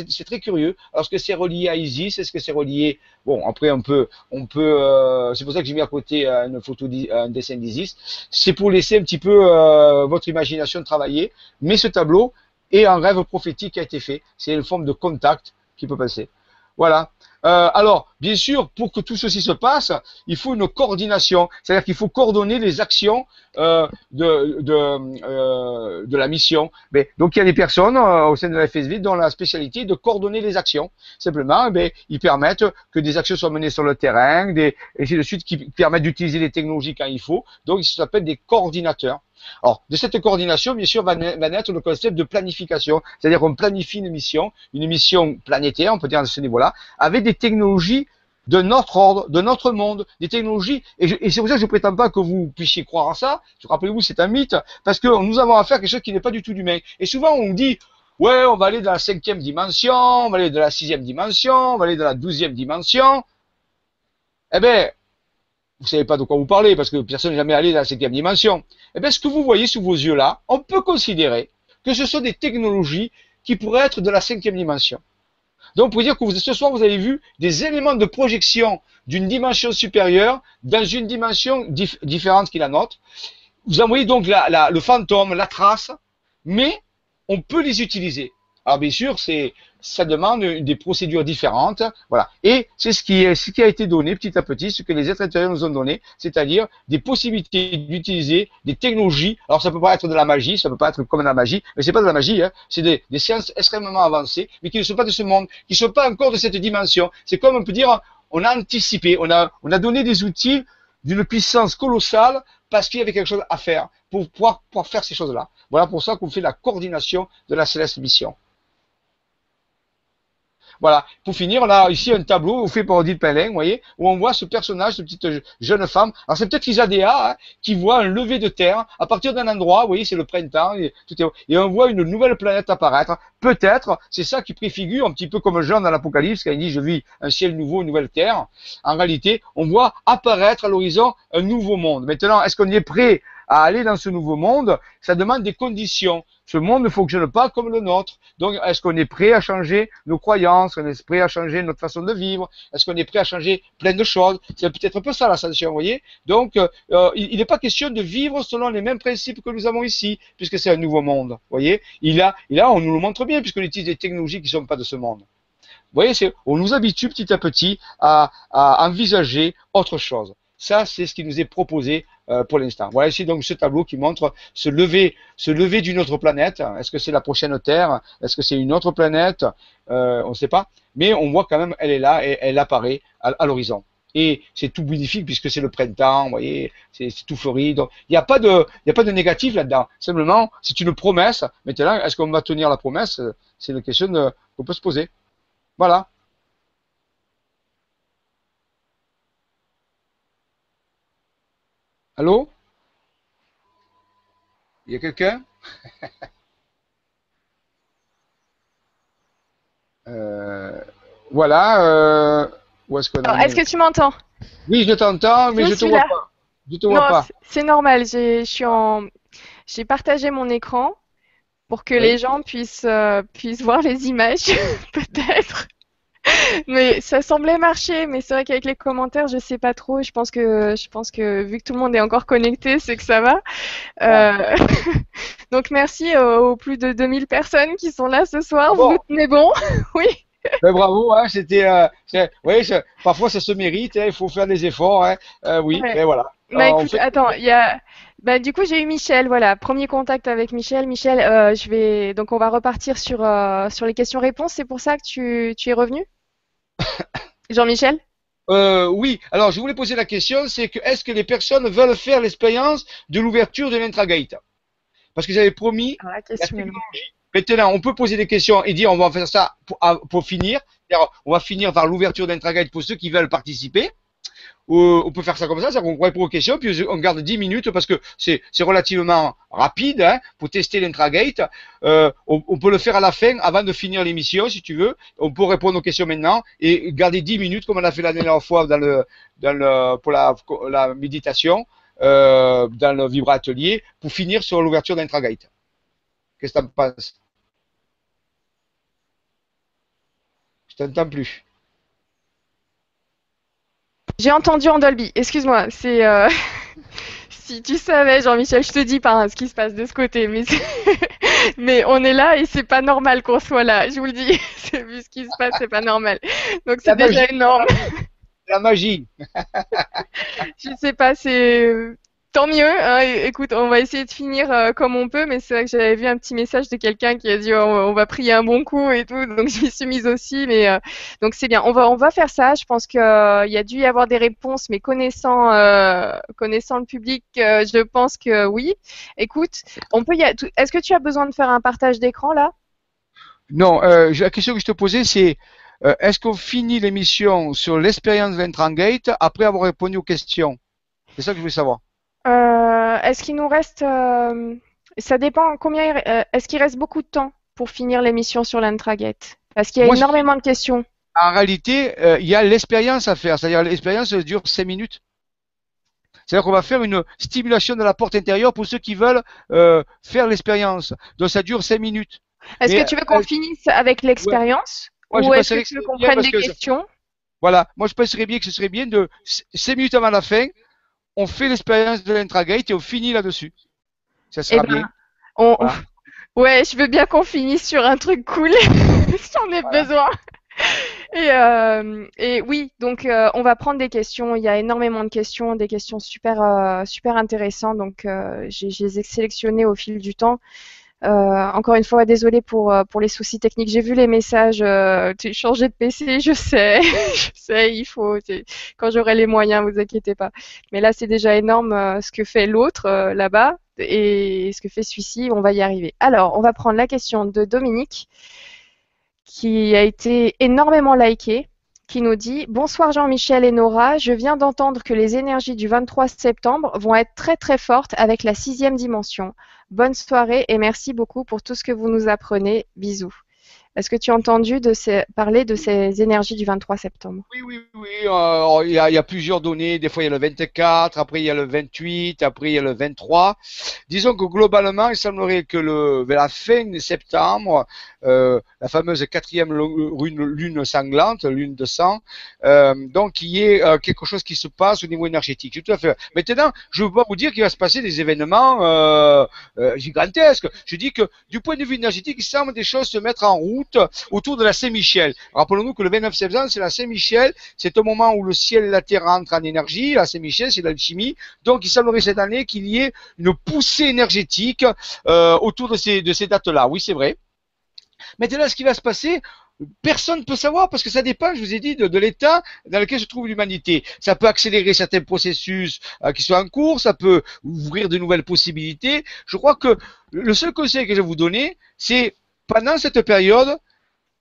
C'est très curieux. Alors, est-ce que c'est relié à Isis? Est-ce que c'est relié? Bon, après, on peut, on peut. Euh, c'est pour ça que j'ai mis à côté euh, une photo, un dessin d'Isis. C'est pour laisser un petit peu euh, votre imagination travailler. Mais ce tableau est un rêve prophétique qui a été fait. C'est une forme de contact qui peut passer. Voilà. Euh, alors, bien sûr, pour que tout ceci se passe, il faut une coordination, c'est-à-dire qu'il faut coordonner les actions euh, de, de, euh, de, la mission. Mais, donc, il y a des personnes au sein de la FSV dont la spécialité est de coordonner les actions. Simplement, eh ils permettent que des actions soient menées sur le terrain, des, et ainsi de suite, qui permettent d'utiliser les technologies quand il faut. Donc, ils s'appellent des coordinateurs. Alors, de cette coordination, bien sûr, va, naître le concept de planification, c'est-à-dire qu'on planifie une mission, une mission planétaire, on peut dire à ce niveau-là, avec des technologies de notre ordre, de notre monde, des technologies. Et, c'est pour ça que je ne prétends pas que vous puissiez croire à ça. Rappelez-vous, c'est un mythe, parce que nous avons affaire à quelque chose qui n'est pas du tout humain. Et souvent, on dit, ouais, on va aller dans la cinquième dimension, on va aller dans la sixième dimension, on va aller dans la douzième dimension. Eh bien, vous savez pas de quoi vous parlez parce que personne n'est jamais allé dans la cinquième dimension. Eh bien, ce que vous voyez sous vos yeux là, on peut considérer que ce sont des technologies qui pourraient être de la cinquième dimension. Donc, pour dire que ce soir, vous avez vu des éléments de projection d'une dimension supérieure dans une dimension différente qui la nôtre. Vous envoyez donc le fantôme, la trace, mais on peut les utiliser. Alors bien sûr, c'est ça demande des procédures différentes, voilà. Et c'est ce qui est ce qui a été donné petit à petit, ce que les êtres intérieurs nous ont donné, c'est-à-dire des possibilités d'utiliser des technologies. Alors ça peut pas être de la magie, ça peut pas être comme de la magie, mais c'est pas de la magie, hein. c'est des, des, sciences extrêmement avancées, mais qui ne sont pas de ce monde, qui ne sont pas encore de cette dimension. C'est comme on peut dire, on a anticipé, on a on a donné des outils d'une puissance colossale parce qu'il y avait quelque chose à faire pour pouvoir, pouvoir faire ces choses-là. Voilà pour ça qu'on fait la coordination de la céleste mission. Voilà. Pour finir, là, ici, un tableau fait par Odile Pellin, vous voyez, où on voit ce personnage, cette petite jeune femme. Alors, c'est peut-être Isadea, hein, qui voit un lever de terre à partir d'un endroit, vous voyez, c'est le printemps, et, et on voit une nouvelle planète apparaître. Peut-être, c'est ça qui préfigure un petit peu comme Jean dans l'Apocalypse, quand il dit, je vis un ciel nouveau, une nouvelle terre. En réalité, on voit apparaître à l'horizon un nouveau monde. Maintenant, est-ce qu'on est prêt à aller dans ce nouveau monde, ça demande des conditions. Ce monde ne fonctionne pas comme le nôtre. Donc, est-ce qu'on est prêt à changer nos croyances? Est-ce qu'on est prêt à changer notre façon de vivre? Est-ce qu'on est prêt à changer plein de choses? C'est peut-être un peu ça l'ascension, vous voyez? Donc, euh, il n'est pas question de vivre selon les mêmes principes que nous avons ici, puisque c'est un nouveau monde. Vous voyez? Il a, il a, on nous le montre bien, puisqu'on utilise des technologies qui ne sont pas de ce monde. Vous voyez, on nous habitue petit à petit à, à envisager autre chose. Ça, c'est ce qui nous est proposé euh, pour l'instant. Voilà ici donc ce tableau qui montre ce lever, lever d'une autre planète. Est-ce que c'est la prochaine Terre? Est-ce que c'est une autre planète? Euh, On ne sait pas. Mais on voit quand même, elle est là et elle apparaît à, l'horizon. Et c'est tout bénéfique puisque c'est le printemps, vous voyez, c'est tout fleuri. Il n'y a pas de, il a pas de négatif là-dedans. Simplement, c'est une promesse. Maintenant, est-ce qu'on va tenir la promesse? C'est une question qu'on peut se poser. Voilà. Allô? Il y a quelqu'un? Euh, Voilà. Euh, où est-ce qu'on Est-ce que tu m'entends? Oui, je t'entends, mais je, ne te vois pas. Je te vois pas. C'est normal. En. J'ai partagé mon écran pour que les gens puissent, euh, puissent voir les images, peut-être mais ça semblait marcher, mais c'est vrai qu'avec les commentaires, je sais pas trop. Je pense que, je pense que vu que tout le monde est encore connecté, c'est que ça va. Euh... Donc merci aux, plus de 2000 personnes qui sont là ce soir. Vous tenez bon, oui. Ben, bravo, hein, c'était, euh, oui, parfois ça se mérite, hein, il faut faire des efforts, hein, euh, oui, mais voilà. Bah, écoute, attends, il y a Bah, du coup, j'ai eu Michel, voilà, premier contact avec Michel. Michel, euh, je vais donc on va repartir sur sur les questions-réponses. C'est pour ça que tu, tu es revenu, Jean-Michel? Euh, oui, alors je voulais poser la question, c'est que est-ce que les personnes veulent faire l'expérience de l'ouverture de l'intragate Parce que j'avais promis Ah, la question. technologie. Maintenant, on peut poser des questions et dire on va faire ça pour, à- pour finir. On va finir par l'ouverture d'intragate pour ceux qui veulent participer. Ou on peut faire ça comme ça, c'est-à-dire qu'on répond aux questions, puis on garde 10 minutes parce que c'est relativement rapide hein, pour tester l'intragate. Euh, on, peut le faire à la fin, avant de finir l'émission, si tu veux. On peut répondre aux questions maintenant et garder 10 minutes, comme on a fait la dernière fois dans le, dans pour la, la méditation, euh, dans le Vibra Atelier, pour finir sur l'ouverture d'intragate. Qu'est-ce que tu en penses? Je t'entends plus. J'ai entendu en Dolby. Excuse-moi, c'est euh, si tu savais, Jean-Michel, je te dis pas hein, ce qui se passe de ce côté, mais mais on est là et c'est pas normal qu'on soit là. Je vous le dis, vu ce qui se passe, c'est pas normal. Donc c'est déjà magie. énorme. La magie. Je sais pas, c'est euh, tant mieux. hein. Écoute, on va essayer de finir euh, comme on peut, mais c'est vrai que j'avais vu un petit message de quelqu'un qui a dit oh, on va prier un bon coup et tout, donc je m'y suis mise aussi. Mais euh, donc c'est bien. On va on va faire ça. Je pense que euh, y a dû y avoir des réponses, mais connaissant euh, connaissant le public, je pense que oui. Écoute, on peut y Est-ce que tu as besoin de faire un partage d'écran là? Non, la question que je te posais, c'est est-ce qu'on finit l'émission sur l'expérience d'Intrangate après avoir répondu aux questions? C'est ça que je voulais savoir. Euh, est-ce qu'il nous reste euh, Ça dépend combien. il- euh, est-ce qu'il reste beaucoup de temps pour finir l'émission sur l'Intragate? Parce qu'il y a Moi, énormément de questions. En réalité, il y a l'expérience à faire, c'est-à-dire l'expérience dure 5 minutes. C'est-à-dire qu'on va faire une stimulation de la porte intérieure pour ceux qui veulent euh, faire l'expérience. Donc ça dure 5 minutes. Est-ce que tu veux qu'on euh, finisse avec l'expérience Ouais, ou est-ce que tu veux qu'on prenne des que je- questions? Voilà, moi je penserais bien que ce serait bien de 5 minutes avant la fin, on fait l'expérience de l'intragate et on finit là-dessus. Ça Eh sera ben, bien. on... Voilà. Ouais, je veux bien qu'on finisse sur un truc cool. J'en ai Voilà. besoin. Et, euh, et oui, donc euh, on va prendre des questions. Il y a énormément de questions, des questions super, euh, super intéressantes. Donc j'ai, sélectionnées au fil du temps. Euh, encore une fois, désolé pour, euh, pour les soucis techniques. J'ai vu les messages. Euh, tu changé de PC, je sais, je sais, il faut. Quand j'aurai les moyens, vous inquiétez pas. Mais là, c'est déjà énorme ce que fait l'autre là-bas et ce que fait celui-ci. On va y arriver. Alors, on va prendre la question de Dominique qui a été énormément likée, qui nous dit Bonsoir Jean-Michel et Nora, je viens d'entendre que les énergies du 23 septembre vont être très très fortes avec la sixième dimension. Bonne soirée et merci beaucoup pour tout ce que vous nous apprenez. Bisous. Est-ce que tu as entendu parler de ces énergies du 23 septembre? Oui, oui, oui. euh, il, y a, plusieurs données. Des fois, il y a le 24, après, il y a le 28, après, il y a le 23. Disons que globalement, il semblerait que vers la fin de septembre, euh, la fameuse quatrième lo- lune, sanglante, lune de sang, euh, donc il y ait euh, quelque chose qui se passe au niveau énergétique. Tout à fait. Maintenant, je ne veux pas vous dire qu'il va se passer des événements euh, euh, gigantesques. Je dis que du point de vue énergétique, il semble des choses se mettre en route autour de la Saint-Michel. Rappelons-nous que le 29 septembre, c'est la Saint-Michel. C'est un moment où le ciel et la terre entrent en énergie. La Saint-Michel, c'est l'alchimie. Donc, il semblerait cette année qu'il y ait une poussée énergétique euh, autour de ces, dates-là. Oui, c'est vrai. Maintenant, ce qui va se passer, personne ne peut savoir parce que ça dépend, je vous ai dit, de, de l'état dans lequel se trouve l'humanité. Ça peut accélérer certains processus euh, qui sont en cours, ça peut ouvrir de nouvelles possibilités. Je crois que le seul conseil que je vais vous donner, c'est pendant cette période,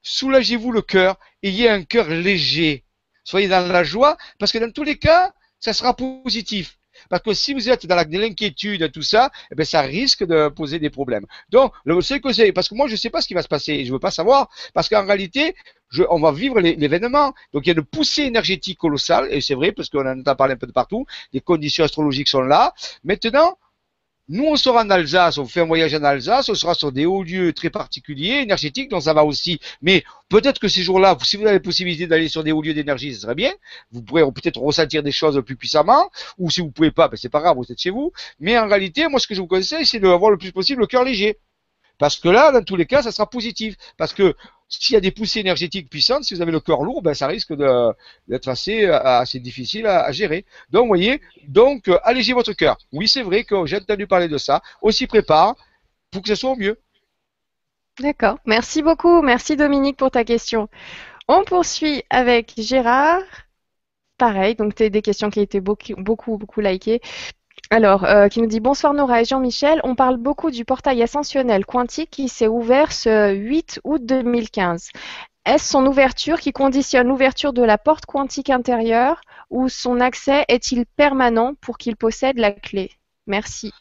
soulagez-vous le cœur, ayez un cœur léger. Soyez dans la joie, parce que dans tous les cas, ça sera positif. Parce que si vous êtes dans l'inquiétude, tout ça, eh ben, ça risque de poser des problèmes. Donc, le seul conseil, parce que moi, je ne sais pas ce qui va se passer, je ne veux pas savoir, parce qu'en réalité, je- on va vivre l'événement. Donc, il y a une poussée énergétique colossale, et c'est vrai, parce qu'on en entend parler un peu de partout, les conditions astrologiques sont là. Maintenant, nous, on sera en Alsace, on fait un voyage en Alsace, on sera sur des hauts lieux très particuliers, énergétiques, donc ça va aussi. Mais peut-être que ces jours-là, si vous avez la possibilité d'aller sur des hauts lieux d'énergie, ce serait bien. Vous pourrez peut-être ressentir des choses plus puissamment, ou si vous pouvez pas, ben c'est pas grave, vous êtes chez vous. Mais en réalité, moi, ce que je vous conseille, c'est d'avoir le plus possible le cœur léger. Parce que là, dans tous les cas, ça sera positif. Parce que s'il y a des poussées énergétiques puissantes, si vous avez le cœur lourd, ben, ça risque d'être assez, assez difficile à, gérer. Donc, voyez, donc, euh, allégez votre cœur. Oui, c'est vrai que j'ai entendu parler de ça. On s'y prépare pour que ce soit au mieux. D'accord. Merci beaucoup. Merci Dominique pour ta question. On poursuit avec Gérard. Pareil, donc des questions qui ont été beaucoup, beaucoup, beaucoup likées. Alors, euh, qui nous dit bonsoir Nora et Jean-Michel. On parle beaucoup du portail ascensionnel quantique qui s'est ouvert ce 8 août 2015. Est-ce son ouverture qui conditionne l'ouverture de la porte quantique intérieure ou son accès est-il permanent pour qu'il possède la clé? Merci.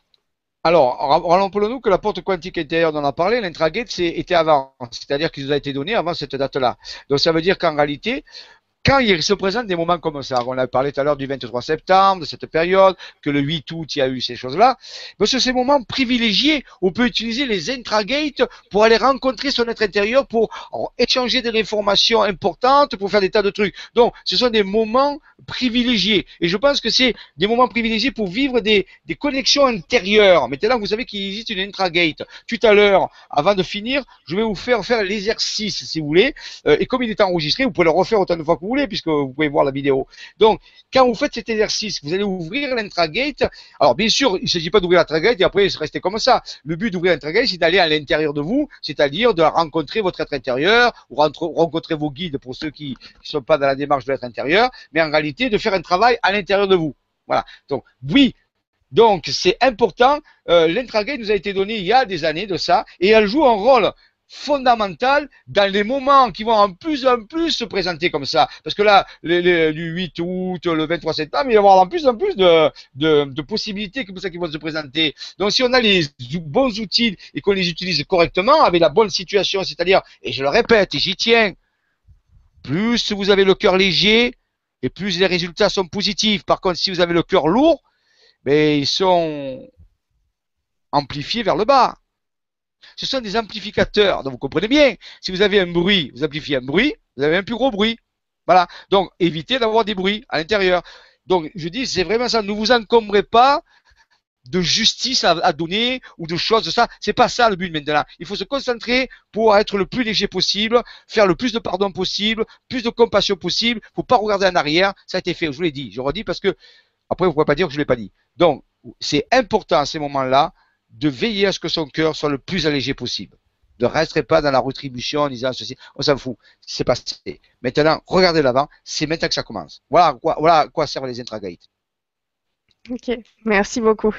Alors, rappelons-nous que la porte quantique intérieure dont on a parlé, l'intragate, était avant. C'est-à-dire qu'il nous a été donné avant cette date-là. Donc, ça veut dire qu'en réalité, quand il se présente des moments comme ça, on a parlé tout à l'heure du 23 septembre, de cette période, que le 8 août, il y a eu ces choses-là, ben c'est ces moments privilégiés, on peut utiliser les intragates pour aller rencontrer son être intérieur, pour échanger des informations importantes, pour faire des tas de trucs. Donc, ce sont des moments privilégiés. Et je pense que c'est des moments privilégiés pour vivre des, des connexions intérieures. Maintenant, vous savez qu'il existe une intragate. Tout à l'heure, avant de finir, je vais vous faire faire l'exercice, si vous voulez. Euh, et comme il est enregistré, vous pouvez le refaire autant de fois que vous puisque vous pouvez voir la vidéo. Donc, quand vous faites cet exercice, vous allez ouvrir l'intragate. Alors, bien sûr, il ne s'agit pas d'ouvrir l'intragate et après rester comme ça. Le but d'ouvrir l'intragate, c'est d'aller à l'intérieur de vous, c'est-à-dire de rencontrer votre être intérieur ou rencontrer vos guides pour ceux qui ne sont pas dans la démarche de l'être intérieur, mais en réalité de faire un travail à l'intérieur de vous. Voilà. Donc, oui, donc c'est important. Euh, L'intragate nous a été donné il y a des années de ça et elle joue un rôle fondamental dans les moments qui vont en plus en plus se présenter comme ça. Parce que là, le, du 8 août, le 23 septembre, il va y avoir en plus en plus de, de, de possibilités comme ça qui vont se présenter. Donc si on a les bons outils et qu'on les utilise correctement, avec la bonne situation, c'est-à-dire, et je le répète, et j'y tiens, plus vous avez le cœur léger, et plus les résultats sont positifs. Par contre, si vous avez le cœur lourd, ben, ils sont amplifiés vers le bas. Ce sont des amplificateurs. Donc vous comprenez bien, si vous avez un bruit, vous amplifiez un bruit, vous avez un plus gros bruit. Voilà. Donc évitez d'avoir des bruits à l'intérieur. Donc je dis, c'est vraiment ça. Ne vous encombrez pas de justice à, donner ou de choses de ça. C'est pas ça le but maintenant. Il faut se concentrer pour être le plus léger possible, faire le plus de pardon possible, plus de compassion possible. Faut pas regarder en arrière. Ça a été fait. Je vous l'ai dit. Je redis parce que après vous pouvez pas dire que je l'ai pas dit. Donc c'est important à ces moments-là de veiller à ce que son cœur soit le plus allégé possible. Ne resterez pas dans la retribution en disant ceci, on s'en fout, c'est passé. Maintenant, regardez l'avant, c'est maintenant que ça commence. Voilà quoi, voilà quoi servent les intragates. Ok, merci beaucoup.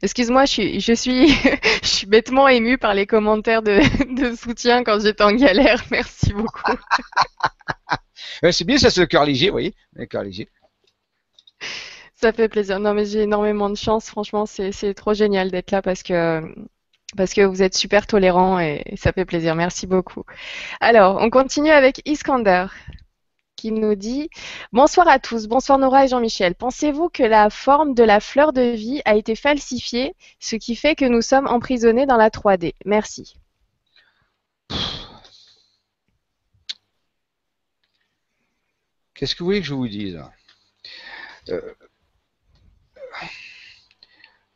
Excuse-moi, je suis, je suis, je suis bêtement émue par les commentaires de, de soutien quand j'étais en galère. Merci beaucoup. c'est bien ça, c'est le cœur léger, vous voyez, le cœur léger. Ça fait plaisir. Non, mais j'ai énormément de chance. Franchement, c'est trop génial d'être là parce que parce que vous êtes super tolérant et ça fait plaisir. Merci beaucoup. Alors, on continue avec Iskander qui nous dit Bonsoir à tous, bonsoir Nora et Jean-Michel. Pensez-vous que la forme de la fleur de vie a été falsifiée, ce qui fait que nous sommes emprisonnés dans la 3D Merci. Qu'est-ce que vous voulez que je vous dise euh,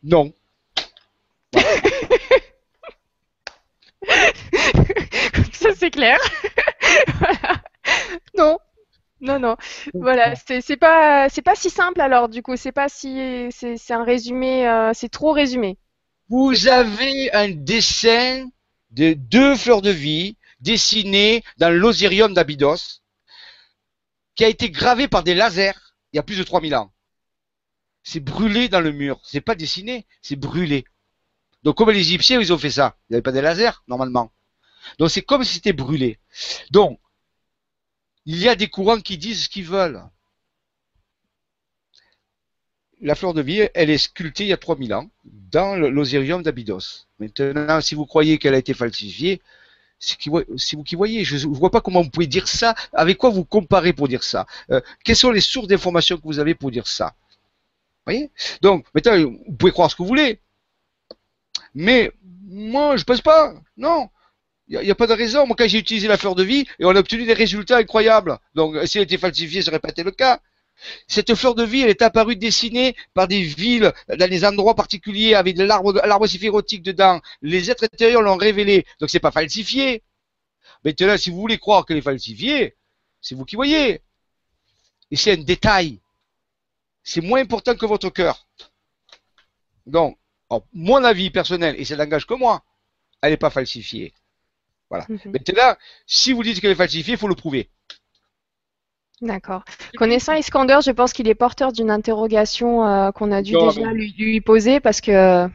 non. Ça c'est clair. Non. Non, non. Voilà, c'est pas c'est pas si simple alors du coup, c'est pas si c'est un résumé, euh, c'est trop résumé. Vous avez un dessin de deux fleurs de vie dessinées dans l'osirium d'Abydos qui a été gravé par des lasers il y a plus de 3000 ans c'est brûlé dans le mur. C'est pas dessiné, c'est brûlé. Donc comme les Égyptiens, ils ont fait ça. Ils n'avaient pas des lasers, normalement. Donc c'est comme si c'était brûlé. Donc, il y a des courants qui disent ce qu'ils veulent. La fleur de vie, elle est sculptée il y a 3000 ans dans l'osirium d'Abydos. Maintenant, si vous croyez qu'elle a été falsifiée, c'est vous qui voyez. Je ne vois pas comment vous pouvez dire ça. Avec quoi vous comparez pour dire ça? Euh, Quelles sont les sources d'informations que vous avez pour dire ça? Donc, maintenant, vous pouvez croire ce que vous voulez. Mais moi, je ne pense pas. Non. Il n'y a, pas de raison. Moi, quand j'ai utilisé la fleur de vie, et on a obtenu des résultats incroyables. Donc, si elle était falsifiée, ça n'aurait pas été le cas. Cette fleur de vie, elle est apparue dessinée par des villes, dans des endroits particuliers, avec de l'arbre séphirotique dedans. Les êtres intérieurs l'ont révélé. Donc, c'est pas falsifié. Maintenant, si vous voulez croire qu'elle est falsifiée, c'est vous qui voyez. Et c'est un détail. C'est moins important que votre cœur. Donc, mon avis personnel, et ça n'engage que moi, elle n'est pas falsifiée. Voilà. Mhm. Maintenant, si vous dites qu'elle est falsifiée, il faut le prouver. D'accord. Connaissant Iskander, je pense qu'il est porteur d'une interrogation euh, qu'on a dû Non, déjà lui poser parce que.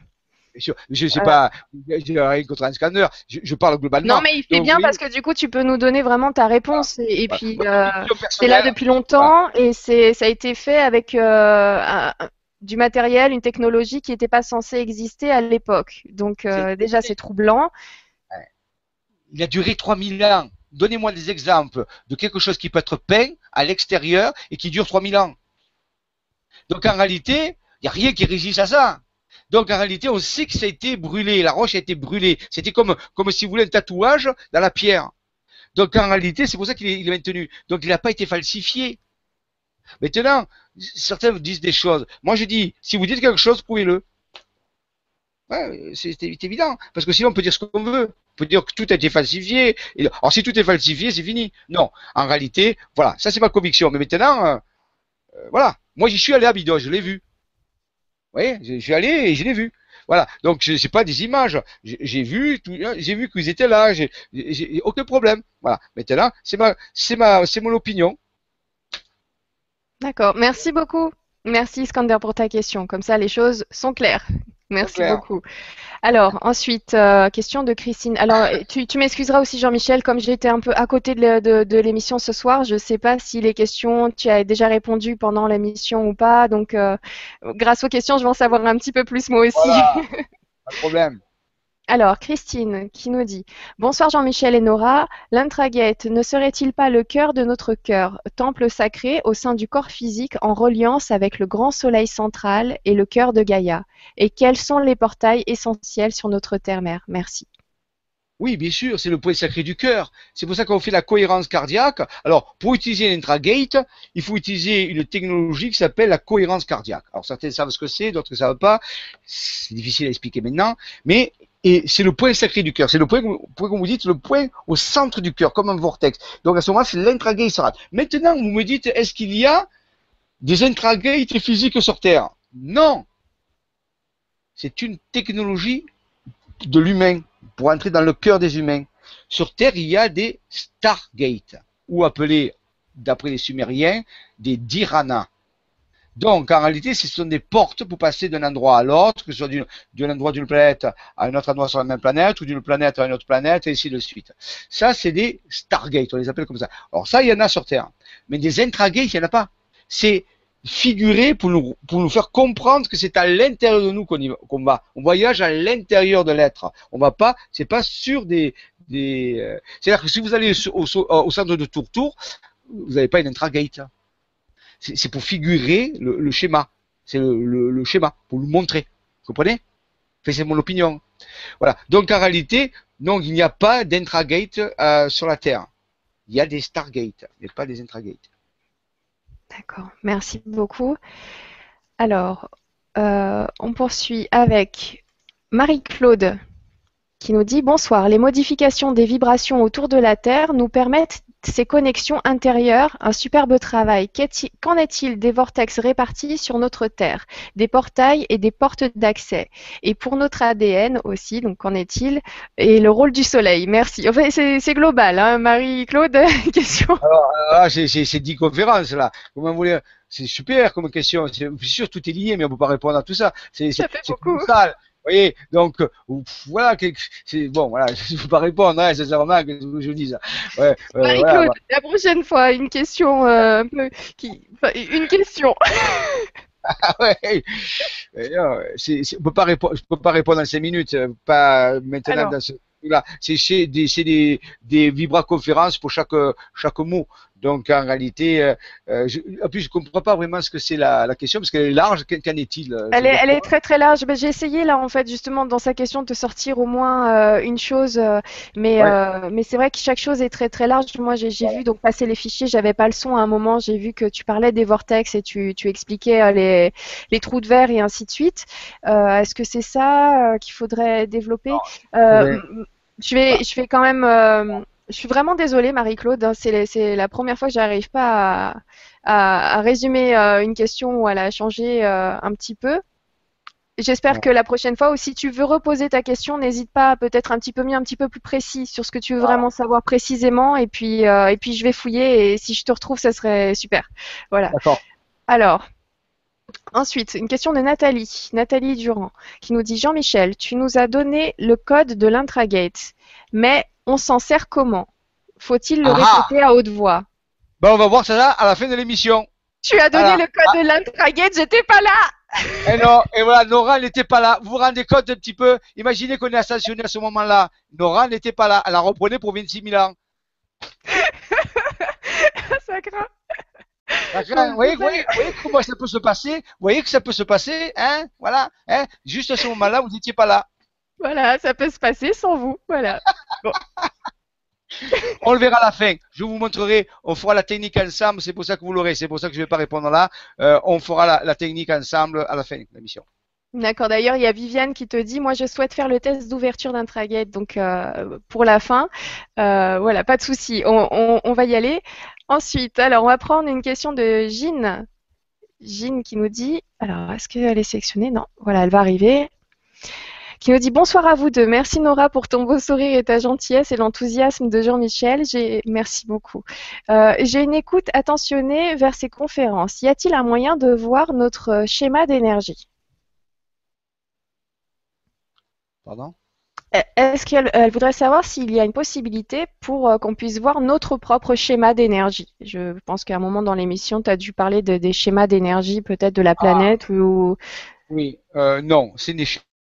Je ne sais pas, j'ai rien contre un scanner, je, je parle globalement. Non, mais il fait Donc, bien oui. parce que du coup, tu peux nous donner vraiment ta réponse. Et, et Voilà. puis, Ma euh, c'est là depuis longtemps et c'est, ça a été fait avec euh, un- du matériel, une technologie qui n'était pas censée exister à l'époque. Donc, euh, déjà, c'est troublant. il a duré 3000 ans. Donnez-moi des exemples de quelque chose qui peut être peint à l'extérieur et qui dure 3000 ans. Donc en réalité, il n'y a rien qui résiste à ça. Donc en réalité, on sait que ça a été brûlé, la roche a été brûlée. C'était comme, comme si vous voulez un tatouage dans la pierre. Donc en réalité, c'est pour ça qu'il est, maintenu. Donc il n'a pas été falsifié. Maintenant, certains vous disent des choses. Moi je dis, si vous dites quelque chose, prouvez-le. C'est évident. Parce que sinon on peut dire ce qu'on veut. On peut dire que tout a été falsifié. Alors si tout est falsifié, c'est fini. Non. En réalité, voilà, ça c'est ma conviction. Mais maintenant, euh, euh, voilà. Moi j'y suis allé à Bidon, je l'ai vu. Voyez, je suis allé et je l'ai vu. Voilà. Donc je sais pas des images. J'ai vu, j'ai vu qu'ils étaient là. J'ai- aucun problème. Voilà. Maintenant, c'est ma, c'est ma, c'est mon opinion. D'accord. Merci beaucoup. Merci Iskander pour ta question. Comme ça, les choses sont claires. Merci beaucoup. Alors, ensuite, euh, question de Christine. Alors, tu, tu m'excuseras aussi, Jean-Michel, comme j'étais un peu à côté de, l'émission ce soir, je ne sais pas si les questions, tu as déjà répondu pendant l'émission ou pas. Donc, euh, grâce aux questions, je vais en savoir un petit peu plus moi aussi. Voilà. Pas de problème. Alors, Christine qui nous dit Bonsoir Jean-Michel et Nora. L'intragate ne serait-il pas le cœur de notre cœur, temple sacré au sein du corps physique en reliance avec le grand soleil central et le cœur de Gaïa Et quels sont les portails essentiels sur notre terre-mère? Merci. Oui, bien sûr, c'est le point sacré du cœur. C'est pour ça qu'on fait la cohérence cardiaque. Alors, pour utiliser l'intragate, il faut utiliser une technologie qui s'appelle la cohérence cardiaque. Alors, certains savent ce que c'est, d'autres ne savent pas. C'est difficile à expliquer maintenant. Mais et c'est le point sacré du cœur. C'est le point, point, vous dites, le point au centre du cœur, comme un vortex. Donc, à ce moment-là, c'est l'intragate sera. Maintenant, vous me dites, est-ce qu'il y a des intragates physiques sur Terre? Non. C'est une technologie de l'humain pour entrer dans le cœur des humains. Sur Terre, il y a des Stargates, ou appelés, d'après les Sumériens, des Dhyranas. Donc, en réalité, ce sont des portes pour passer d'un endroit à l'autre, que ce soit d'un endroit d'une planète à un autre endroit sur la même planète, ou d'une planète à une autre planète, et ainsi de suite. Ça, c'est des Stargates, on les appelle comme ça. Alors ça, il y en a sur Terre. Mais des intragates, il n'y en a pas. C'est figuré pour nous, faire comprendre que c'est à l'intérieur de nous qu'on va-. On voyage à l'intérieur de l'être. On va pas, c'est pas sur des, euh, c'est-à-dire que si vous allez au, centre de Tour-Tour, vous n'avez pas une intragate. C'est pour figurer le, le schéma. C'est le, le- le schéma, pour nous montrer. Vous comprenez? C'est mon opinion. Voilà. Donc en réalité, non, il n'y a pas d'intragate euh, sur la Terre. Il y a des Stargates, mais pas des intragates. D'accord, merci beaucoup. Alors, euh, on poursuit avec Marie-Claude qui nous dit Bonsoir, les modifications des vibrations autour de la Terre nous permettent ces connexions intérieures, un superbe travail. Qu'en est-il des vortex répartis sur notre Terre, des portails et des portes d'accès? Et pour notre ADN aussi, donc qu'en est-il? Et le rôle du Soleil Merci. Enfin, c'est global, hein, Marie-Claude Question Ah, c'est, c'est, c'est 10 conférences, là. Comment vous C'est super comme question. C'est, sûr, tout est lié, mais on peut pas répondre à tout ça. C'est, colossal. Vous voyez, donc, euh, voilà, c'est, bon, voilà, je ne peux pas répondre, hein, c'est vraiment que je dis ça. Ouais, euh, Marie-Claude, voilà, la prochaine fois, une question euh, qui, une question. Ah ouais. Mais non, c'est, c'est, on peut pas répondre, je peux pas répondre en 5 minutes, euh, pas maintenant Alors. dans ce là. C'est des, des, des vibra-conférences pour chaque, chaque mot. Donc en réalité, euh, euh, je, en plus je comprends pas vraiment ce que c'est la, la question parce qu'elle est large. Qu'en est-il euh, Elle est, elle quoi est très très large. Ben, j'ai essayé là en fait justement dans sa question de te sortir au moins euh, une chose, mais Ouais. euh, mais c'est vrai que chaque chose est très très large. Moi j'ai j'ai vu donc passer les fichiers, j'avais pas le son à un moment. J'ai vu que tu parlais des vortex et tu tu expliquais les les trous de verre et ainsi de suite. Est-ce que c'est ça qu'il faudrait développer? Je vais je vais quand même Je suis vraiment désolée, Marie-Claude. C'est la première fois que j'arrive pas à, à- à résumer euh, une question ou à la changer euh, un petit peu. J'espère que la prochaine fois, ou si tu veux reposer ta question, n'hésite pas à peut-être un petit peu mieux, un petit peu plus précis sur ce que tu veux vraiment savoir précisément. Et puis, euh, et puis je vais fouiller. Et si je te retrouve, ça serait super. Voilà. D'accord. Alors, ensuite, une question de Nathalie, Nathalie Durand, qui nous dit Jean-Michel, tu nous as donné le code de l'intragate, mais on s'en sert comment? Faut-il le Ah répéter à haute voix? Ben, on va voir ça à la fin de l'émission. Tu as donné le code de l'intragate, j'étais pas là Et non, et voilà, Nora n'était pas là. Vous vous rendez compte un petit peu? Imaginez qu'on est ascensionné à ce moment-là. Nora n'était pas là. Elle la reprenait pour 26 000 ans. Ça craint. Vous, voyez, vous voyez- vous voyez comment ça peut se passer? Vous voyez que ça peut se passer Hein? Voilà. Hein? Juste à ce moment-là, vous n'étiez pas là. Voilà, ça peut se passer sans vous. Voilà. On le verra à la fin. Je vous montrerai. On fera la technique ensemble. C'est pour ça que vous l'aurez. C'est pour ça que je ne vais pas répondre là. Euh, on fera la, la technique ensemble à la fin de l'émission. D'accord, d'ailleurs, il y a Viviane qui te dit, moi je souhaite faire le test d'ouverture d'intragate, donc euh, pour la fin. Euh, voilà, pas de souci, on, on- on va y aller. Ensuite, alors on va prendre une question de Jean. Jean qui nous dit, alors est-ce qu'elle est sélectionnée? Non, voilà, elle va arriver. Qui nous dit bonsoir à vous deux. Merci Nora pour ton beau sourire et ta gentillesse et l'enthousiasme de Jean-Michel. J'ai merci beaucoup. Euh, J'ai une écoute attentionnée vers ces conférences. Y a-t-il un moyen de voir notre schéma d'énergie? Pardon? Est-ce qu'elle elle voudrait savoir s'il y a une possibilité pour euh, qu'on puisse voir notre propre schéma d'énergie? Je pense qu'à un moment dans l'émission, tu as dû parler de- des schémas d'énergie peut-être de la planète ou Oui, euh, non, c'est des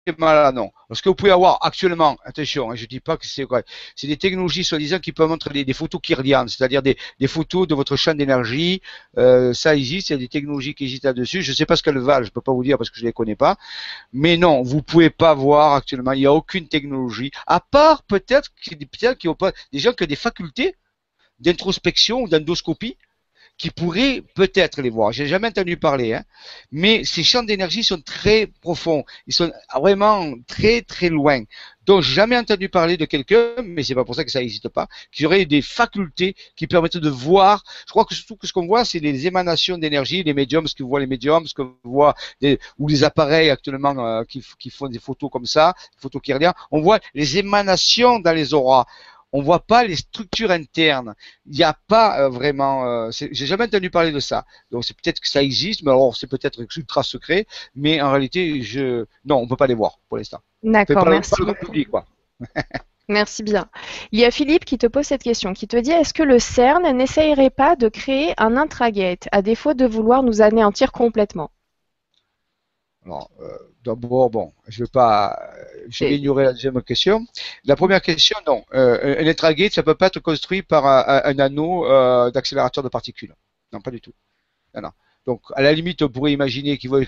schémas-là, non. Que vous pouvez avoir actuellement, attention, hein, je dis pas que c'est quoi, c'est des technologies soi-disant qui peuvent montrer des, photos kirlianes, c'est-à-dire des, photos de votre champ d'énergie. Euh, ça existe, il y a des technologies qui existent là-dessus. Je sais pas ce qu'elles valent, je peux pas vous dire parce que je les connais pas. Mais non, vous pouvez pas voir actuellement, il n'y a aucune technologie, à part peut-être des gens qui ont des facultés d'introspection ou d'endoscopie qui pourraient peut-être les voir. J'ai jamais entendu parler, hein. Mais ces champs d'énergie sont très profonds. Ils sont vraiment très très loin. Donc j'ai jamais entendu parler de quelqu'un, mais c'est pas pour ça que ça n'existe pas, qui aurait des facultés qui permettent de voir. Je crois que surtout ce qu'on voit, c'est les émanations d'énergie, les médiums, ce que voient les médiums, ce que voit ou les appareils actuellement euh, qui, qui font des photos comme ça, photos kirliennes. On voit les émanations dans les auras. On voit pas les structures internes. Il n'y a pas euh, vraiment. Euh, J'ai jamais entendu parler de ça. Donc c'est peut-être que ça existe, mais alors c'est peut-être ultra secret. Mais en réalité, je non, on peut pas les voir pour l'instant. D'accord, merci pas le grand beaucoup. public, quoi. Merci bien. Il y a Philippe qui te pose cette question, qui te dit est-ce que le CERN n'essayerait pas de créer un intragate, à défaut de vouloir nous anéantir complètement? Alors, euh, d'abord, bon, je vais pas, je vais ignorer la deuxième question. La première question, non. Euh, un intragate, ça peut pas être construit par un, anneau euh, d'accélérateur de particules. Non, pas du tout. Non, non. Donc, à la limite, on pourrait imaginer qu'il va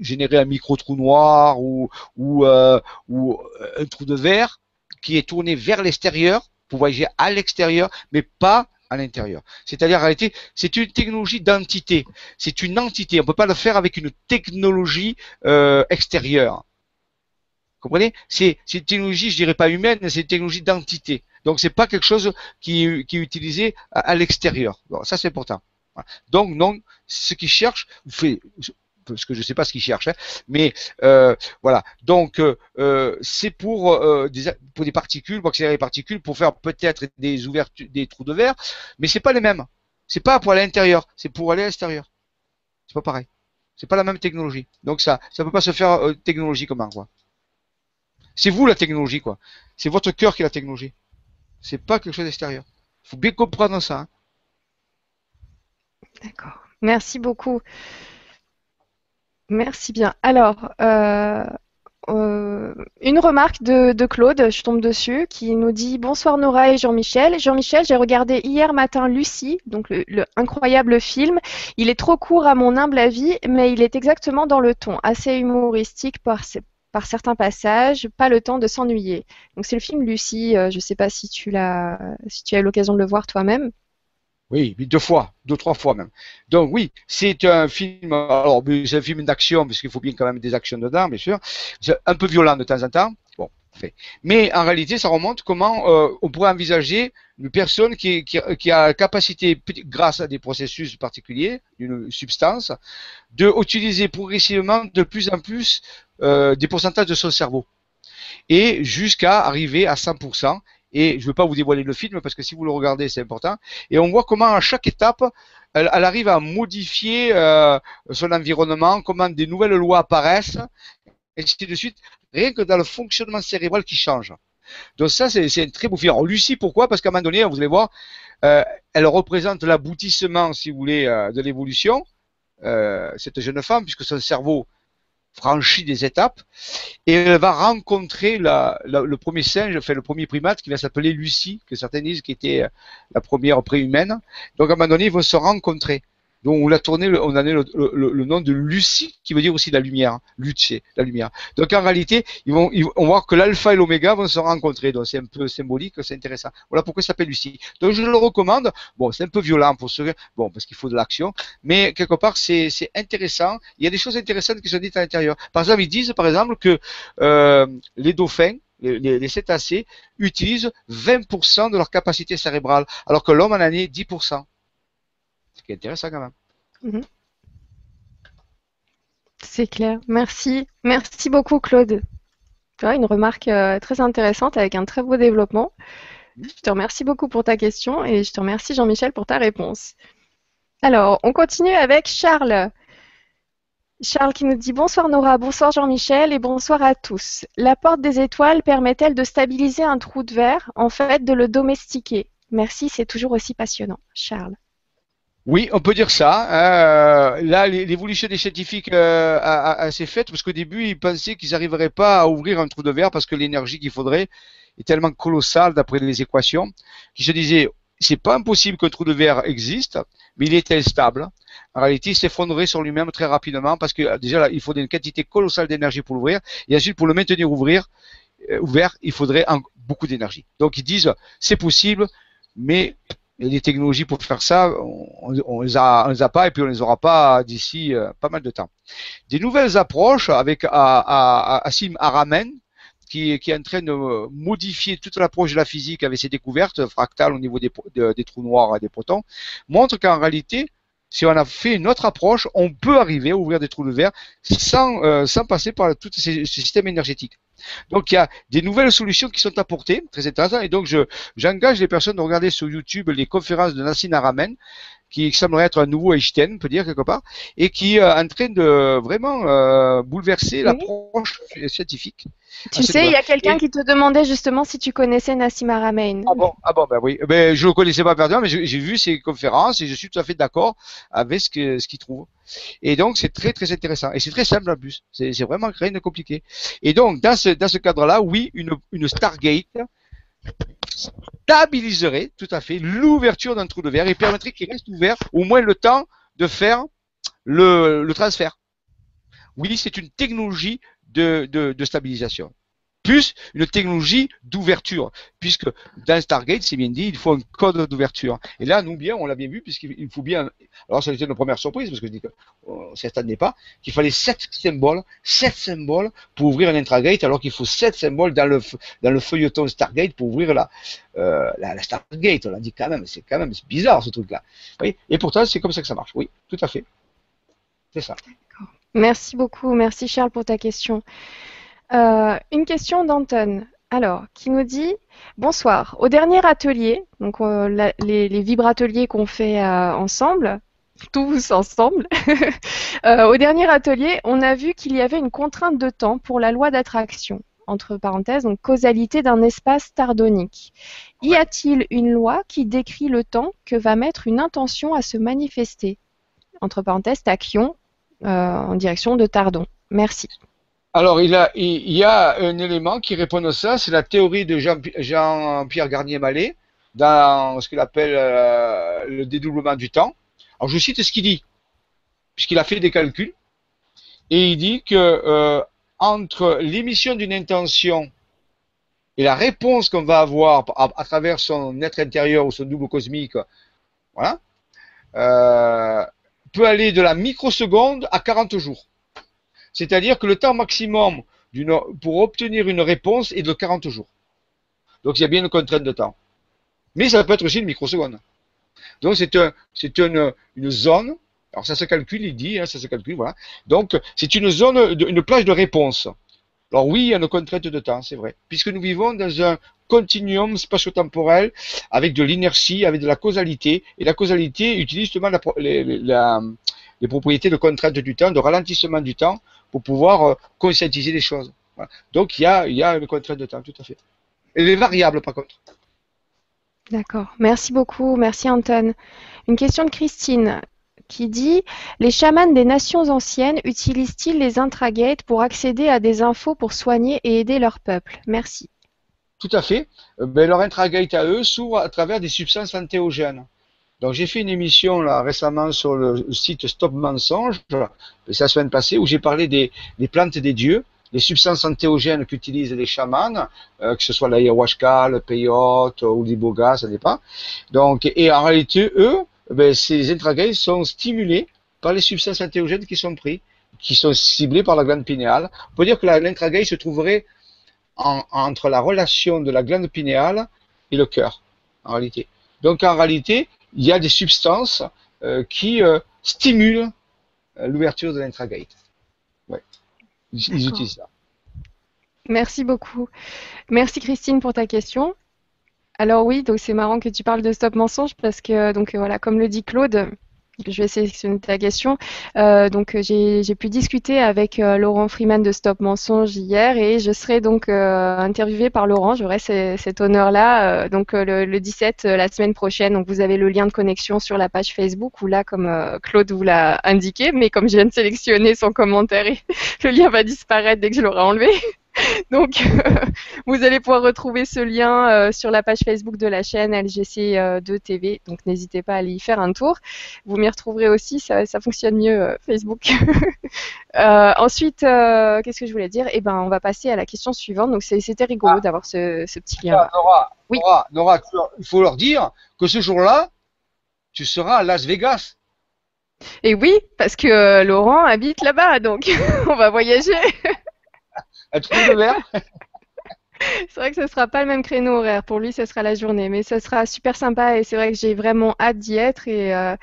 générer un micro trou noir ou ou, euh, ou un trou de verre qui est tourné vers l'extérieur pour voyager à l'extérieur, mais pas à l'intérieur. C'est-à-dire, en réalité, c'est une technologie d'entité. C'est une entité. On peut pas le faire avec une technologie euh, extérieure. Comprenez? C'est une technologie, je dirais pas humaine, c'est une technologie d'entité. Donc c'est pas quelque chose qui, est- qui est utilisé à, l'extérieur. Bon, ça c'est important. Donc non, ce qu'ils cherchent, fait, parce que je sais pas ce qu'ils cherchent, mais euh, voilà. Donc euh, euh, c'est pour des pour des particules, pour accélérer les particules, pour faire peut-être des ouvertures, des trous de verre, mais c'est pas les mêmes. C'est pas pour aller à l'intérieur, c'est pour aller à l'extérieur. C'est pas pareil. C'est pas la même technologie. Donc ça, ça peut pas se faire technologiquement quoi. C'est vous la technologie quoi. C'est votre cœur qui est la technologie. C'est pas quelque chose d'extérieur. Faut bien comprendre ça. hein. D'accord. Merci beaucoup. Merci bien. Alors, euh, euh, une remarque de, de Claude, je tombe dessus, qui nous dit Bonsoir Nora et Jean-Michel. Jean-Michel, j'ai regardé hier matin Lucie, donc le, le incroyable film. Il est trop court à mon humble avis, mais il est exactement dans le ton, assez humoristique par certains passages, pas le temps de s'ennuyer. Donc c'est le film Lucie. euh, je ne sais pas si tu l'as, si tu as eu l'occasion de le voir toi-même. Oui, deux fois, deux, trois fois même. Donc oui, c'est un film, alors c'est un film d'action, parce qu'il faut bien quand même des actions dedans, bien sûr. C'est un peu violent de temps en temps. Bon, Mais en réalité, ça remonte comment euh, on pourrait envisager une personne qui, qui, a la capacité, grâce à des processus particuliers, d'une substance, de utiliser progressivement de plus en plus euh, des pourcentages de son cerveau. Et jusqu'à arriver à 100%. Et je ne veux pas vous dévoiler le film parce que si vous le regardez, c'est important. Et on voit comment à chaque étape, elle, arrive à modifier euh, son environnement, comment des nouvelles lois apparaissent, et ainsi de suite, rien que dans le fonctionnement cérébral qui change. Donc ça, c'est un très beau film. Alors Lucie, pourquoi? Parce qu'à un moment donné, vous allez voir, euh, elle représente l'aboutissement, si vous voulez, euh, de l'évolution, cette jeune femme, puisque son cerveau franchit des étapes, et elle va rencontrer le premier singe, enfin le premier primate, qui va s'appeler Lucie, que certains disent qui était la première préhumaine. Donc à un moment donné, ils vont se rencontrer. Donc on l'a tourné, on a donné le, nom de Lucie, qui veut dire aussi la lumière, Luce, la lumière. Donc en réalité, ils vont, voir que l'alpha et l'oméga vont se rencontrer. Donc c'est un peu symbolique, c'est intéressant. Voilà pourquoi ça s'appelle Lucie. Donc je le recommande. Bon, c'est un peu violent pour ceux, bon, parce qu'il faut de l'action, mais quelque part c'est intéressant. Il y a des choses intéressantes qui sont dites à l'intérieur. Par exemple, ils disent par exemple que euh, les dauphins, les, les, cétacés utilisent 20% de leur capacité cérébrale, alors que l'homme en a 10% intéressant quand même. Mhm. C'est clair. Merci. Merci beaucoup, Claude. une remarque euh, très intéressante avec un très beau développement. Mhm. Je te remercie beaucoup pour ta question et je te remercie, Jean-Michel, pour ta réponse. Alors, on continue avec Charles. Charles qui nous dit bonsoir Nora, bonsoir Jean-Michel et bonsoir à tous. La porte des étoiles permet-elle de stabiliser un trou de verre, en fait de le domestiquer? Merci, c'est toujours aussi passionnant. Charles. Oui, on peut dire ça. Hein. là, l'évolution des scientifiques euh, s'est faite parce qu'au début, ils pensaient qu'ils n'arriveraient pas à ouvrir un trou de verre parce que l'énergie qu'il faudrait est tellement colossale d'après les équations qu'ils se disaient c'est pas impossible qu'un trou de verre existe, mais il est instable. En réalité, il s'effondrerait sur lui-même très rapidement parce que déjà, il faudrait une quantité colossale d'énergie pour l'ouvrir et ensuite pour le maintenir ouvrir, euh, ouvert, il faudrait beaucoup d'énergie. Donc ils disent c'est possible, mais il y a des technologies pour faire ça, on, on, les a, pas et puis on les aura pas d'ici euh, pas mal de temps. Des nouvelles approches avec Assim Aramen, qui, qui, est en train de modifier toute l'approche de la physique avec ses découvertes fractales au niveau des, des trous noirs et des protons, montre qu'en réalité, si on a fait une autre approche, on peut arriver à ouvrir des trous de verre sans, euh, sans passer par tous ces, ces systèmes énergétiques. Donc il y a des nouvelles solutions qui sont apportées, très intéressantes. Et donc je j'engage les personnes à regarder sur YouTube les conférences de Nassim Aramen, qui semblerait être un nouveau Einstein, on peut dire quelque part, et qui est en train de vraiment euh, bouleverser l'approche scientifique. Tu sais, il y a quelqu'un qui te demandait justement si tu connaissais Nassim Aramein. Ah bon, ah bon, ben oui. Ben, je le connaissais pas personnellement, mais j'ai vu ses conférences et je suis tout à fait d'accord avec ce qu'il ce trouve. Et donc, c'est très, très intéressant. Et c'est très simple en plus. C'est vraiment rien de compliqué. Et donc, dans ce, dans ce cadre-là, oui, une, une Stargate stabiliserait tout à fait l'ouverture d'un trou de verre et permettrait qu'il reste ouvert au moins le temps de faire le, le transfert. Oui, c'est une technologie de, stabilisation plus une technologie d'ouverture, puisque dans Stargate, c'est bien dit, il faut un code d'ouverture. Et là, nous bien, on l'a bien vu, puisqu'il faut bien. Alors, ça a été une première surprise, parce que je dis que euh, ça n'est pas, qu'il fallait sept symboles, sept symboles pour ouvrir un intragate, alors qu'il faut sept symboles dans le feuilleton Stargate pour ouvrir la euh, la, Stargate. On l'a dit quand même, c'est quand même bizarre ce truc-là. Et pourtant, c'est comme ça que ça marche. Oui, tout à fait. C'est ça. Merci beaucoup, merci Charles pour ta question. Euh, une question d'Anton. Alors, qui nous dit Bonsoir. Au dernier atelier, donc euh, les, les vibrateliers qu'on fait euh, ensemble, tous ensemble, au dernier atelier, on a vu qu'il y avait une contrainte de temps pour la loi d'attraction, entre parenthèses, donc causalité d'un espace tardonique. Y a-t-il une loi qui décrit le temps que va mettre une intention à se manifester? Entre parenthèses, tachyon, en direction de Tardon. Merci. Alors, il, y a un élément qui répond à ça, c'est la théorie de Jean-Pierre Garnier-Mallet dans ce qu'il appelle euh, le dédoublement du temps. Alors, je cite ce qu'il dit, puisqu'il a fait des calculs, et il dit que euh, entre l'émission d'une intention et la réponse qu'on va avoir à, travers son être intérieur ou son double cosmique, voilà, euh, peut aller de la microseconde à 40 jours. C'est-à-dire que le temps maximum pour obtenir une réponse est de 40 jours. Donc il y a bien une contrainte de temps. Mais ça peut être aussi une microseconde. Donc c'est un, une, une zone. Alors ça se calcule, il dit, hein, ça se calcule, voilà. Donc c'est une zone, une plage de réponse. Alors oui, il y a une contrainte de temps, c'est vrai, puisque nous vivons dans un continuum spatio-temporel avec de l'inertie, avec de la causalité, et la causalité utilise justement les, propriétés de contrainte du temps, de ralentissement du temps, pour pouvoir euh, conscientiser les choses. Donc il y, a, il y a une contrainte de temps, tout à fait. Et les variables, par contre. D'accord. Merci beaucoup. Merci Anton. Une question de Christine qui dit Les chamans des nations anciennes utilisent-ils les intragates pour accéder à des infos pour soigner et aider leur peuple? Merci. Tout à fait. Euh, ben, leur intragate à eux s'ouvre à travers des substances antéogènes. Donc j'ai fait une émission là récemment sur le site Stop Mensonge, c'est la semaine passée, où j'ai parlé des, plantes des dieux, les substances antéogènes qu'utilisent les chamans, euh, que ce soit l'ayahuasca, le peyote ou l'iboga, ça dépend. Donc et en réalité eux, ben, ces intragates sont stimulés par les substances antéogènes qui sont prises, qui sont ciblées par la glande pinéale. On peut dire que l'intragate se trouverait entre la relation de la glande pinéale et le cœur, en réalité. Donc en réalité, il y a des substances euh, qui euh, stimulent euh, l'ouverture de l'intragate. Ouais. Ils, utilisent ça. Merci beaucoup. Merci Christine pour ta question. Alors oui, donc c'est marrant que tu parles de stop mensonge parce que donc voilà, comme le dit Claude, je vais sélectionner ta question. Euh, donc j'ai pu discuter avec euh, Laurent Freeman de Stop Mensonge hier et je serai donc euh, interviewée par Laurent. J'aurai cet honneur-là donc le, le, 17 la semaine prochaine. Donc vous avez le lien de connexion sur la page Facebook ou là comme Claude vous l'a indiqué, mais comme je viens de sélectionner son commentaire, le lien va disparaître dès que je l'aurai enlevé. Donc, vous allez pouvoir retrouver ce lien euh, sur la page Facebook de la chaîne LGC2TV. Euh, Donc, n'hésitez pas à aller y faire un tour. Vous m'y retrouverez aussi, ça, fonctionne mieux euh, Facebook. ensuite, qu'est-ce que je voulais dire? Eh ben, on va passer à la question suivante. Donc, c'était rigolo ah. d'avoir ce, petit lien. Nora, oui. Nora, il faut leur dire que ce jour-là, tu seras à Las Vegas. Et oui, parce que Laurent habite là-bas, donc on va voyager. C'est vrai que ce sera pas le même créneau horaire. Pour lui, ce sera la journée, mais ce sera super sympa et c'est vrai que j'ai vraiment hâte d'y être et, euh,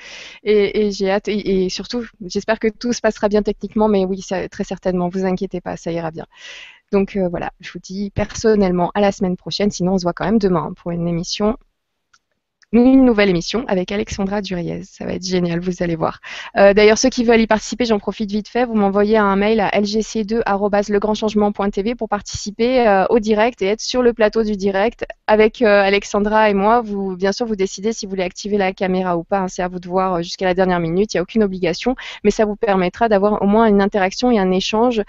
j'ai hâte et, surtout, j'espère que tout se passera bien techniquement, mais oui, très certainement. Vous inquiétez pas, ça ira bien. Donc euh, voilà, je vous dis personnellement à la semaine prochaine. Sinon, on se voit quand même demain pour une émission une nouvelle émission avec Alexandra Duriez. Ça va être génial, vous allez voir. Euh, d'ailleurs, ceux qui veulent y participer, j'en profite vite fait, vous m'envoyez un mail à lgc2.legrandchangement.tv pour participer euh, au direct et être sur le plateau du direct avec euh, Alexandra et moi. Vous, bien sûr, vous décidez si vous voulez activer la caméra ou pas. Hein. C'est à vous de voir jusqu'à la dernière minute. Il n'y a aucune obligation, mais ça vous permettra d'avoir au moins une interaction et un échange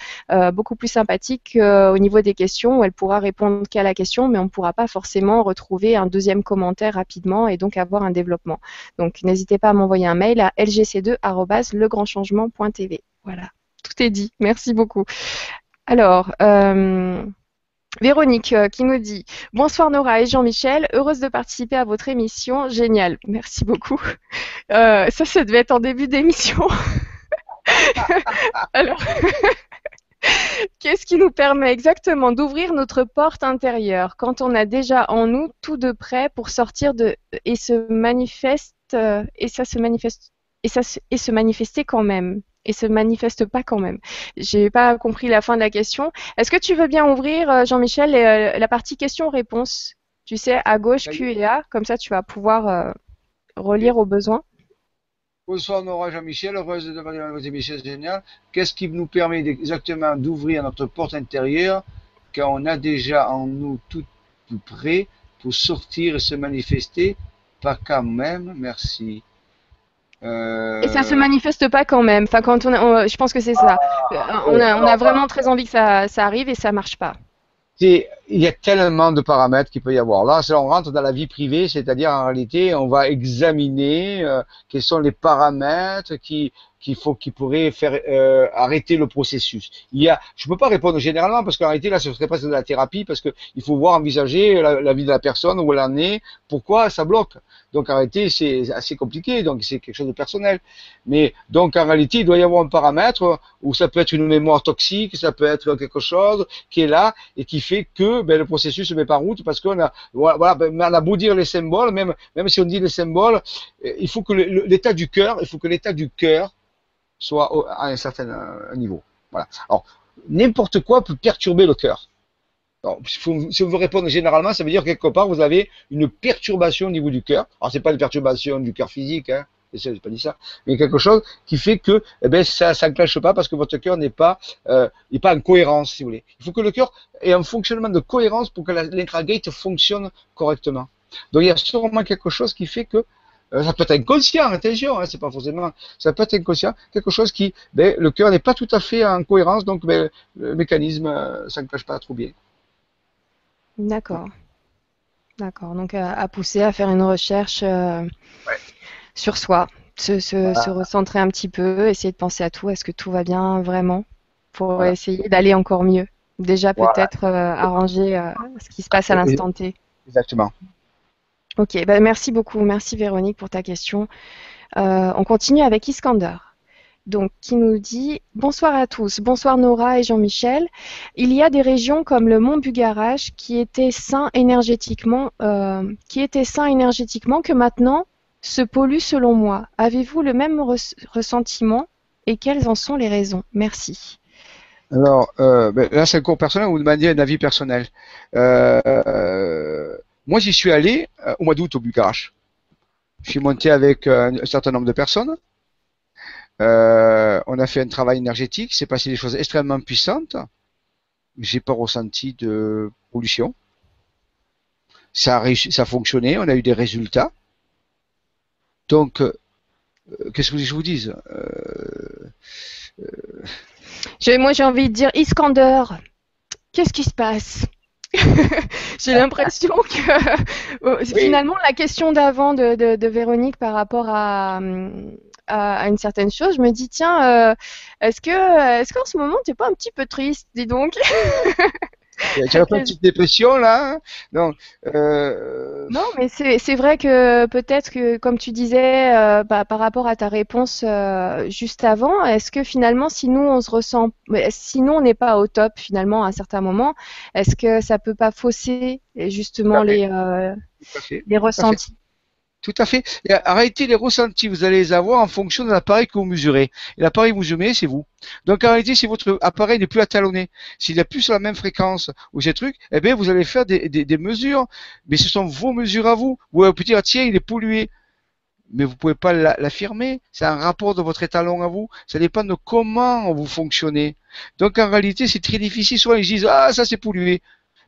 beaucoup plus sympathique au niveau des questions où elle pourra répondre qu'à la question, mais on ne pourra pas forcément retrouver un deuxième commentaire rapidement et donc avoir un développement. Donc n'hésitez pas à m'envoyer un mail à lgc2.legrandchangement.tv. Voilà, tout est dit. Merci beaucoup. Alors, euh, Véronique euh, qui nous dit Bonsoir Nora et Jean-Michel, heureuse de participer à votre émission. Génial, merci beaucoup. Euh, ça, ça devait être en début d'émission. Alors, Qu'est-ce qui nous permet exactement d'ouvrir notre porte intérieure quand on a déjà en nous tout de près pour sortir de et se manifeste euh, et ça se manifeste et ça et se manifester quand même et se manifeste pas quand même? J'ai pas compris la fin de la question. Est-ce que tu veux bien ouvrir euh, Jean-Michel euh, la partie questions-réponses? Tu sais à gauche Q et A comme ça tu vas pouvoir relire au besoin. Bonsoir Nora Jean-Michel, heureuse de voir dans vos émissions géniales. Qu'est-ce qui nous permet exactement d'ouvrir notre porte intérieure quand on a déjà en nous tout, prêt pour sortir et se manifester? Pas quand même, merci. Euh, et ça se manifeste pas quand même. Enfin, quand on, je pense que c'est ça. Ah, on, a, on, a, vraiment très envie que ça, ça arrive et ça marche pas il y a tellement de paramètres qu'il peut y avoir. Là, on rentre dans la vie privée, c'est-à-dire en réalité, on va examiner euh, quels sont les paramètres qui qu'il faut, qui pourrait faire euh, arrêter le processus. Il y a, je peux pas répondre généralement parce qu'en réalité là, ce serait presque de la thérapie parce que il faut voir envisager la, vie de la personne où elle en est, pourquoi ça bloque. Donc en réalité, c'est assez compliqué, donc c'est quelque chose de personnel. Mais donc en réalité, il doit y avoir un paramètre où ça peut être une mémoire toxique, ça peut être quelque chose qui est là et qui fait que ben, le processus se met par route parce qu'on a, voilà, ben, on a beau dire les symboles, même même si on dit les symboles, euh, il faut que l'état du cœur, il faut que l'état du cœur soit à un certain euh, niveau. Voilà. Alors, n'importe quoi peut perturber le cœur. si on veut répondre généralement, ça veut dire quelque part vous avez une perturbation au niveau du cœur. Alors c'est pas une perturbation du cœur physique, hein, c'est pas dit ça, mais quelque chose qui fait que eh ben, ça s'enclenche pas parce que votre cœur n'est pas euh, n'est pas en cohérence, si vous voulez. Il faut que le cœur ait un fonctionnement de cohérence pour que l'intragate fonctionne correctement. Donc il y a sûrement quelque chose qui fait que euh, ça peut être inconscient, attention, hein, c'est pas forcément, ça peut être inconscient, quelque chose qui, ben, le cœur n'est pas tout à fait en cohérence, donc ben, le mécanisme euh, s'enclenche pas trop bien. D'accord. D'accord. Donc à, pousser à faire une recherche euh, sur soi, se, se, recentrer un petit peu, essayer de penser à tout. Est-ce que tout va bien vraiment pour essayer d'aller encore mieux? Déjà peut-être arranger ce qui se passe à l'instant T. Exactement. Ok, bah, merci beaucoup. Merci Véronique pour ta question. Euh, on continue avec Iskander. Donc, qui nous dit Bonsoir à tous, bonsoir Nora et Jean-Michel. Il y a des régions comme le mont Bugarache qui étaient sains énergétiquement, euh, qui étaient sains énergétiquement que maintenant se polluent selon moi. Avez-vous le même ressentiment? Et quelles en sont les raisons? Merci. Alors, euh, ben, là, c'est un cours personnel, vous demandez un avis personnel. Moi, j'y suis allé euh, au mois d'août au Bucarache. Je suis monté avec euh, un certain nombre de personnes. Euh, on a fait un travail énergétique. C'est passé des choses extrêmement puissantes. J'ai pas ressenti de pollution. Ça a fonctionné. On a eu des résultats. Donc, qu'est-ce que je vous dise Moi, j'ai envie de dire Iskander. Qu'est-ce qui se passe? J'ai l'impression que euh, finalement la question d'avant de, Véronique par rapport à, à, une certaine chose, je me dis tiens, euh, est-ce que est-ce qu'en ce moment tu n'es pas un petit peu triste, dis donc As pas une petite dépression là hein? Non. Euh... Non, mais c'est vrai que peut-être que, comme tu disais, euh, bah, par rapport à ta réponse euh, juste avant, est-ce que finalement, si nous on se ressent, si nous on n'est pas au top finalement à un certain moment, est-ce que ça peut pas fausser justement les, les ressentis? Tout à fait. Et arrêtez les ressentis, vous allez les avoir en fonction de l'appareil que vous mesurez. L'appareil que vous mesurez, c'est vous. Donc en réalité, si votre appareil n'est plus atalonné, s'il n'est plus sur la même fréquence ou ces trucs, eh bien vous allez faire des, mesures, mais ce sont vos mesures à vous. Vous pouvez dire, tiens, il est pollué. Mais vous ne pouvez pas l'affirmer. C'est un rapport de votre étalon à vous. Ça dépend de comment vous fonctionnez. Donc en réalité, c'est très difficile. Soit ils disent, ah, ça c'est pollué.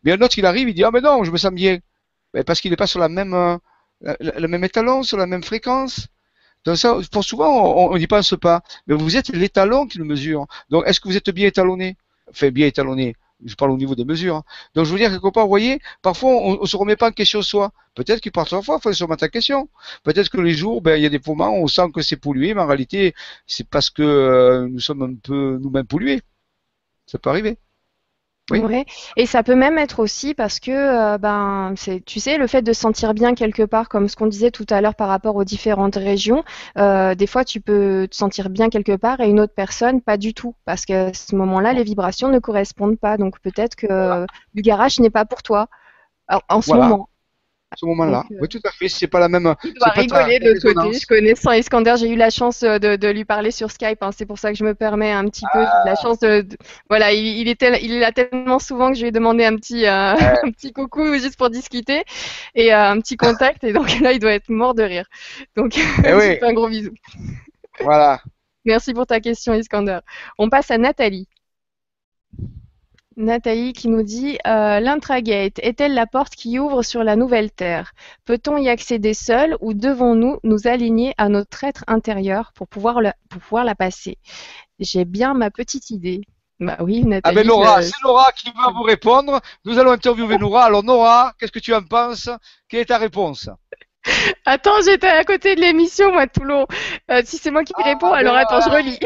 Mais un autre, il arrive, il dit, ah, mais non, je me sens bien. Parce qu'il n'est pas sur la même, euh, le même étalon, sur la même fréquence. Donc ça, souvent, on n'y pense pas. Mais vous êtes l'étalon qui le mesure. Donc, est-ce que vous êtes bien étalonné? Enfin, bien étalonné. Je parle au niveau des mesures. Hein. Donc, je veux dire, quelque part, vous voyez, parfois, on ne se remet pas en question soi. Peut-être qu'il parfois, il faut se remettre en question. Peut-être que les jours, ben, il y a des moments où on sent que c'est pollué, mais en réalité, c'est parce que euh, nous sommes un peu nous-mêmes pollués. Ça peut arriver. Oui. Et ça peut même être aussi parce que, euh, ben, c'est, tu sais, le fait de sentir bien quelque part, comme ce qu'on disait tout à l'heure par rapport aux différentes régions, euh, des fois tu peux te sentir bien quelque part et une autre personne pas du tout, parce qu'à ce moment-là, les vibrations ne correspondent pas. Donc peut-être que du garage n'est pas pour toi. En, ce moment ce moment-là. Euh, oui, tout à fait. C'est pas la même. Tu dois rigoler de côté. Je connais sans Iskander. J'ai eu la chance euh, de, de, lui parler sur Skype. Hein. C'est pour ça que je me permets un petit peu. la chance de, voilà, il, il, est il a tellement souvent que je lui ai demandé un petit, euh, un petit coucou juste pour discuter et un petit contact. Et donc là, il doit être mort de rire. Donc, eh un gros bisou. Voilà. Merci pour ta question, Iskander. On passe à Nathalie. Nathalie qui nous dit euh, L'intragate est-elle la porte qui ouvre sur la nouvelle Terre? Peut-on y accéder seul ou devons-nous nous aligner à notre être intérieur pour pouvoir, pouvoir la passer? J'ai bien ma petite idée. Bah oui, Nathalie. Ah ben Nora, c'est Nora qui va vous répondre. Nous allons interviewer Nora. Alors Nora, qu'est-ce que tu en penses? Quelle est ta réponse? Attends, j'étais à côté de l'émission, moi, Toulon. Euh, si c'est moi qui Ah, réponds, alors attends, je relis.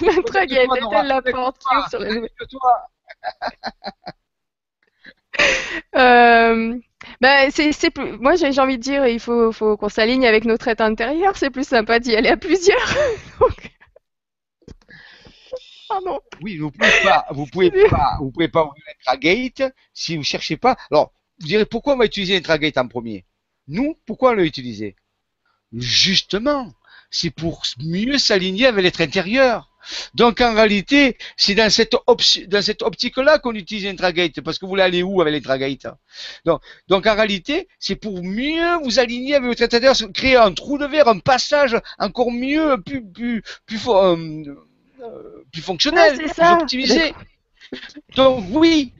L'intrigue a Connecte-toi, été Nora, telle la porte qui ouvre sur Connecte-toi. Euh, bah, c'est, c'est plus... Moi, j'ai, envie de dire, il faut, faut qu'on s'aligne avec notre être intérieur. C'est plus sympa d'y aller à plusieurs. Donc- Pardon. Oui, vous pouvez pas, vous pouvez pas, vous pouvez pas ouvrir l'intragate si vous cherchez pas. Alors, vous direz pourquoi on va utiliser l'intragate en premier? Nous, pourquoi on l'a utilisé? Justement, c'est pour mieux s'aligner avec l'être intérieur. Donc en réalité, c'est dans cette, opti- dans cette optique-là qu'on utilise l'intragate, parce que vous voulez aller où avec l'intragate donc, donc en réalité, c'est pour mieux vous aligner avec votre intérieur, créer un trou de verre, un passage encore mieux, plus, plus, plus, fo- euh, euh, plus fonctionnel, c'est plus optimisé. Donc oui,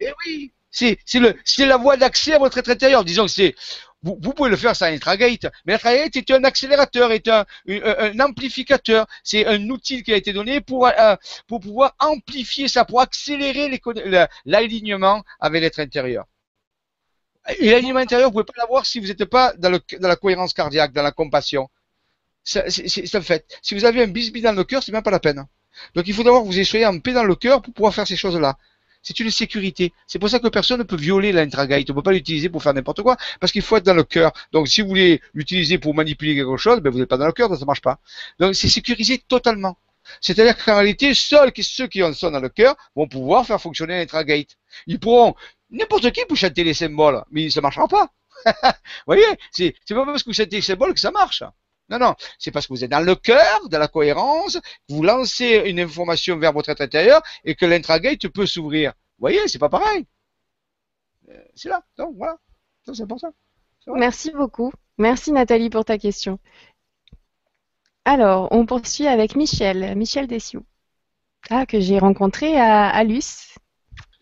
et oui, c'est la voie d'accès à votre être intérieur. Disons que c'est vous, pouvez le faire sans Intragate, mais Intragate est un accélérateur, est un, amplificateur. C'est un outil qui a été donné pour euh, pouvoir amplifier ça, pour accélérer l'alignement avec l'être intérieur. Et l'alignement intérieur, vous pouvez pas l'avoir si vous n'êtes pas dans, la cohérence cardiaque, dans la compassion. C'est un fait. Si vous avez un bisbis dans le cœur, c'est même pas la peine. Donc il faut d'abord vous soyez en paix dans le cœur pour pouvoir faire ces choses-là. C'est une sécurité. C'est pour ça que personne ne peut violer l'intragate. On ne peut pas l'utiliser pour faire n'importe quoi, parce qu'il faut être dans le cœur. Donc si vous voulez l'utiliser pour manipuler quelque chose, ben vous n'êtes pas dans le cœur, donc ça marche pas. Donc c'est sécurisé totalement. C'est-à-dire qu'en réalité, seuls ceux qui en sont dans le cœur vont pouvoir faire fonctionner l'intragate. Ils pourront, n'importe qui peut chanter les symboles, mais ça marchera pas. vous voyez, c'est pas parce que vous chantez les symboles que ça marche. Non, non, c'est parce que vous êtes dans le cœur, dans la cohérence, que vous lancez une information vers votre être intérieur et que l'intragate peut s'ouvrir. Vous voyez, c'est pas pareil. Euh, C'est là, donc voilà, c'est important. Merci beaucoup. Merci Nathalie pour ta question. Alors, on poursuit avec Michel, Michel Dessiou. Ah, que j'ai rencontré à, à Luce.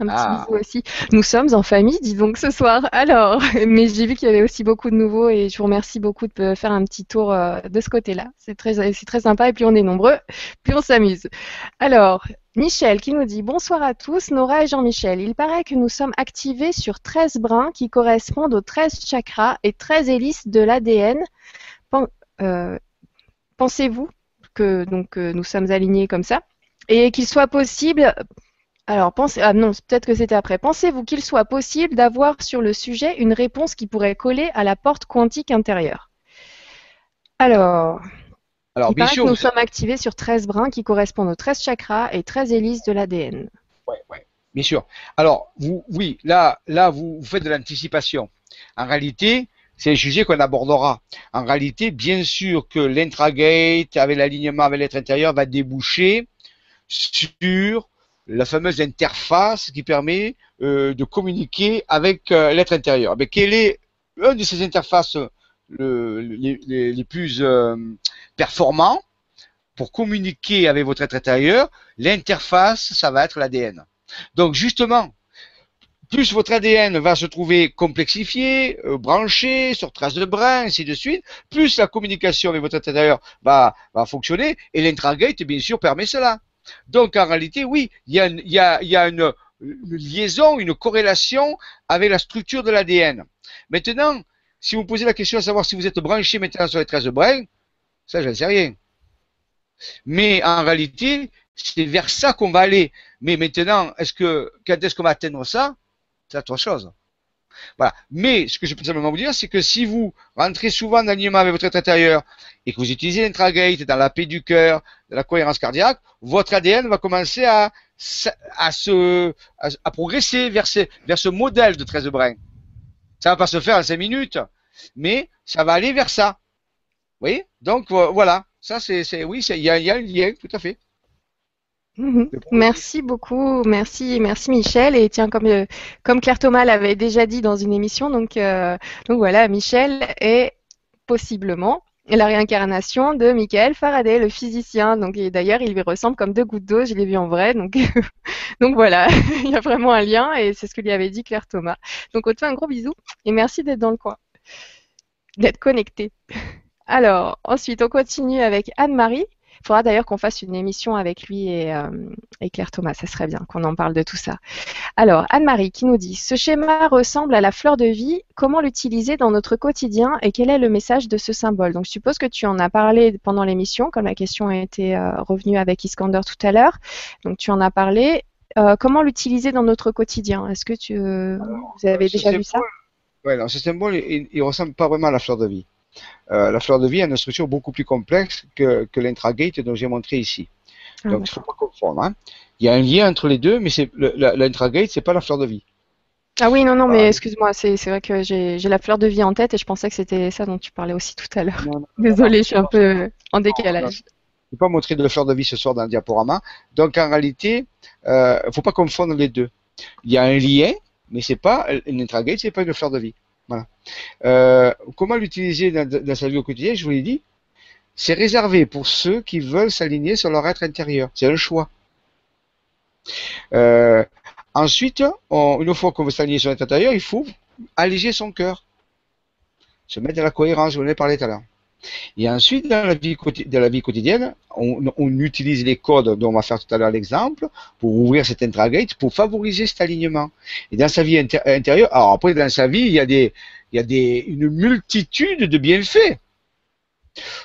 Un petit Ah. bisou aussi. Nous sommes en famille, dis donc, ce soir. Alors, mais j'ai vu qu'il y avait aussi beaucoup de nouveaux et je vous remercie beaucoup de faire un petit tour euh, de ce côté-là. C'est très, c'est très sympa et plus on est nombreux, plus on s'amuse. Alors, Michel qui nous dit Bonsoir à tous, Nora et Jean-Michel. Il paraît que nous sommes activés sur 13 brins qui correspondent aux 13 chakras et 13 hélices de l'ADN. Pen- euh, Pensez-vous que donc euh, nous sommes alignés comme ça? Et qu'il soit possible alors, pensez, ah non, peut-être que c'était après. Pensez-vous qu'il soit possible d'avoir sur le sujet une réponse qui pourrait coller à la porte quantique intérieure? Alors, Alors, il bien paraît sûr, que nous sommes activés sur 13 brins qui correspondent aux 13 chakras et 13 hélices de l'ADN. Ouais, ouais, bien sûr. Alors, vous, oui, là, là, vous, vous faites de l'anticipation. En réalité, c'est un sujet qu'on abordera. En réalité, bien sûr que l'intragate, avec l'alignement avec l'être intérieur, va déboucher sur la fameuse interface qui permet euh, de communiquer avec euh, l'être intérieur. Mais quelle est une de ces interfaces le- les, plus euh, performants pour communiquer avec votre être intérieur? L'interface, ça va être l'ADN. Donc justement, plus votre ADN va se trouver complexifié, euh, branché, sur traces de brin, ainsi de suite, plus la communication avec votre être intérieur va, va fonctionner, et l'intragate, bien sûr, permet cela. Donc en réalité, oui, il y a, une- liaison, une corrélation avec la structure de l'ADN. Maintenant, si vous posez la question à savoir si vous êtes branché maintenant sur les 13 brins, ça, je ne sais rien. Mais en réalité, c'est vers ça qu'on va aller. Mais maintenant, est-ce que quand est-ce qu'on va atteindre ça? C'est autre chose. Voilà. Mais ce que je peux simplement vous dire, c'est que si vous rentrez souvent dans l'alignement avec votre être intérieur et que vous utilisez l'intragate dans la paix du cœur, dans la cohérence cardiaque, votre ADN va commencer à, à, se, à, à progresser vers ce, vers ce modèle de 13 brins. Ça va pas se faire en 5 minutes, mais ça va aller vers ça. Vous voyez? Donc vo- voilà. Ça, c'est, oui, il y y a un lien, tout à fait. Mhm. Merci beaucoup, merci, merci Michel. Et tiens, comme, euh, comme Claire Thomas l'avait déjà dit dans une émission, donc, euh, donc voilà, Michel est possiblement la réincarnation de Michael Faraday, le physicien. Donc, d'ailleurs, il lui ressemble comme deux gouttes d'eau, je l'ai vu en vrai. Donc, donc voilà, il y a vraiment un lien et c'est ce que lui avait dit Claire Thomas. Donc, on te un gros bisou et merci d'être dans le coin, d'être connecté. Alors, ensuite, on continue avec Anne-Marie faudra d'ailleurs qu'on fasse une émission avec lui et, et, Claire Thomas. Ça serait bien qu'on en parle de tout ça. Alors, Anne-Marie qui nous dit Ce schéma ressemble à la fleur de vie. Comment l'utiliser dans notre quotidien et quel est le message de ce symbole? Donc, je suppose que tu en as parlé pendant l'émission, comme la question a été revenue avec Iskander tout à l'heure. Donc, tu en as parlé. comment l'utiliser dans notre quotidien? Est-ce que tu, vous avez déjà vu ça? Oui, ce symbole, il, il ressemble pas vraiment à la fleur de vie. Euh, la fleur de vie a une structure beaucoup plus complexe que, que l'intragate dont j'ai montré ici. Ah, Donc, il ne faut pas confondre. Hein. Il y a un lien entre les deux, mais l'intragate, ce n'est pas la fleur de vie. Ah oui, non, non, mais excuse-moi, c'est vrai que j'ai la fleur de vie en tête et je pensais que c'était ça dont tu parlais aussi tout à l'heure. Désolée, je suis un peu en décalage. Je ne vais pas montrer de la fleur de vie ce soir dans le diaporama. Donc en réalité, il euh, ne faut pas confondre les deux. Il y a un lien, mais c'est pas une intragate, c'est pas une fleur de vie. Euh, comment l'utiliser dans, sa vie au quotidien Je vous l'ai dit. C'est réservé pour ceux qui veulent s'aligner sur leur être intérieur. C'est un choix. Euh, ensuite, une fois qu'on veut s'aligner sur l'être intérieur, il faut alléger son cœur. Se mettre dans la cohérence, je vous en parlé tout à l'heure. Et ensuite, dans la vie, quotidienne, on, utilise les codes dont on va faire tout à l'heure l'exemple pour ouvrir cet intragate, pour favoriser cet alignement. Et dans sa vie intérieure, alors après, dans sa vie, il y a, une multitude de bienfaits.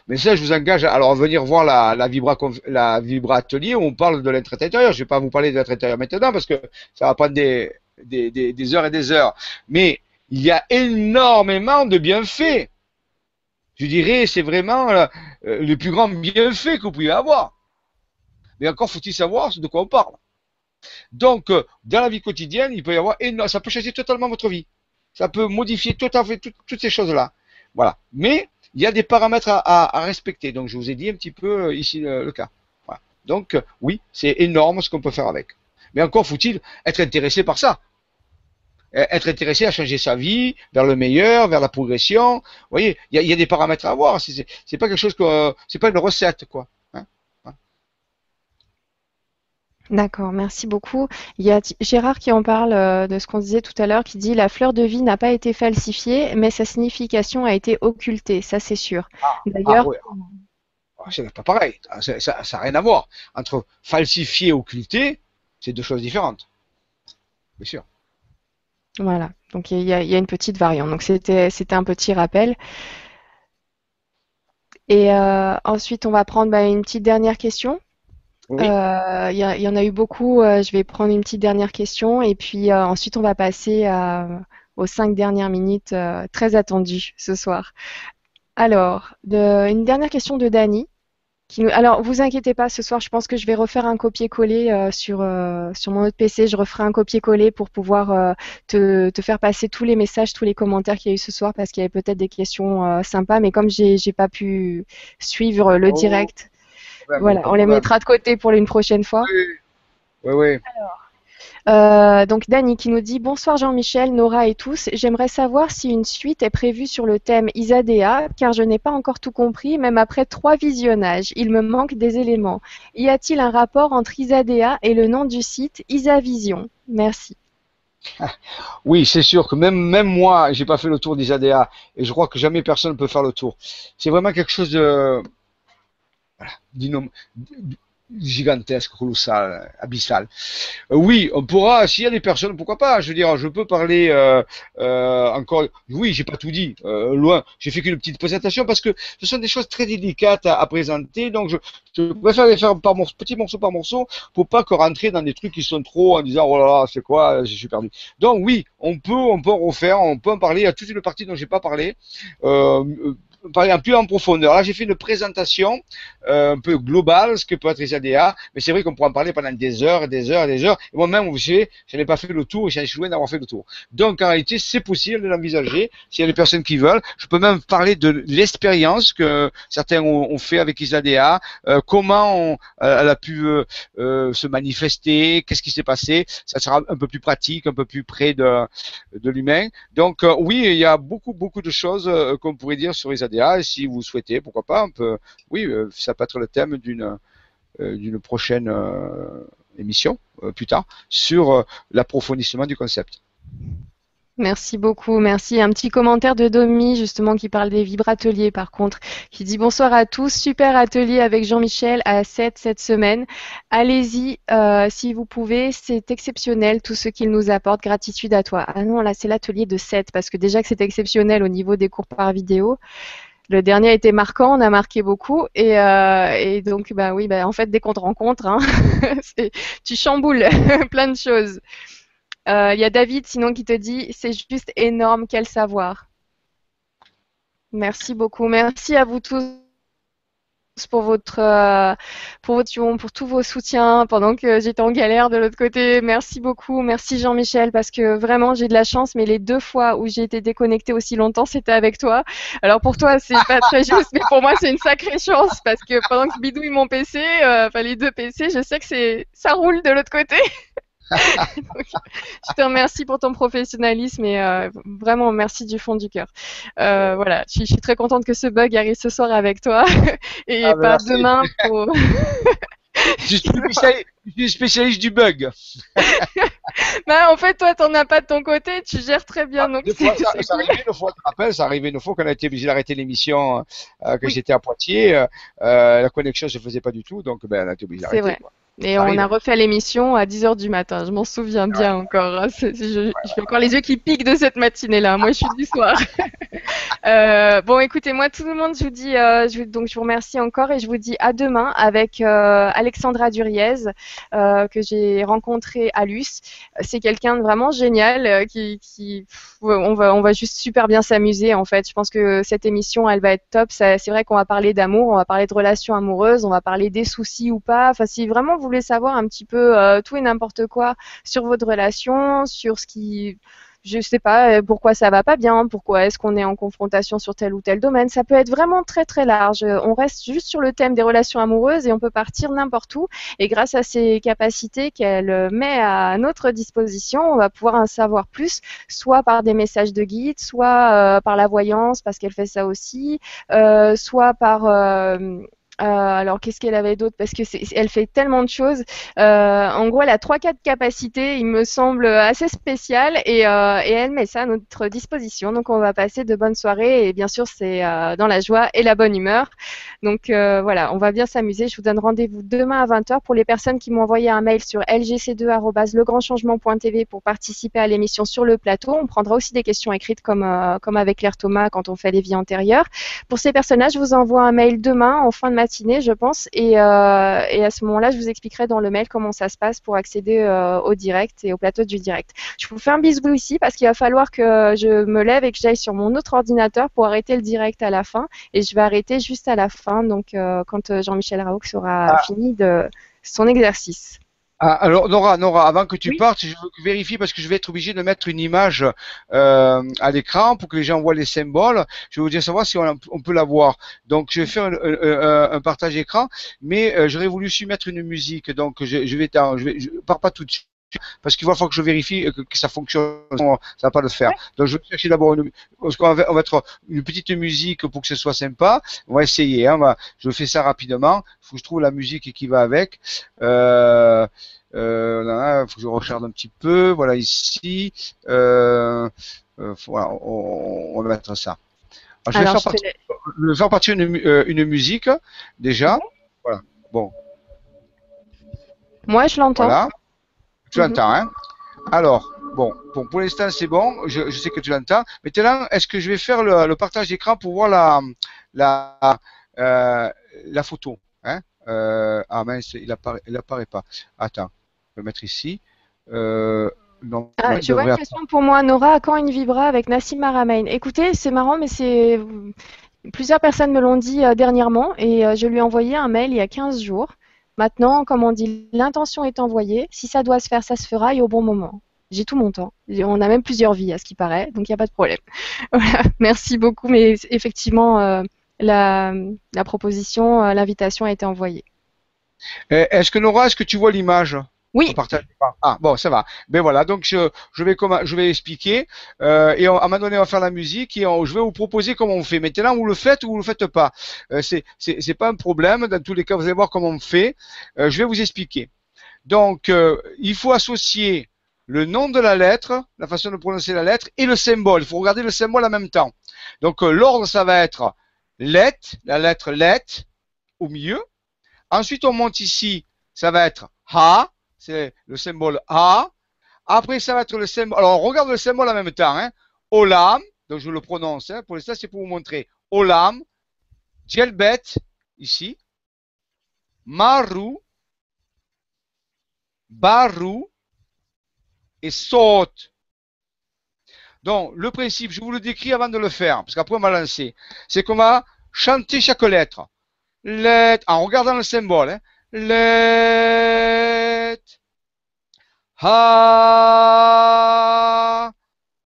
Mais ça, je vous engage à venir voir la, vibra, atelier où on parle de l'être intérieur. Je ne vais pas vous parler de l'être intérieur maintenant parce que ça va prendre des heures et des heures. Mais il y a énormément de bienfaits je dirais, c'est vraiment euh, euh, le plus grand bienfait que vous pouvez avoir. Mais encore faut-il savoir de quoi on parle. Donc, euh, dans la vie quotidienne, il peut y avoir ça peut changer totalement votre vie. Ça peut modifier tout à fait toutes ces choses-là. Voilà. Mais il y a des paramètres à, respecter. Donc, je vous ai dit un petit peu ici le, cas. Donc, oui, c'est énorme ce qu'on peut faire avec. Mais encore faut-il être intéressé par ça. Euh, être intéressé à changer sa vie vers le meilleur, vers la progression. Vous voyez, il y, a, des paramètres à avoir. C'est pas quelque chose que, c'est pas une recette, quoi. Hein. D'accord, merci beaucoup. Il y a Gérard qui en parle euh, de ce qu'on disait tout à l'heure, qui dit la fleur de vie n'a pas été falsifiée, mais sa signification a été occultée, ça c'est sûr. Ah, D'ailleurs, ah, ah, c'est pas pareil, ça n'a rien à voir. Entre falsifier et occulter, c'est deux choses différentes. Bien sûr. Voilà, donc il y, a, une petite variante. Donc c'était un petit rappel. Et euh, ensuite, on va prendre bah, une petite dernière question. Euh, il y, en a eu beaucoup. Euh, je vais prendre une petite dernière question et puis ensuite on va passer aux cinq dernières minutes très attendues ce soir. Alors, une dernière question de Dani. Alors, vous inquiétez pas, ce soir, je pense que je vais refaire un copier-coller euh, sur, euh, sur mon autre PC. Je referai un copier-coller pour pouvoir euh, te, te, faire passer tous les messages, tous les commentaires qu'il y a eu ce soir, parce qu'il y avait peut-être des questions sympas, mais comme j'ai n'ai pas pu suivre le oh. direct, voilà, on les mettra de côté pour une prochaine fois. Oui, oui. oui. Alors, euh, donc Dani qui nous dit bonsoir Jean-Michel, Nora et tous. J'aimerais savoir si une suite est prévue sur le thème Isadea, car je n'ai pas encore tout compris, même après trois visionnages. Il me manque des éléments. Y a-t-il un rapport entre Isadea et le nom du site Isavision? Merci. Oui, c'est sûr que même même moi, j'ai pas fait le tour d'Isadea et je crois que jamais personne ne peut faire le tour. C'est vraiment quelque chose de gigantesque, colossal, abyssal. Euh, oui, on pourra, s'il y a des personnes, pourquoi pas, je veux dire, je peux parler euh, euh, encore, oui, j'ai pas tout dit, loin, j'ai fait qu'une petite présentation parce que ce sont des choses très délicates à, présenter, donc je, je, préfère les faire par morceau, petit morceau par morceau, pour pas que rentrer dans des trucs qui sont trop en disant, oh là là, c'est quoi, je suis perdu. Donc oui, on peut, on peut refaire, on peut en parler, à toute une partie dont j'ai pas parlé, un peu en profondeur. Là, j'ai fait une présentation euh, un peu globale, ce que peut être ISADA, mais c'est vrai qu'on pourrait en parler pendant des heures et des heures et des heures. Moi-même, vous savez, je n'ai pas fait le tour, j'ai échoué d'avoir fait le tour. Donc, en réalité, c'est possible de l'envisager. S'il y a des personnes qui veulent, je peux même parler de l'expérience que certains ont, fait avec ISADA, euh, comment euh, elle a pu se manifester, qu'est-ce qui s'est passé. Ça sera un peu plus pratique, un peu plus près de, de l'humain. Donc, oui, il y a beaucoup, beaucoup de choses qu'on pourrait dire sur Et si vous souhaitez, pourquoi pas, on peut, oui, euh, ça peut être le thème d'une euh, d'une prochaine euh, émission plus tard sur l'approfondissement du concept. Merci beaucoup, merci. Un petit commentaire de Domi, justement, qui parle des vibrateliers, par contre, qui dit bonsoir à tous, super atelier avec Jean-Michel à 7 cette semaine. Allez-y, euh, si vous pouvez, c'est exceptionnel tout ce qu'il nous apporte. Gratitude à toi. Ah non, là, c'est l'atelier de 7, parce que déjà que c'est exceptionnel au niveau des cours par vidéo. Le dernier a été marquant, on a marqué beaucoup. Et, euh, donc, bah oui, bah, en fait, dès qu'on te rencontre, hein, tu chamboules plein de choses. Il euh, y a David sinon qui te dit c'est juste énorme, quel savoir. Merci beaucoup. Merci à vous tous pour votre euh, pour votre pour tous vos soutiens pendant que j'étais en galère de l'autre côté. Merci beaucoup. Merci Jean-Michel parce que vraiment j'ai de la chance mais les deux fois où j'ai été déconnectée aussi longtemps, c'était avec toi. Alors pour toi, c'est pas très juste mais pour moi, c'est une sacrée chance parce que pendant que je bidouille mon PC, euh, enfin les deux PC, je sais que c'est ça roule de l'autre côté. je te remercie pour ton professionnalisme et euh, vraiment merci du fond du cœur. Euh, voilà, je, suis très contente que ce bug arrive ce soir avec toi et ah, pas demain pour. je, suis spécialiste, du bug. bah, en fait, toi, t'en as pas de ton côté, tu gères très bien. Ah, donc fois, ça, ça arrivait une fois, je te rappelle, ça arrivait une fois qu'on a été obligé d'arrêter l'émission, euh, que j'étais à Poitiers, la connexion se faisait pas du tout, donc ben, on a été obligé d'arrêter. C'est vrai. Et on a refait l'émission à 10h du matin. Je m'en souviens bien encore. Je, fais encore les yeux qui piquent de cette matinée-là. Moi, je suis du soir. euh, bon, écoutez, moi, tout le monde, je vous dis, euh, je, donc je vous remercie encore et je vous dis à demain avec euh, Alexandra Duriez que j'ai rencontré à Luce. C'est quelqu'un de vraiment génial qui, on va, on va juste super bien s'amuser en fait. Je pense que cette émission, elle va être top. C'est vrai qu'on va parler d'amour, on va parler de relations amoureuses, on va parler des soucis ou pas. Enfin, si vraiment voulez savoir un petit peu euh, tout et n'importe quoi sur votre relation, sur ce qui je sais pas euh, pourquoi ça va pas bien, pourquoi est-ce qu'on est en confrontation sur tel ou tel domaine. Ça peut être vraiment très très large. On reste juste sur le thème des relations amoureuses et on peut partir n'importe où. Et grâce à ces capacités qu'elle met à notre disposition, on va pouvoir en savoir plus, soit par des messages de guide, soit euh, par la voyance parce qu'elle fait ça aussi, soit par euh, alors qu'est-ce qu'elle avait d'autre? Parce que elle fait tellement de choses. Euh, en gros, elle a trois quatre capacités, il me semble assez spéciales, et, euh, et, elle met ça à notre disposition. Donc on va passer de bonnes soirées, et bien sûr c'est dans la joie et la bonne humeur. Donc voilà, on va bien s'amuser. Je vous donne rendez-vous demain à 20h pour les personnes qui m'ont envoyé un mail sur lgc2@legrandchangement.tv pour participer à l'émission sur le plateau. On prendra aussi des questions écrites comme comme avec Claire Thomas quand on fait les vies antérieures. Pour ces personnages, je vous envoie un mail demain en fin de matinée, je pense. Et, euh, et à ce moment-là, je vous expliquerai dans le mail comment ça se passe pour accéder euh, au direct et au plateau du direct. Je vous fais un bisou ici parce qu'il va falloir que je me lève et que j'aille sur mon autre ordinateur pour arrêter le direct à la fin. Et je vais arrêter juste à la fin, donc euh, quand Jean-Michel Raoult aura ah. fini de son exercice. Ah, alors Nora, Nora, avant que tu partes, je vérifie parce que je vais être obligé de mettre une image euh, à l'écran pour que les gens voient les symboles. Je vous dire savoir si on, peut la voir. Donc je vais faire un, un, partage écran, mais euh, j'aurais voulu aussi mettre une musique. Donc je, je vais, je vais, je pars pas tout de suite parce qu'il va falloir que je vérifie que, ça fonctionne. Ça va pas le faire. Donc je vais chercher d'abord une, parce qu'on va, on va mettre une petite musique pour que ce soit sympa. On va essayer. Hein, va, je fais ça rapidement. Il faut que je trouve la musique qui va avec. Euh, euh, faut que je recharge un petit peu. Voilà ici. Euh, euh voilà, on, on, va mettre ça. Alors, je, vais faire partir, je vais faire partir une, euh, une musique déjà. Voilà. Bon. Moi, je l'entends. Voilà. Tu l'entends, hein? Alors, bon, bon pour l'instant, c'est bon. Je, je, sais que tu l'entends. Maintenant, est-ce que je vais faire le, le partage d'écran pour voir la, la, euh, la photo hein? Euh, Ah mince, il apparaît, il apparaît pas. Attends, je vais mettre ici. Euh, non, ah, je vois une question pour moi. Nora, quand une vibra avec Nassim Aramain Écoutez, c'est marrant, mais c'est plusieurs personnes me l'ont dit euh, dernièrement et euh, je lui ai envoyé un mail il y a 15 jours. Maintenant, comme on dit, l'intention est envoyée. Si ça doit se faire, ça se fera et au bon moment. J'ai tout mon temps. On a même plusieurs vies à ce qui paraît, donc il n'y a pas de problème. Merci beaucoup, mais effectivement, euh, la, proposition, euh, l'invitation a été envoyée. Eh, est-ce que Nora, est-ce que tu vois l'image? Oui. Ah bon, ça va. Ben voilà, donc je, je vais je vais expliquer euh, et à un moment donné on va faire la musique et je vais vous proposer comment on fait. Maintenant vous le faites ou vous le faites pas? Euh, c'est c'est pas un problème. Dans tous les cas vous allez voir comment on fait. Euh, je vais vous expliquer. Donc euh, il faut associer le nom de la lettre, la façon de prononcer la lettre et le symbole. Il faut regarder le symbole en même temps. Donc euh, l'ordre, ça va être let, la lettre let au milieu. Ensuite, on monte ici, ça va être ha, c'est le symbole ha. Après, ça va être le symbole. Alors, on regarde le symbole en même temps. Hein. Olam, donc je le prononce. Hein. Pour l'instant, c'est pour vous montrer. Olam, Djelbet, ici. Maru, Baru, et saute. Donc, le principe, je vous le décris avant de le faire, parce qu'après on va lancer. C'est qu'on va chanter chaque lettre. Lettre, en regardant le symbole. Hein. Ha.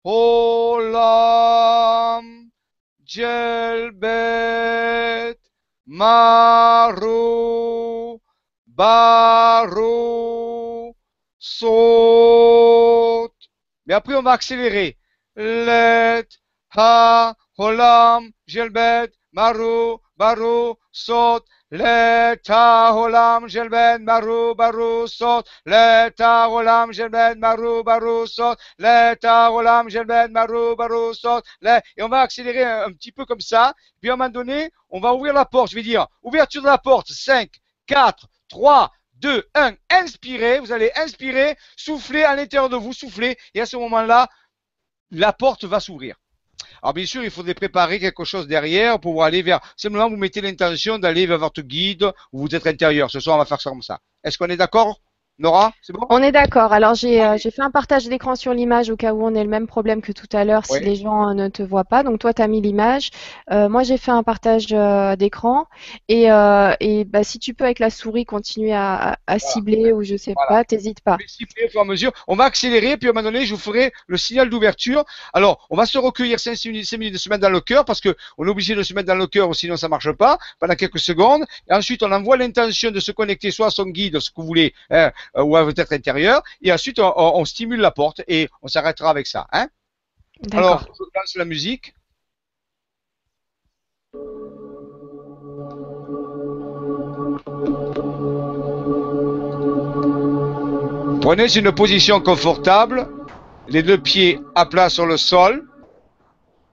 Olam. Jelbet. Maru. Baru. Saute. Mais après, on va accélérer. Let, ha, holam, gelbet, maru, baru, saute. Let, ha, holam, gelbet, maru, baru, saute. Let, ha, holam, gelbet, maru, baru, saute. Let, ha, holam, gelbet, maru, baru, saute. Et on va accélérer un, un petit peu comme ça. Puis à un moment donné, on va ouvrir la porte. Je vais dire, ouverture de la porte, 5, 4, 3, 2, 1, inspirez, vous allez inspirer, souffler à l'intérieur de vous, souffler, et à ce moment-là, la porte va s'ouvrir. Alors bien sûr, il faudrait préparer quelque chose derrière pour aller vers, simplement vous mettez l'intention d'aller vers votre guide ou vous êtes intérieur. Ce soir, on va faire ça comme ça. Est-ce qu'on est d'accord? Nora, c'est bon? On est d'accord. Alors j'ai euh, j'ai fait un partage d'écran sur l'image au cas où on ait le même problème que tout à l'heure si Oui. les gens euh, ne te voient pas. Donc toi tu as mis l'image. Euh, moi j'ai fait un partage d'écran et, et bah, si tu peux avec la souris continuer à, cibler ou je sais Voilà. pas, t'hésites pas. Je vais siffler au fur et à mesure. On va accélérer, puis à un moment donné, je vous ferai le signal d'ouverture. Alors, on va se recueillir 5 minutes, 5 minutes de se mettre dans le cœur, parce que on est obligé de se mettre dans le cœur, sinon ça marche pas, pendant quelques secondes. Et ensuite, on envoie l'intention de se connecter soit à son guide, ce que vous voulez, hein, ou à votre être intérieur. Et ensuite, on, on- on stimule la porte et on s'arrêtera avec ça. Hein Alors, je lance la musique. Prenez une position confortable, les deux pieds à plat sur le sol,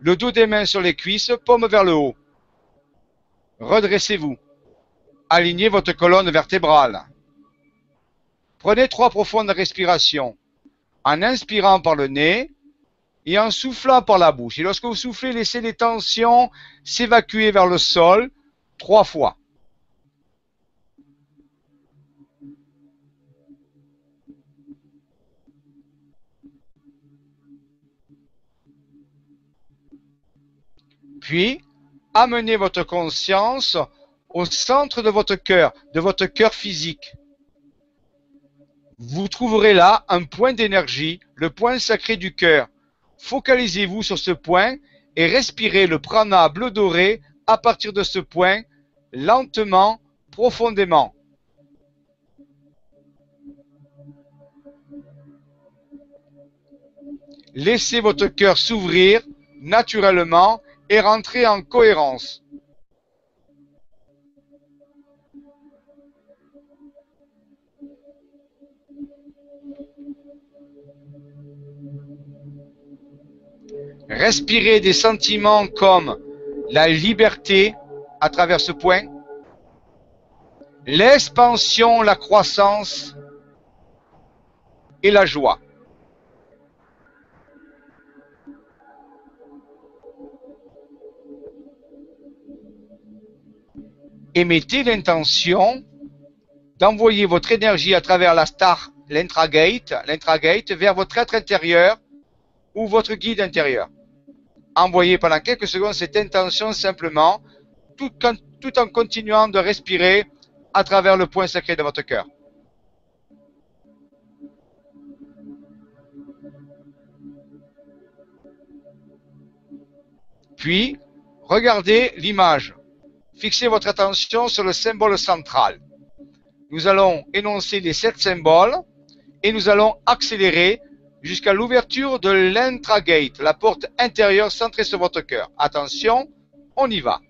le dos des mains sur les cuisses, paume vers le haut. Redressez-vous. Alignez votre colonne vertébrale. Prenez trois profondes respirations en inspirant par le nez et en soufflant par la bouche. Et lorsque vous soufflez, laissez les tensions s'évacuer vers le sol trois fois. Puis, amenez votre conscience au centre de votre cœur, de votre cœur physique. Vous trouverez là un point d'énergie, le point sacré du cœur. Focalisez-vous sur ce point et respirez le prana bleu doré à partir de ce point, lentement, profondément. Laissez votre cœur s'ouvrir naturellement et rentrer en cohérence. Respirez des sentiments comme la liberté à travers ce point, l'expansion, la croissance et la joie. Et mettez l'intention d'envoyer votre énergie à travers la star, l'intragate, l'intragate vers votre être intérieur ou votre guide intérieur. Envoyez pendant quelques secondes cette intention simplement, tout, en continuant de respirer à travers le point sacré de votre cœur. Puis, regardez l'image. Fixez votre attention sur le symbole central. Nous allons énoncer les sept symboles et nous allons accélérer jusqu'à l'ouverture de l'intragate, la porte intérieure centrée sur votre cœur. Attention, on y va.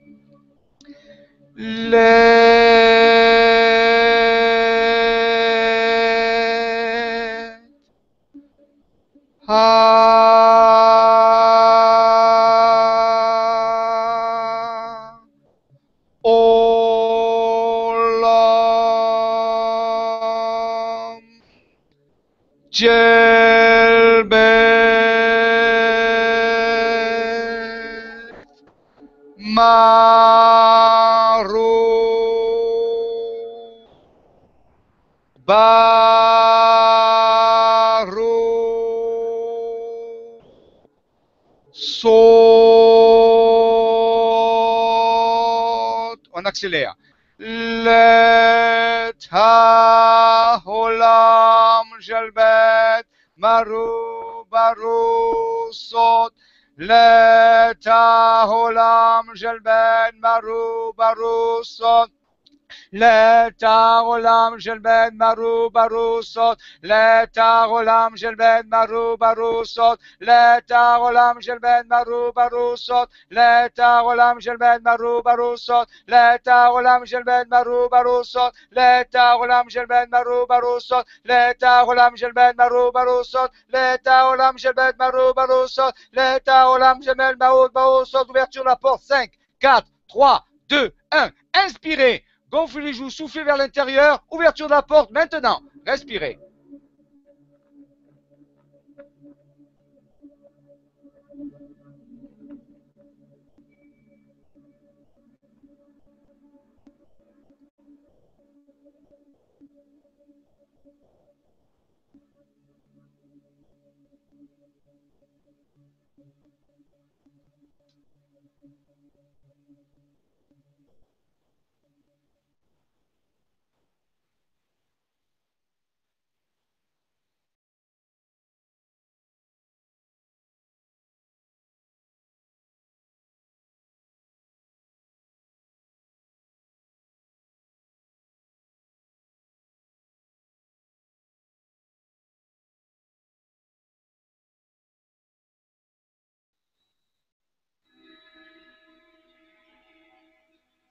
s'accélère. Leta holam jalbet maru baru sot. Leta holam jalbet maru baru sot. Let ha-olam jelbet maru baru sot. Let ha-olam jelbet maru baru sot. Let ha-olam jelbet maru baru sot. Let ha-olam jelbet maru baru sot. Let ha-olam jelbet maru baru sot. Let ha-olam jelbet maru baru sot. Let ha-olam jelbet maru baru sot. Let ha-olam jelbet maru baru sot. Let ha-olam jelbet maru baru sot. Ouverture la porte. 5, 4, 3, 2, 1. Inspirez. Gonflez les joues, soufflez vers l'intérieur. Ouverture de la porte maintenant. Respirez.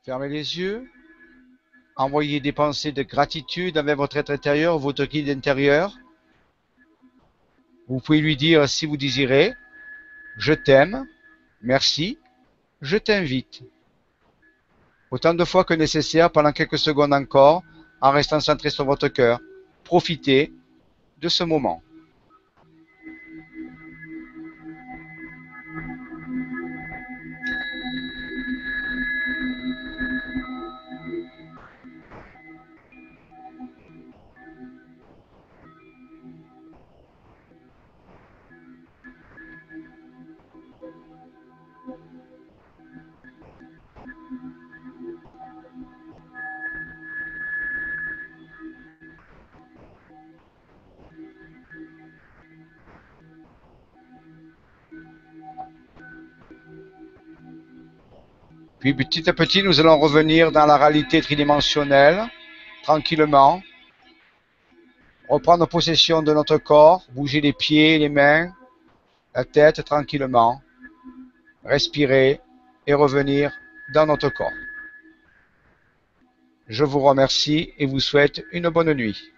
Fermez les yeux. Envoyez des pensées de gratitude avec votre être intérieur, votre guide intérieur. Vous pouvez lui dire si vous désirez, je t'aime, merci, je t'invite. Autant de fois que nécessaire pendant quelques secondes encore, en restant centré sur votre cœur. Profitez de ce moment. Puis petit à petit, nous allons revenir dans la réalité tridimensionnelle, tranquillement. Reprendre possession de notre corps, bouger les pieds, les mains, la tête tranquillement. Respirer et revenir dans notre corps. Je vous remercie et vous souhaite une bonne nuit.